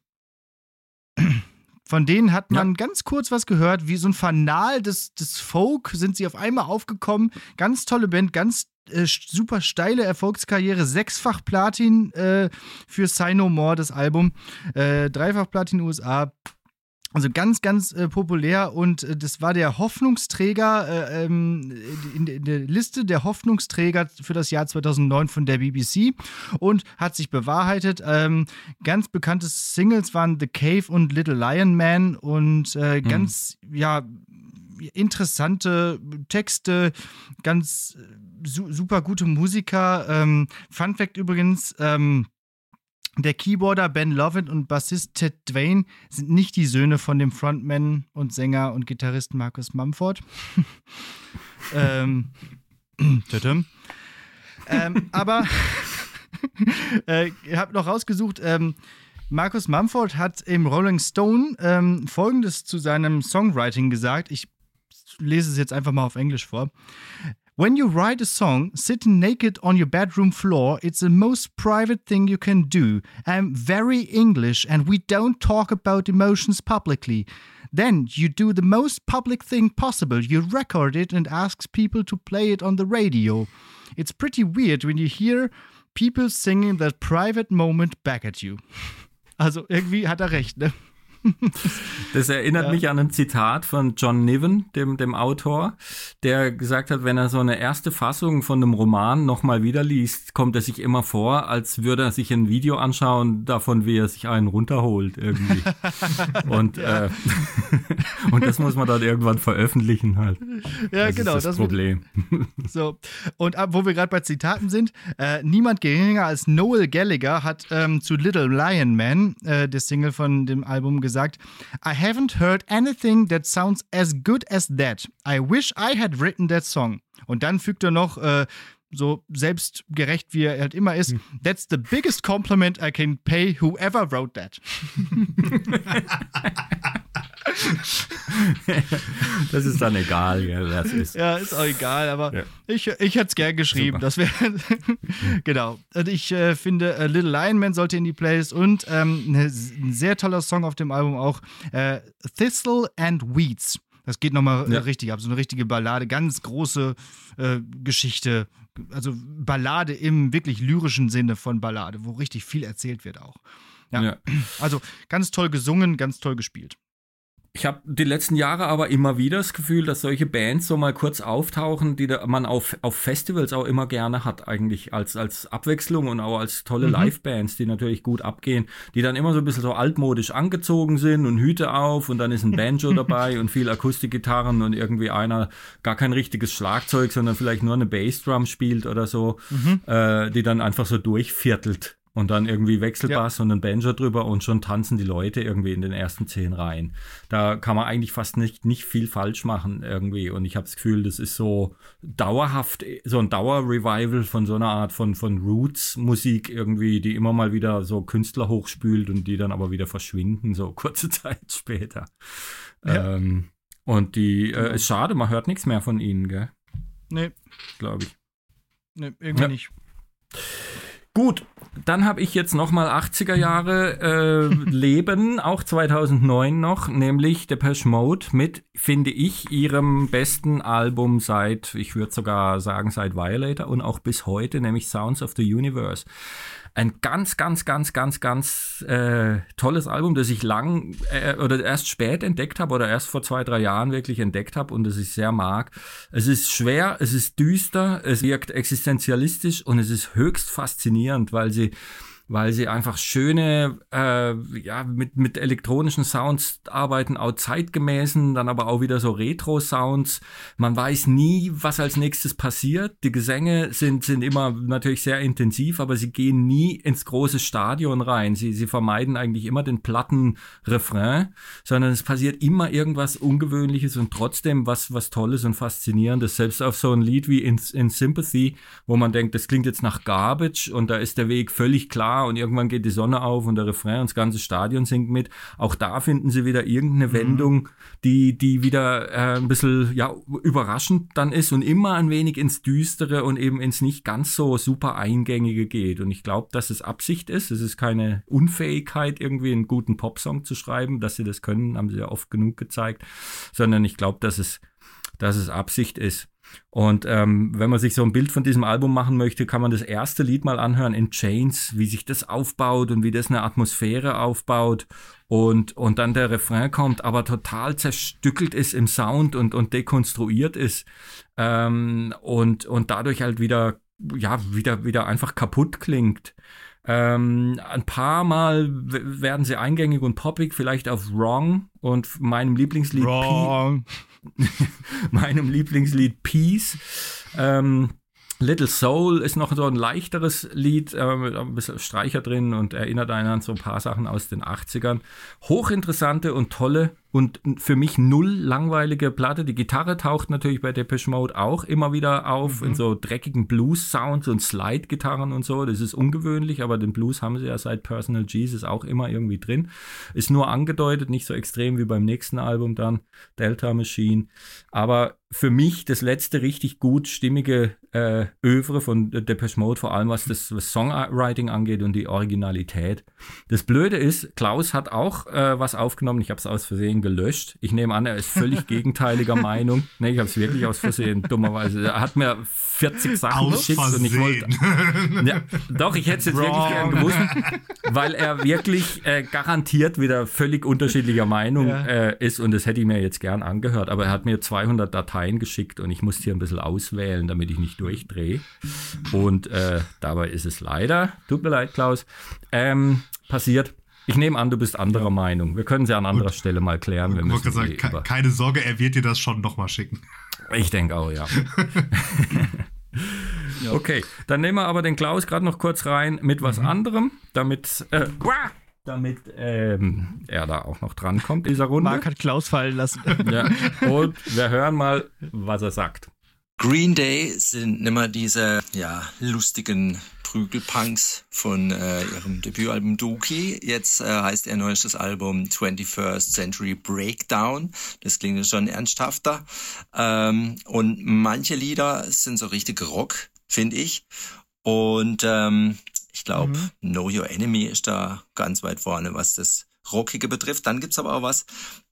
Von denen hat man ja. ganz kurz was gehört, wie so ein Fanal des, des Folk sind sie auf einmal aufgekommen. Ganz tolle Band, ganz äh, super steile Erfolgskarriere, sechsfach Platin äh, für Sign No More, das Album, äh, dreifach Platin USA, also ganz, ganz äh, populär und äh, das war der Hoffnungsträger äh, ähm, in, in, der Liste der Hoffnungsträger für das Jahr 2009 von der BBC und hat sich bewahrheitet. Ähm, ganz bekannte Singles waren The Cave und Little Lion Man und äh, mhm. ganz, ja, interessante Texte, ganz äh, su super gute Musiker. Ähm, Fun Fact übrigens, ähm, der Keyboarder Ben Lovett und Bassist Ted Dwayne sind nicht die Söhne von dem Frontman und Sänger und Gitarristen Marcus Mumford. ähm, ähm, aber äh, ich habe noch rausgesucht, ähm, Marcus Mumford hat im Rolling Stone ähm, Folgendes zu seinem Songwriting gesagt. Ich lese es jetzt einfach mal auf Englisch vor. When you write a song, sitting naked on your bedroom floor, it's the most private thing you can do. I'm very English and we don't talk about emotions publicly. Then you do the most public thing possible. You record it and ask people to play it on the radio. It's pretty weird when you hear people singing that private moment back at you. Also irgendwie hat er recht, ne? Das erinnert ja. mich an ein Zitat von John Niven, dem, dem Autor, der gesagt hat, wenn er so eine erste Fassung von einem Roman nochmal wieder liest, kommt er sich immer vor, als würde er sich ein Video anschauen davon, wie er sich einen runterholt irgendwie. und, ja. äh, und das muss man dann irgendwann veröffentlichen halt. Ja, das genau. Ist das, das Problem. so, und ab, wo wir gerade bei Zitaten sind, äh, niemand geringer als Noel Gallagher hat ähm, zu Little Lion Man, äh, der Single von dem Album, gesagt, gesagt, I haven't heard anything that sounds as good as that. I wish I had written that song. Und dann fügt er noch, äh, so selbstgerecht wie er halt immer ist, hm. that's the biggest compliment I can pay whoever wrote that. das ist dann egal, wer das ist. Ja, ist auch egal, aber ja. ich, ich hätte es gern geschrieben. Super. Das wäre genau. Und ich äh, finde, äh, Little Lion Man sollte in die Playlist und ähm, ne, ein sehr toller Song auf dem Album auch äh, Thistle and Weeds. Das geht nochmal ja. richtig ab. So eine richtige Ballade, ganz große äh, Geschichte. Also Ballade im wirklich lyrischen Sinne von Ballade, wo richtig viel erzählt wird auch. Ja. ja. Also ganz toll gesungen, ganz toll gespielt. Ich habe die letzten Jahre aber immer wieder das Gefühl, dass solche Bands so mal kurz auftauchen, die man auf, auf Festivals auch immer gerne hat, eigentlich als, als Abwechslung und auch als tolle mhm. Live-Bands, die natürlich gut abgehen, die dann immer so ein bisschen so altmodisch angezogen sind und Hüte auf und dann ist ein Banjo dabei und viel Akustikgitarren und irgendwie einer gar kein richtiges Schlagzeug, sondern vielleicht nur eine Bassdrum spielt oder so, mhm. äh, die dann einfach so durchviertelt und dann irgendwie Wechselbass ja. und ein Banjo drüber und schon tanzen die Leute irgendwie in den ersten zehn Reihen. Da kann man eigentlich fast nicht, nicht viel falsch machen irgendwie. Und ich habe das Gefühl, das ist so dauerhaft, so ein Dauerrevival von so einer Art von, von Roots-Musik irgendwie, die immer mal wieder so Künstler hochspült und die dann aber wieder verschwinden, so kurze Zeit später. Ja. Ähm, und die, äh, ist schade, man hört nichts mehr von ihnen, gell? Nee. Glaube ich. Nee, irgendwie ja. nicht. Gut, dann habe ich jetzt nochmal 80er Jahre äh, Leben, auch 2009 noch, nämlich Depeche Mode mit, finde ich, ihrem besten Album seit, ich würde sogar sagen, seit Violator und auch bis heute, nämlich Sounds of the Universe. Ein ganz, ganz, ganz, ganz, ganz äh, tolles Album, das ich lang äh, oder erst spät entdeckt habe oder erst vor zwei, drei Jahren wirklich entdeckt habe und das ich sehr mag. Es ist schwer, es ist düster, es wirkt existenzialistisch und es ist höchst faszinierend, weil sie weil sie einfach schöne, äh, ja, mit, mit elektronischen Sounds arbeiten, auch zeitgemäßen, dann aber auch wieder so Retro-Sounds. Man weiß nie, was als nächstes passiert. Die Gesänge sind, sind immer natürlich sehr intensiv, aber sie gehen nie ins große Stadion rein. Sie, sie vermeiden eigentlich immer den platten Refrain, sondern es passiert immer irgendwas Ungewöhnliches und trotzdem was, was Tolles und Faszinierendes. Selbst auf so ein Lied wie In, In Sympathy, wo man denkt, das klingt jetzt nach Garbage und da ist der Weg völlig klar und irgendwann geht die Sonne auf und der Refrain und das ganze Stadion singt mit. Auch da finden sie wieder irgendeine mhm. Wendung, die, die wieder äh, ein bisschen ja, überraschend dann ist und immer ein wenig ins Düstere und eben ins nicht ganz so super Eingängige geht. Und ich glaube, dass es Absicht ist. Es ist keine Unfähigkeit, irgendwie einen guten Popsong zu schreiben. Dass sie das können, haben sie ja oft genug gezeigt. Sondern ich glaube, dass es, dass es Absicht ist. Und ähm, wenn man sich so ein Bild von diesem Album machen möchte, kann man das erste Lied mal anhören in Chains, wie sich das aufbaut und wie das eine Atmosphäre aufbaut und, und dann der Refrain kommt, aber total zerstückelt ist im Sound und, und dekonstruiert ist ähm, und, und dadurch halt wieder, ja, wieder, wieder einfach kaputt klingt. Ähm, ein paar Mal werden sie eingängig und poppig, vielleicht auf Wrong und meinem Lieblingslied Wrong. meinem Lieblingslied Peace. Ähm, Little Soul ist noch so ein leichteres Lied, äh, mit ein bisschen Streicher drin und erinnert einen an so ein paar Sachen aus den 80ern. Hochinteressante und tolle und für mich null langweilige Platte. Die Gitarre taucht natürlich bei Depeche Mode auch immer wieder auf mhm. in so dreckigen Blues-Sounds und Slide-Gitarren und so. Das ist ungewöhnlich, aber den Blues haben sie ja seit Personal Jesus auch immer irgendwie drin. Ist nur angedeutet, nicht so extrem wie beim nächsten Album dann, Delta Machine. Aber für mich das letzte richtig gut stimmige äh, Övre von Depeche Mode, vor allem was das was Songwriting angeht und die Originalität. Das Blöde ist, Klaus hat auch äh, was aufgenommen, ich habe es aus Versehen gelöscht. Ich nehme an, er ist völlig gegenteiliger Meinung. Nee, ich habe es wirklich aus Versehen, dummerweise. Er hat mir 40 Sachen aus geschickt Versehen. und ich wollte. Ja, doch, ich hätte es jetzt Wrong. wirklich gern gewusst, weil er wirklich äh, garantiert wieder völlig unterschiedlicher Meinung Ja. äh, ist und das hätte ich mir jetzt gern angehört. Aber er hat mir 200 Dateien geschickt und ich musste hier ein bisschen auswählen, damit ich nicht durchdrehe. Und äh, dabei ist es leider, tut mir leid, Klaus, ähm, passiert. Ich nehme an, du bist anderer Meinung. Wir können sie an anderer Stelle mal klären. Wir Ich wollte müssen sagen, ke- über- keine Sorge, er wird dir das schon nochmal schicken. ich denke auch, ja. Okay, dann nehmen wir aber den Klaus gerade noch kurz rein mit was anderem, damit, äh, damit ähm, er da auch noch drankommt in dieser Runde. Marc hat Klaus fallen lassen. Ja. Und wir hören mal, was er sagt. Green Day sind nimmer diese ja, lustigen Prügelpunks von äh, ihrem Debütalbum Dookie. Jetzt äh, heißt ihr neuestes Album 21st Century Breakdown. Das klingt schon ernsthafter. Ähm, und manche Lieder sind so richtig Rock, finde ich. Und ähm, ich glaube, Know Your Enemy ist da ganz weit vorne, was das Rockige betrifft. Dann gibt's aber auch was,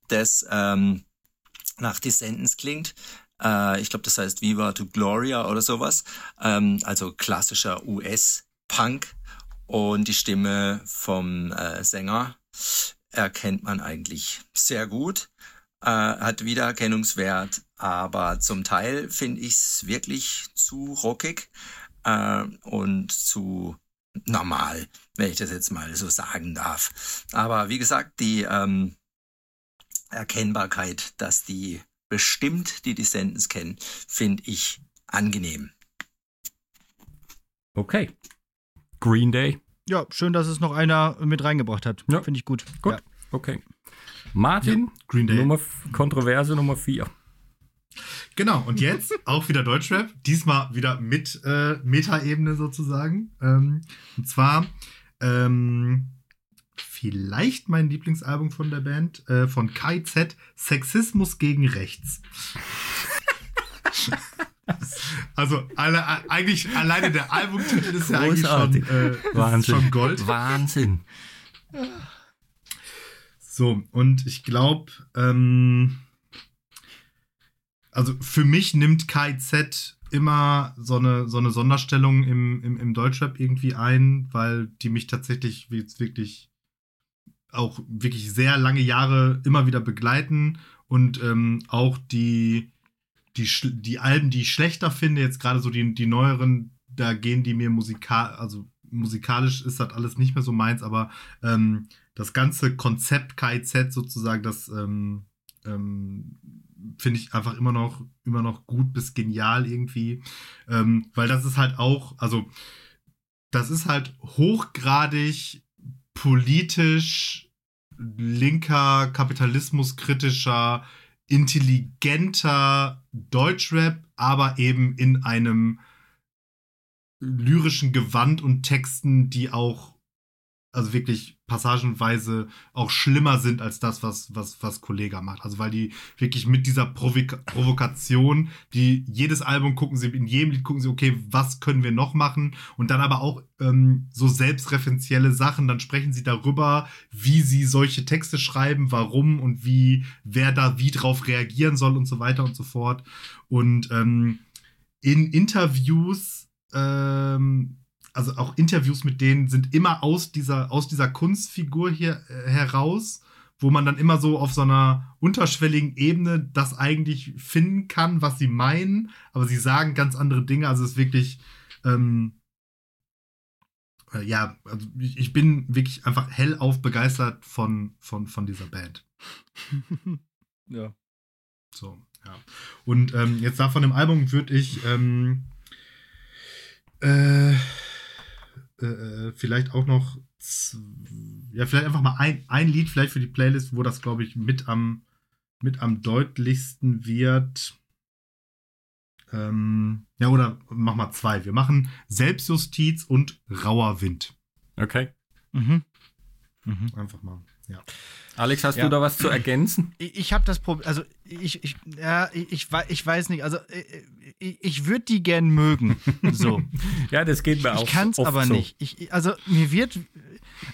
das ähm, nach Descendants klingt. Äh, ich glaube, das heißt Viva to Gloria oder sowas. Ähm, also klassischer US-Punk. Und die Stimme vom äh, Sänger erkennt man eigentlich sehr gut. Äh, hat Wiedererkennungswert, aber zum Teil finde ich es wirklich zu rockig äh, und zu normal, wenn ich das jetzt mal so sagen darf. Aber wie gesagt, die ähm, Erkennbarkeit, dass die bestimmt die Descendants kennen, finde ich angenehm. Okay. Green Day. Ja, schön, dass es noch einer mit reingebracht hat. Ja. Finde ich gut. Gut. Ja. Okay. Martin, Green Day. Nummer, Kontroverse Nummer 4. Genau, und jetzt auch wieder Deutschrap. Diesmal wieder mit äh, Metaebene sozusagen. Ähm, und zwar ähm, vielleicht mein Lieblingsalbum von der Band, äh, von KIZ, Sexismus gegen Rechts. Also alle, eigentlich alleine der Albumtitel ist ja eigentlich schon, äh, Wahnsinn. schon Gold. Wahnsinn. So, und ich glaube, ähm, also für mich nimmt KIZ immer so eine, so eine Sonderstellung im, im, im Deutschrap irgendwie ein, weil die mich tatsächlich jetzt wirklich auch wirklich sehr lange Jahre immer wieder begleiten und ähm, auch die, die, die Alben, die ich schlechter finde, jetzt gerade so die, die neueren, da gehen die mir musikal, also musikalisch ist das alles nicht mehr so meins, aber ähm, das ganze Konzept KIZ sozusagen, das ähm, ähm, finde ich einfach immer noch, immer noch gut bis genial irgendwie. Ähm, weil das ist halt auch, also das ist halt hochgradig politisch linker, kapitalismuskritischer, intelligenter Deutschrap, aber eben in einem lyrischen Gewand und Texten, die auch also wirklich passagenweise auch schlimmer sind als das, was, was, was Kollega macht. Also weil die wirklich mit dieser Provika Provokation, die jedes Album gucken sie, in jedem Lied gucken sie, okay, was können wir noch machen? Und dann aber auch ähm, so selbstreferenzielle Sachen, dann sprechen sie darüber, wie sie solche Texte schreiben, warum und wie, wer da wie drauf reagieren soll und so weiter und so fort. Und ähm, in Interviews ähm, also auch Interviews mit denen sind immer aus dieser, aus dieser Kunstfigur hier äh, heraus, wo man dann immer so auf so einer unterschwelligen Ebene das eigentlich finden kann, was sie meinen, aber sie sagen ganz andere Dinge. Also es ist wirklich, ähm, äh, ja, also ich, ich bin wirklich einfach hellauf begeistert von, von, von dieser Band. ja. So, ja. Und ähm, jetzt da von dem Album würde ich ähm, äh, äh, vielleicht auch noch ja, vielleicht einfach mal ein, ein Lied vielleicht für die Playlist, wo das, glaube ich, mit am, mit am deutlichsten wird. Ähm, ja, oder mach mal zwei. Wir machen Selbstjustiz und Rauer Wind. Okay. Mhm. Mhm. Einfach mal, ja. Alex, hast Ja. du da was zu ergänzen? Ich, ich habe das Problem, also ich, ich, ja, ich, ich, wei- ich weiß nicht, also äh, ich, ich würde die gern mögen. So. Ja, das geht mir auch. Ich kann es aber so. nicht. Ich, also mir wird,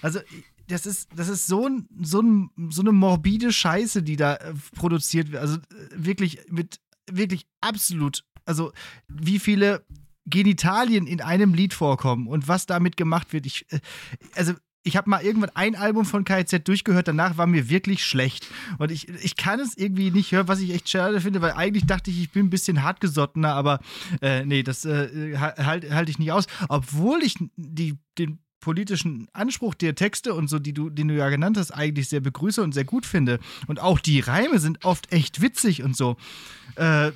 also das ist, das ist so, ein, so, ein, so eine morbide Scheiße, die da äh, produziert wird. Also äh, wirklich mit, wirklich absolut, also wie viele Genitalien in einem Lied vorkommen und was damit gemacht wird. Ich, äh, also ich habe mal irgendwann ein Album von KZ durchgehört, danach war mir wirklich schlecht. Und ich, ich kann es irgendwie nicht hören, was ich echt schade finde, weil eigentlich dachte ich, ich bin ein bisschen hartgesottener, aber äh, nee, das äh, halte halt ich nicht aus. Obwohl ich die, den politischen Anspruch der Texte und so, die du, den du ja genannt hast, eigentlich sehr begrüße und sehr gut finde. Und auch die Reime sind oft echt witzig und so. Äh,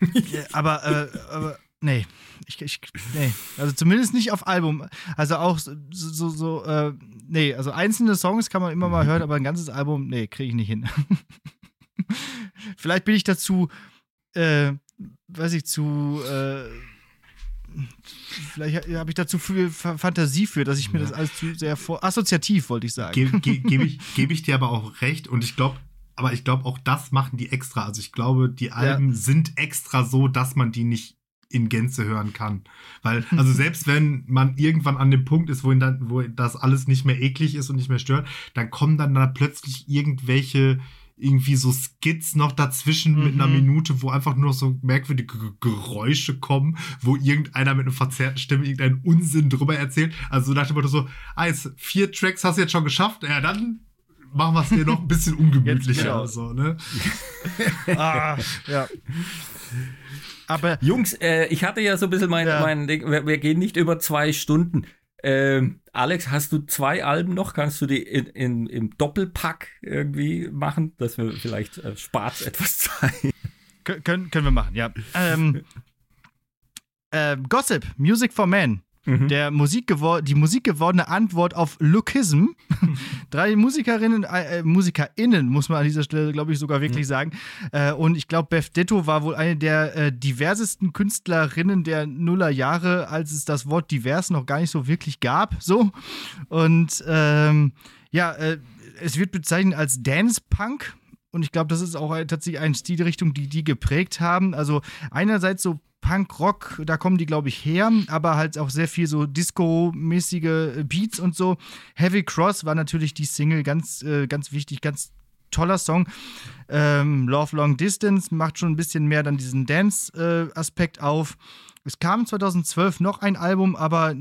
aber, äh, aber nee. Ich, ich, nee, also zumindest nicht auf Album. Also auch so, so, so äh, nee, also einzelne Songs kann man immer mal hören, aber ein ganzes Album, nee, kriege ich nicht hin. Vielleicht bin ich dazu, äh, weiß ich, zu, äh, vielleicht habe ich dazu viel Fa- Fantasie für, dass ich mir das alles zu sehr vor, assoziativ, wollte ich sagen. Gebe ge, geb ich, geb ich dir aber auch recht und ich glaube, aber ich glaube auch das machen die extra. Also ich glaube, die Alben sind extra so, dass man die nicht in Gänze hören kann. Weil, also selbst wenn man irgendwann an dem Punkt ist, wo, dann, wo das alles nicht mehr eklig ist und nicht mehr stört, dann kommen dann da plötzlich irgendwelche irgendwie so Skits noch dazwischen mit einer Mhm. Minute, wo einfach nur so merkwürdige G- Geräusche kommen, wo irgendeiner mit einer verzerrten Stimme irgendeinen Unsinn drüber erzählt. Also dem Motto so, ah, jetzt vier Tracks hast du jetzt schon geschafft, ja, dann machen wir es dir noch ein bisschen ungemütlicher. genau. so, ne? ah, ja. Aber Jungs, äh, ich hatte ja so ein bisschen mein, Ja. mein Ding, wir, wir gehen nicht über zwei Stunden. Ähm, Alex, hast du zwei Alben noch? Kannst du die in, in, im Doppelpack irgendwie machen, dass wir vielleicht äh, Spatz etwas zeigen? Kö- können, können wir machen, ja. Ähm, ähm, Gossip, Music for Men. Mhm. Der Musik die musikgewordene Antwort auf Lookism. Drei Musikerinnen, äh, äh, MusikerInnen, muss man an dieser Stelle, glaube ich, sogar wirklich sagen. Äh, und ich glaube, Beth Ditto war wohl eine der äh, diversesten Künstlerinnen der Nullerjahre, als es das Wort divers noch gar nicht so wirklich gab. So. Und ähm, ja, äh, es wird bezeichnet als Dance Punk. Und ich glaube, das ist auch tatsächlich eine Stilrichtung, die die geprägt haben. Also einerseits so Punk-Rock, da kommen die, glaube ich, her, aber halt auch sehr viel so Disco-mäßige Beats und so. Heavy Cross war natürlich die Single, ganz, äh, ganz wichtig, ganz toller Song. Ähm, Love Long Distance macht schon ein bisschen mehr dann diesen Dance-Aspekt äh, auf. Es kam 2012 noch ein Album, aber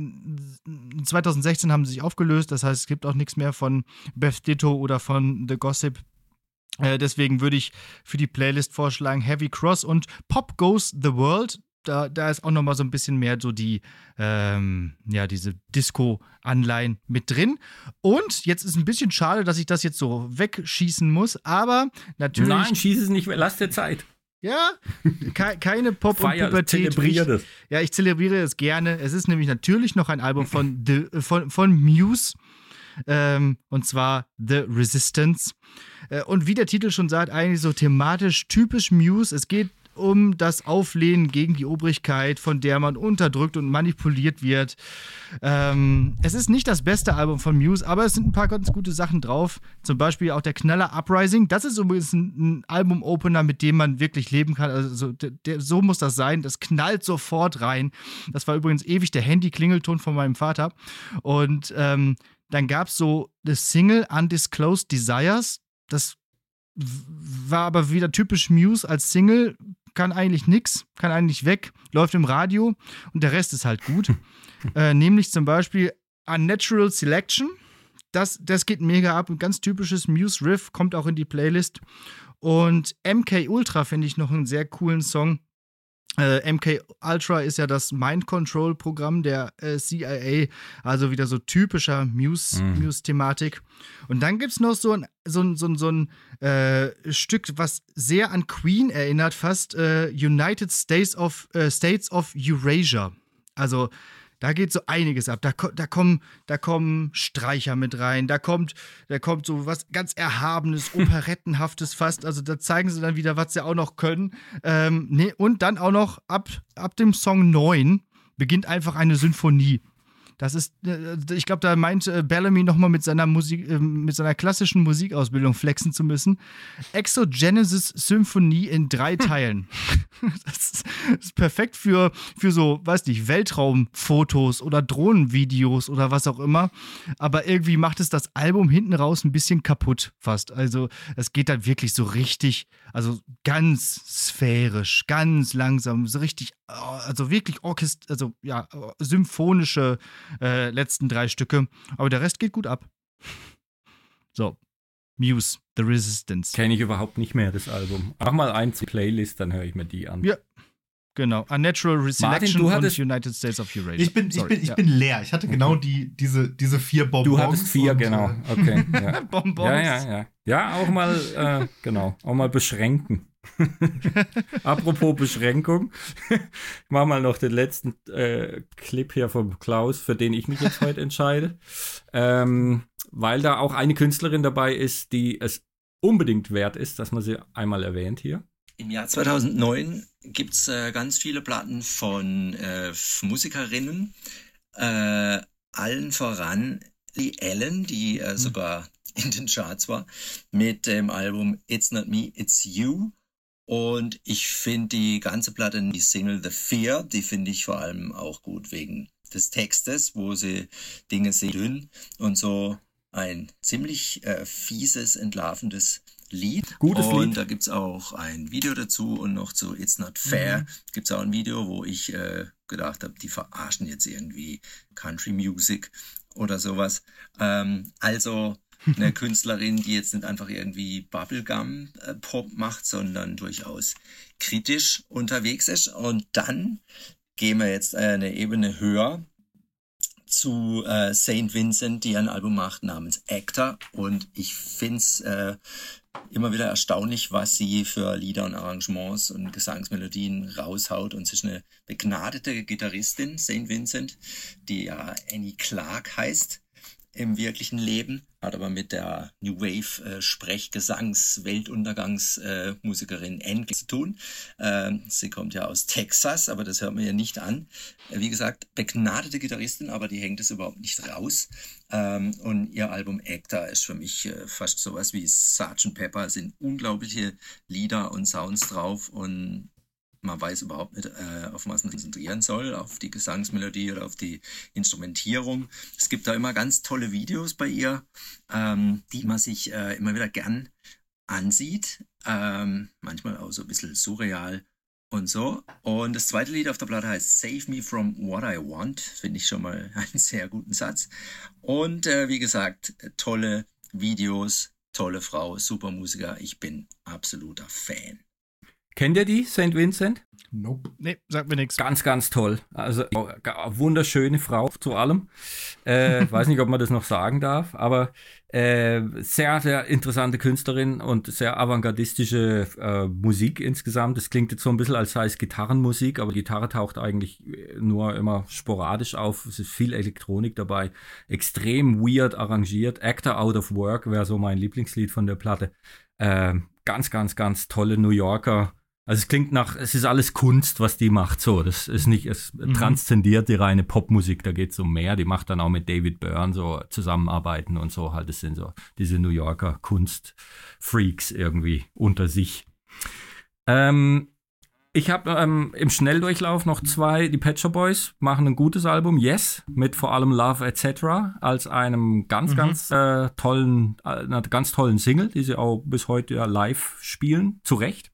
2016 haben sie sich aufgelöst. Das heißt, es gibt auch nichts mehr von Beth Ditto oder von The Gossip. Äh, deswegen würde ich für die Playlist vorschlagen Heavy Cross und Pop Goes the World. Da, da ist auch noch mal so ein bisschen mehr so die, ähm, ja, diese Disco-Anleihen mit drin. Und jetzt ist ein bisschen schade, dass ich das jetzt so wegschießen muss, aber natürlich. Nein, schieß es nicht, lass dir Zeit. Ja, ke keine Pop- und Feier, Pubertät. zelebriere das. Ja, ich zelebriere es gerne. Es ist nämlich natürlich noch ein Album von, The, von, von Muse. Ähm, und zwar The Resistance. Äh, und wie der Titel schon sagt, eigentlich so thematisch typisch Muse. Es geht um das Auflehnen gegen die Obrigkeit, von der man unterdrückt und manipuliert wird. Ähm, es ist nicht das beste Album von Muse, aber es sind ein paar ganz gute Sachen drauf. Zum Beispiel auch der Knaller Uprising. Das ist übrigens ein, ein Album-Opener, mit dem man wirklich leben kann. Also so, der, so muss das sein. Das knallt sofort rein. Das war übrigens ewig der Handy-Klingelton von meinem Vater. Und ähm, dann gab es so das Single Undisclosed Desires. Das war aber wieder typisch Muse als Single, kann eigentlich nix, kann eigentlich weg, läuft im Radio und der Rest ist halt gut. äh, nämlich zum Beispiel Unnatural Selection. Das, das geht mega ab. Ein ganz typisches Muse-Riff, kommt auch in die Playlist. Und MK Ultra finde ich noch einen sehr coolen Song. Äh, MK Ultra ist ja das Mind Control Programm der äh, CIA, also wieder so typischer Muse-Thematik. Mhm. Und dann gibt es noch so ein, so ein, so ein, so ein äh, Stück, was sehr an Queen erinnert, fast äh, United States of, äh, States of Eurasia. Also da geht so einiges ab. Da, da, kommen, da kommen Streicher mit rein, da kommt, da kommt so was ganz Erhabenes, Operettenhaftes fast. Also da zeigen sie dann wieder, was sie auch noch können. Ähm, nee, und dann auch noch ab, ab dem Song 9 beginnt einfach eine Symphonie. Das ist, äh, ich glaube, da meint äh, Bellamy nochmal mit seiner Musik, äh, mit seiner klassischen Musikausbildung flexen zu müssen. Exogenesis Symphonie in drei Teilen. das, ist, perfekt für, für so, weiß nicht, Weltraumfotos oder Drohnenvideos oder was auch immer. Aber irgendwie macht es das Album hinten raus ein bisschen kaputt fast. Also es geht dann wirklich so richtig, also ganz sphärisch, ganz langsam, so richtig, äh, also wirklich orchest, also ja, äh, symphonische äh, letzten drei Stücke. Aber der Rest geht gut ab. So. Muse, The Resistance. Kenne ich überhaupt nicht mehr, das Album. Mach mal eins zur Playlist, dann höre ich mir die an. Ja. Genau. Unnatural Reselection du und United States of Eurasia. Ich bin, ich bin, ich ja. bin leer. Ich hatte genau die, diese, diese vier Bonbons. Du hattest vier, und, genau. äh, Okay. Ja. Bonbons. Ja, ja, ja. Ja, auch mal, äh, genau, auch mal beschränken. Apropos Beschränkung, ich mache mal noch den letzten äh, Clip hier vom Klaus, für den ich mich jetzt heute entscheide. Ähm, weil da auch eine Künstlerin dabei ist, die es unbedingt wert ist, dass man sie einmal erwähnt hier. Im Jahr 2009 gibt's äh, ganz viele Platten von äh, Musikerinnen, äh, allen voran Lee Allen, die äh, sogar in den Charts war, mit dem Album It's Not Me, It's You. Und ich finde die ganze Platte, die Single The Fear, die finde ich vor allem auch gut wegen des Textes, wo sie Dinge sehr dünn und so ein ziemlich äh, fieses, entlarvendes Lied. Gutes und Lied. da gibt's auch ein Video dazu und noch zu It's Not Fair gibt's auch ein Video, wo ich äh, gedacht habe, die verarschen jetzt irgendwie Country Music oder sowas. Ähm, also eine Künstlerin, die jetzt nicht einfach irgendwie Bubblegum-Pop macht, sondern durchaus kritisch unterwegs ist. Und dann gehen wir jetzt eine Ebene höher zu äh, St. Vincent, die ein Album macht namens Actor. Und ich find's äh, immer wieder erstaunlich, was sie für Lieder und Arrangements und Gesangsmelodien raushaut. Und sie ist eine begnadete Gitarristin, St. Vincent, die ja Annie Clark heißt im wirklichen Leben, hat aber mit der New Wave äh, Sprechgesangs Weltuntergangs äh, Anne zu tun. Ähm, sie kommt ja aus Texas, aber das hört man ja nicht an. Wie gesagt, begnadete Gitarristin, aber die hängt es überhaupt nicht raus. Ähm, und ihr Album Actor ist für mich äh, fast sowas wie Sgt. Pepper. Es sind unglaubliche Lieder und Sounds drauf und man weiß überhaupt nicht, äh, auf was man konzentrieren soll, auf die Gesangsmelodie oder auf die Instrumentierung. Es gibt da immer ganz tolle Videos bei ihr, ähm, die man sich äh, immer wieder gern ansieht. Ähm, manchmal auch so ein bisschen surreal und so. Und das zweite Lied auf der Platte heißt Save Me From What I Want. Finde ich schon mal einen sehr guten Satz. Und äh, wie gesagt, tolle Videos, tolle Frau, super Musiker. Ich bin absoluter Fan. Kennt ihr die, St. Vincent? Nope. Nee, sagt mir nichts. Ganz, ganz toll. Also wunderschöne Frau zu allem. Äh, weiß nicht, ob man das noch sagen darf, aber äh, sehr, sehr interessante Künstlerin und sehr avantgardistische äh, Musik insgesamt. Es klingt jetzt so ein bisschen, als sei es Gitarrenmusik, aber Gitarre taucht eigentlich nur immer sporadisch auf. Es ist viel Elektronik dabei. Extrem weird arrangiert. Actor Out of Work wäre so mein Lieblingslied von der Platte. Äh, ganz, ganz, ganz tolle New Yorker also es klingt nach, es ist alles Kunst, was die macht. So, das ist nicht, es mhm. transzendiert die reine Popmusik, da geht es um mehr. Die macht dann auch mit David Byrne so zusammenarbeiten und so halt. Das sind so diese New Yorker Kunstfreaks irgendwie unter sich. Ähm, ich habe ähm, im Schnelldurchlauf noch zwei, die Pet Shop Boys machen ein gutes Album, Yes, mit vor allem Love Etc. als einem ganz, mhm. ganz äh, tollen, äh, einer ganz tollen Single, die sie auch bis heute ja live spielen, zu Recht.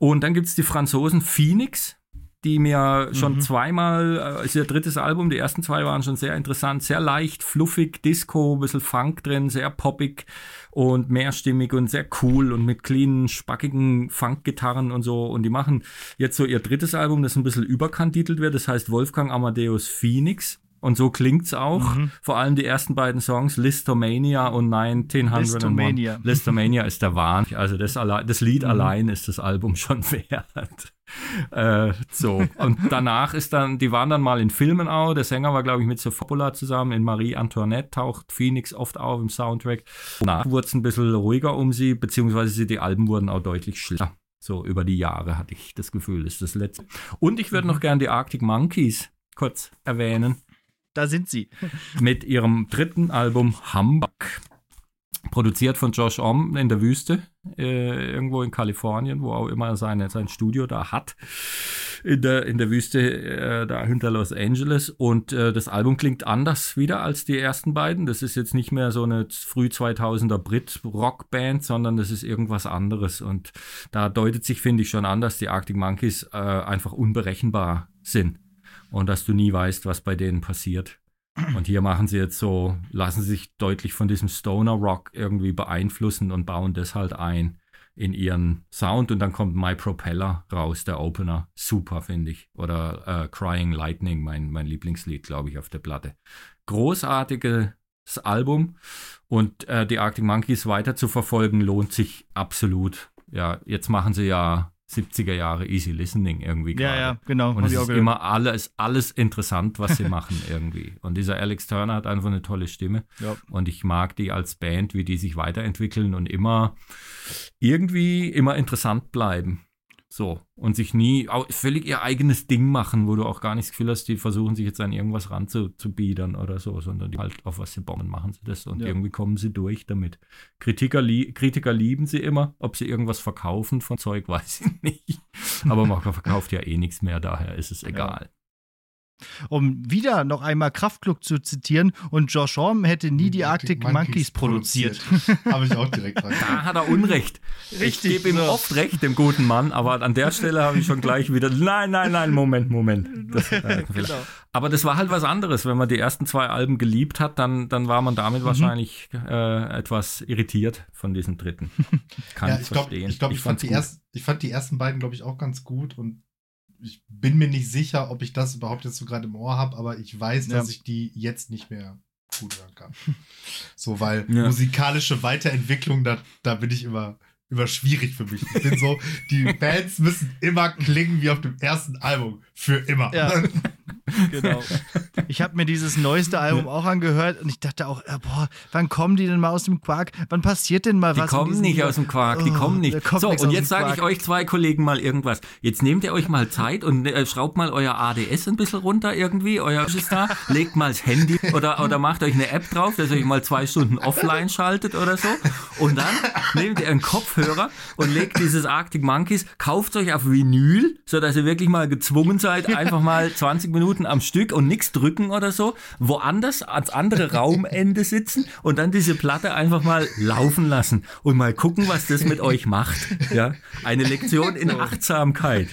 Und dann gibt es die Franzosen Phoenix, die mir schon mhm. zweimal, äh, ist ihr drittes Album, die ersten zwei waren schon sehr interessant, sehr leicht, fluffig, Disco, ein bisschen Funk drin, sehr poppig und mehrstimmig und sehr cool und mit cleanen, spackigen Funk-Gitarren und so. Und die machen jetzt so ihr drittes Album, das ein bisschen überkantitelt wird, das heißt Wolfgang Amadeus Phoenix. Und so klingt's auch. Mhm. Vor allem die ersten beiden Songs, Listomania und 1901. Listomania. Listomania ist der Wahn. Also das, das Lied mhm. allein ist das Album schon wert. äh, so. Und danach ist dann, die waren dann mal in Filmen auch. Der Sänger war, glaube ich, mit Sofopola zusammen. In Marie Antoinette taucht Phoenix oft auf im Soundtrack. Danach wurde es ein bisschen ruhiger um sie, beziehungsweise die Alben wurden auch deutlich schlechter. So über die Jahre hatte ich das Gefühl, ist das letzte. Und ich würde mhm. noch gerne die Arctic Monkeys kurz erwähnen da sind sie. Mit ihrem dritten Album Hamburg. Produziert von Josh Om in der Wüste, äh, irgendwo in Kalifornien, wo auch immer seine, sein Studio da hat. In der, in der Wüste äh, da hinter Los Angeles. Und äh, das Album klingt anders wieder als die ersten beiden. Das ist jetzt nicht mehr so eine früh 2000er Brit-Rockband, sondern das ist irgendwas anderes. Und da deutet sich, finde ich, schon an, dass die Arctic Monkeys äh, einfach unberechenbar sind und dass du nie weißt, was bei denen passiert. Und hier machen sie jetzt so, lassen sich deutlich von diesem Stoner Rock irgendwie beeinflussen und bauen das halt ein in ihren Sound und dann kommt My Propeller raus, der Opener. Super, finde ich. Oder äh, Crying Lightning, mein, mein Lieblingslied, glaube ich, auf der Platte. Großartiges Album und äh, die Arctic Monkeys weiter zu verfolgen lohnt sich absolut. Ja, jetzt machen sie ja 70er Jahre Easy Listening irgendwie gerade. Ja, ja, genau. Und es ist immer alles, alles interessant, was sie machen irgendwie. Und dieser Alex Turner hat einfach eine tolle Stimme. Ja. Und ich mag die als Band, wie die sich weiterentwickeln und immer irgendwie immer interessant bleiben. So. Und sich nie völlig ihr eigenes Ding machen, wo du auch gar nicht das Gefühl hast, die versuchen sich jetzt an irgendwas ranzubiedern oder so, sondern die halt auf was sie bomben, machen sie das und ja. irgendwie kommen sie durch damit. Kritiker, lie Kritiker lieben sie immer. Ob sie irgendwas verkaufen von Zeug, weiß ich nicht. Aber man verkauft ja eh nichts mehr, daher ist es egal. Ja um wieder noch einmal Kraftklub zu zitieren, und Josh Homme hätte nie die Arctic Monkeys, Monkeys produziert. Habe ich auch direkt dran. Da hat er Unrecht. Richtig. Ich gebe ihm so. oft recht, dem guten Mann, aber an der Stelle habe ich schon gleich wieder, nein, nein, nein, Moment, Moment. Das, äh, genau. Aber das war halt was anderes. Wenn man die ersten zwei Alben geliebt hat, dann, dann war man damit mhm. wahrscheinlich äh, etwas irritiert von diesem dritten. Kann ja, ich verstehen. Glaub, ich glaube, ich, ich, fand die erst, ich fand die ersten beiden, glaube ich, auch ganz gut und ich bin mir nicht sicher, ob ich das überhaupt jetzt so gerade im Ohr habe, aber ich weiß, ja. dass ich die jetzt nicht mehr gut hören kann. so, weil ja. musikalische Weiterentwicklung, da, da bin ich immer, immer schwierig für mich. Ich bin so, die Bands müssen immer klingen wie auf dem ersten Album. Für immer. Ja. Genau. Ich habe mir dieses neueste Album auch angehört und ich dachte auch, boah, wann kommen die denn mal aus dem Quark? Wann passiert denn mal Die was? in kommen nicht aus dem Quark, die Oh, kommen nicht. So, und jetzt sage ich euch zwei Kollegen mal irgendwas. Jetzt nehmt ihr euch mal Zeit und äh, schraubt mal euer ADS ein bisschen runter irgendwie, euer da, legt mal das Handy oder, oder macht euch eine App drauf, dass ihr euch mal zwei Stunden offline schaltet oder so. Und dann nehmt ihr einen Kopfhörer und legt dieses Arctic Monkeys, kauft euch auf Vinyl, sodass ihr wirklich mal gezwungen seid, einfach mal 20 Minuten am Stück und nichts drücken oder so, woanders ans andere Raumende sitzen und dann diese Platte einfach mal laufen lassen und mal gucken, was das mit euch macht. Ja, eine Lektion in Achtsamkeit.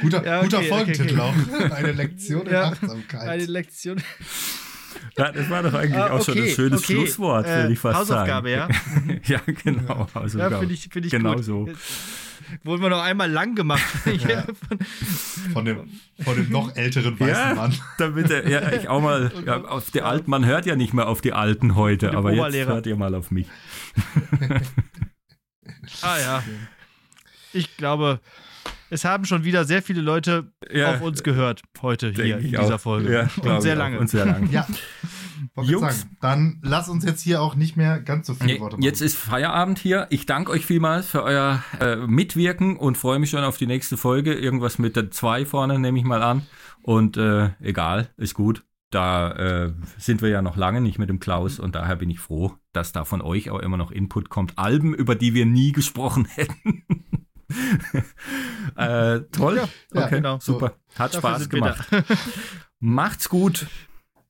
Guter, Ja, okay, guter okay, Folgentitel okay. auch. Eine Lektion in Ja, Achtsamkeit. Eine Lektion. Ja, das war doch eigentlich Ah, auch schon ein okay, schönes okay. Schlusswort, Äh, würde ich fast Hausaufgabe, sagen. ja? ja, genau. Hausaufgabe. Ja, finde ich, find ich genau gut. so. Wurden wir noch einmal lang gemacht. Ja. Von dem, von dem noch älteren weißen Ja, Mann. damit er, ja, ich auch mal ja, auf die Alten, man hört ja nicht mehr auf die Alten heute, aber jetzt hört ihr mal auf mich. Ah ja. Ich glaube, es haben schon wieder sehr viele Leute Ja, auf uns gehört heute hier in dieser auch. Folge. Ja, und sehr lange. Und sehr lange. Ja. Jungs. sagen. Dann lass uns jetzt hier auch nicht mehr ganz so viele Nee, Worte machen. Jetzt ist Feierabend hier. Ich danke euch vielmals für euer äh, Mitwirken und freue mich schon auf die nächste Folge. Irgendwas mit der 2 vorne nehme ich mal an. Und äh, egal, ist gut. Da äh, sind wir ja noch lange nicht mit dem Klaus und daher bin ich froh, dass da von euch auch immer noch Input kommt. Alben, über die wir nie gesprochen hätten. äh, toll. Ja, okay, genau. super. Hat Dafür Spaß gemacht. Macht's gut.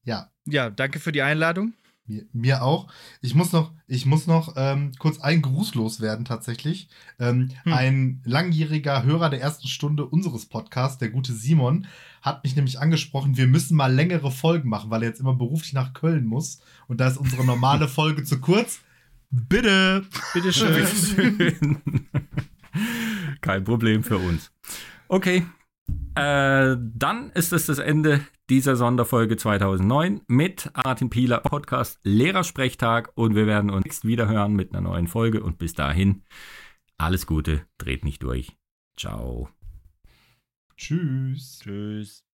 Ja, Ja, danke für die Einladung. mir, mir auch. Ich muss noch, ich muss noch ähm, kurz einen Gruß loswerden tatsächlich. Ähm, Hm. Ein langjähriger Hörer der ersten Stunde unseres Podcasts, der gute Simon, hat mich nämlich angesprochen, wir müssen mal längere Folgen machen, weil er jetzt immer beruflich nach Köln muss. Und da ist unsere normale Folge zu kurz. Bitte! Bitteschön. Kein Problem für uns. Okay. Äh, dann ist es das Ende dieser Sonderfolge 2009 mit Martin Pieler Podcast Lehrersprechtag und wir werden uns wieder hören mit einer neuen Folge und bis dahin alles Gute, dreht nicht durch. Ciao. Tschüss. Tschüss.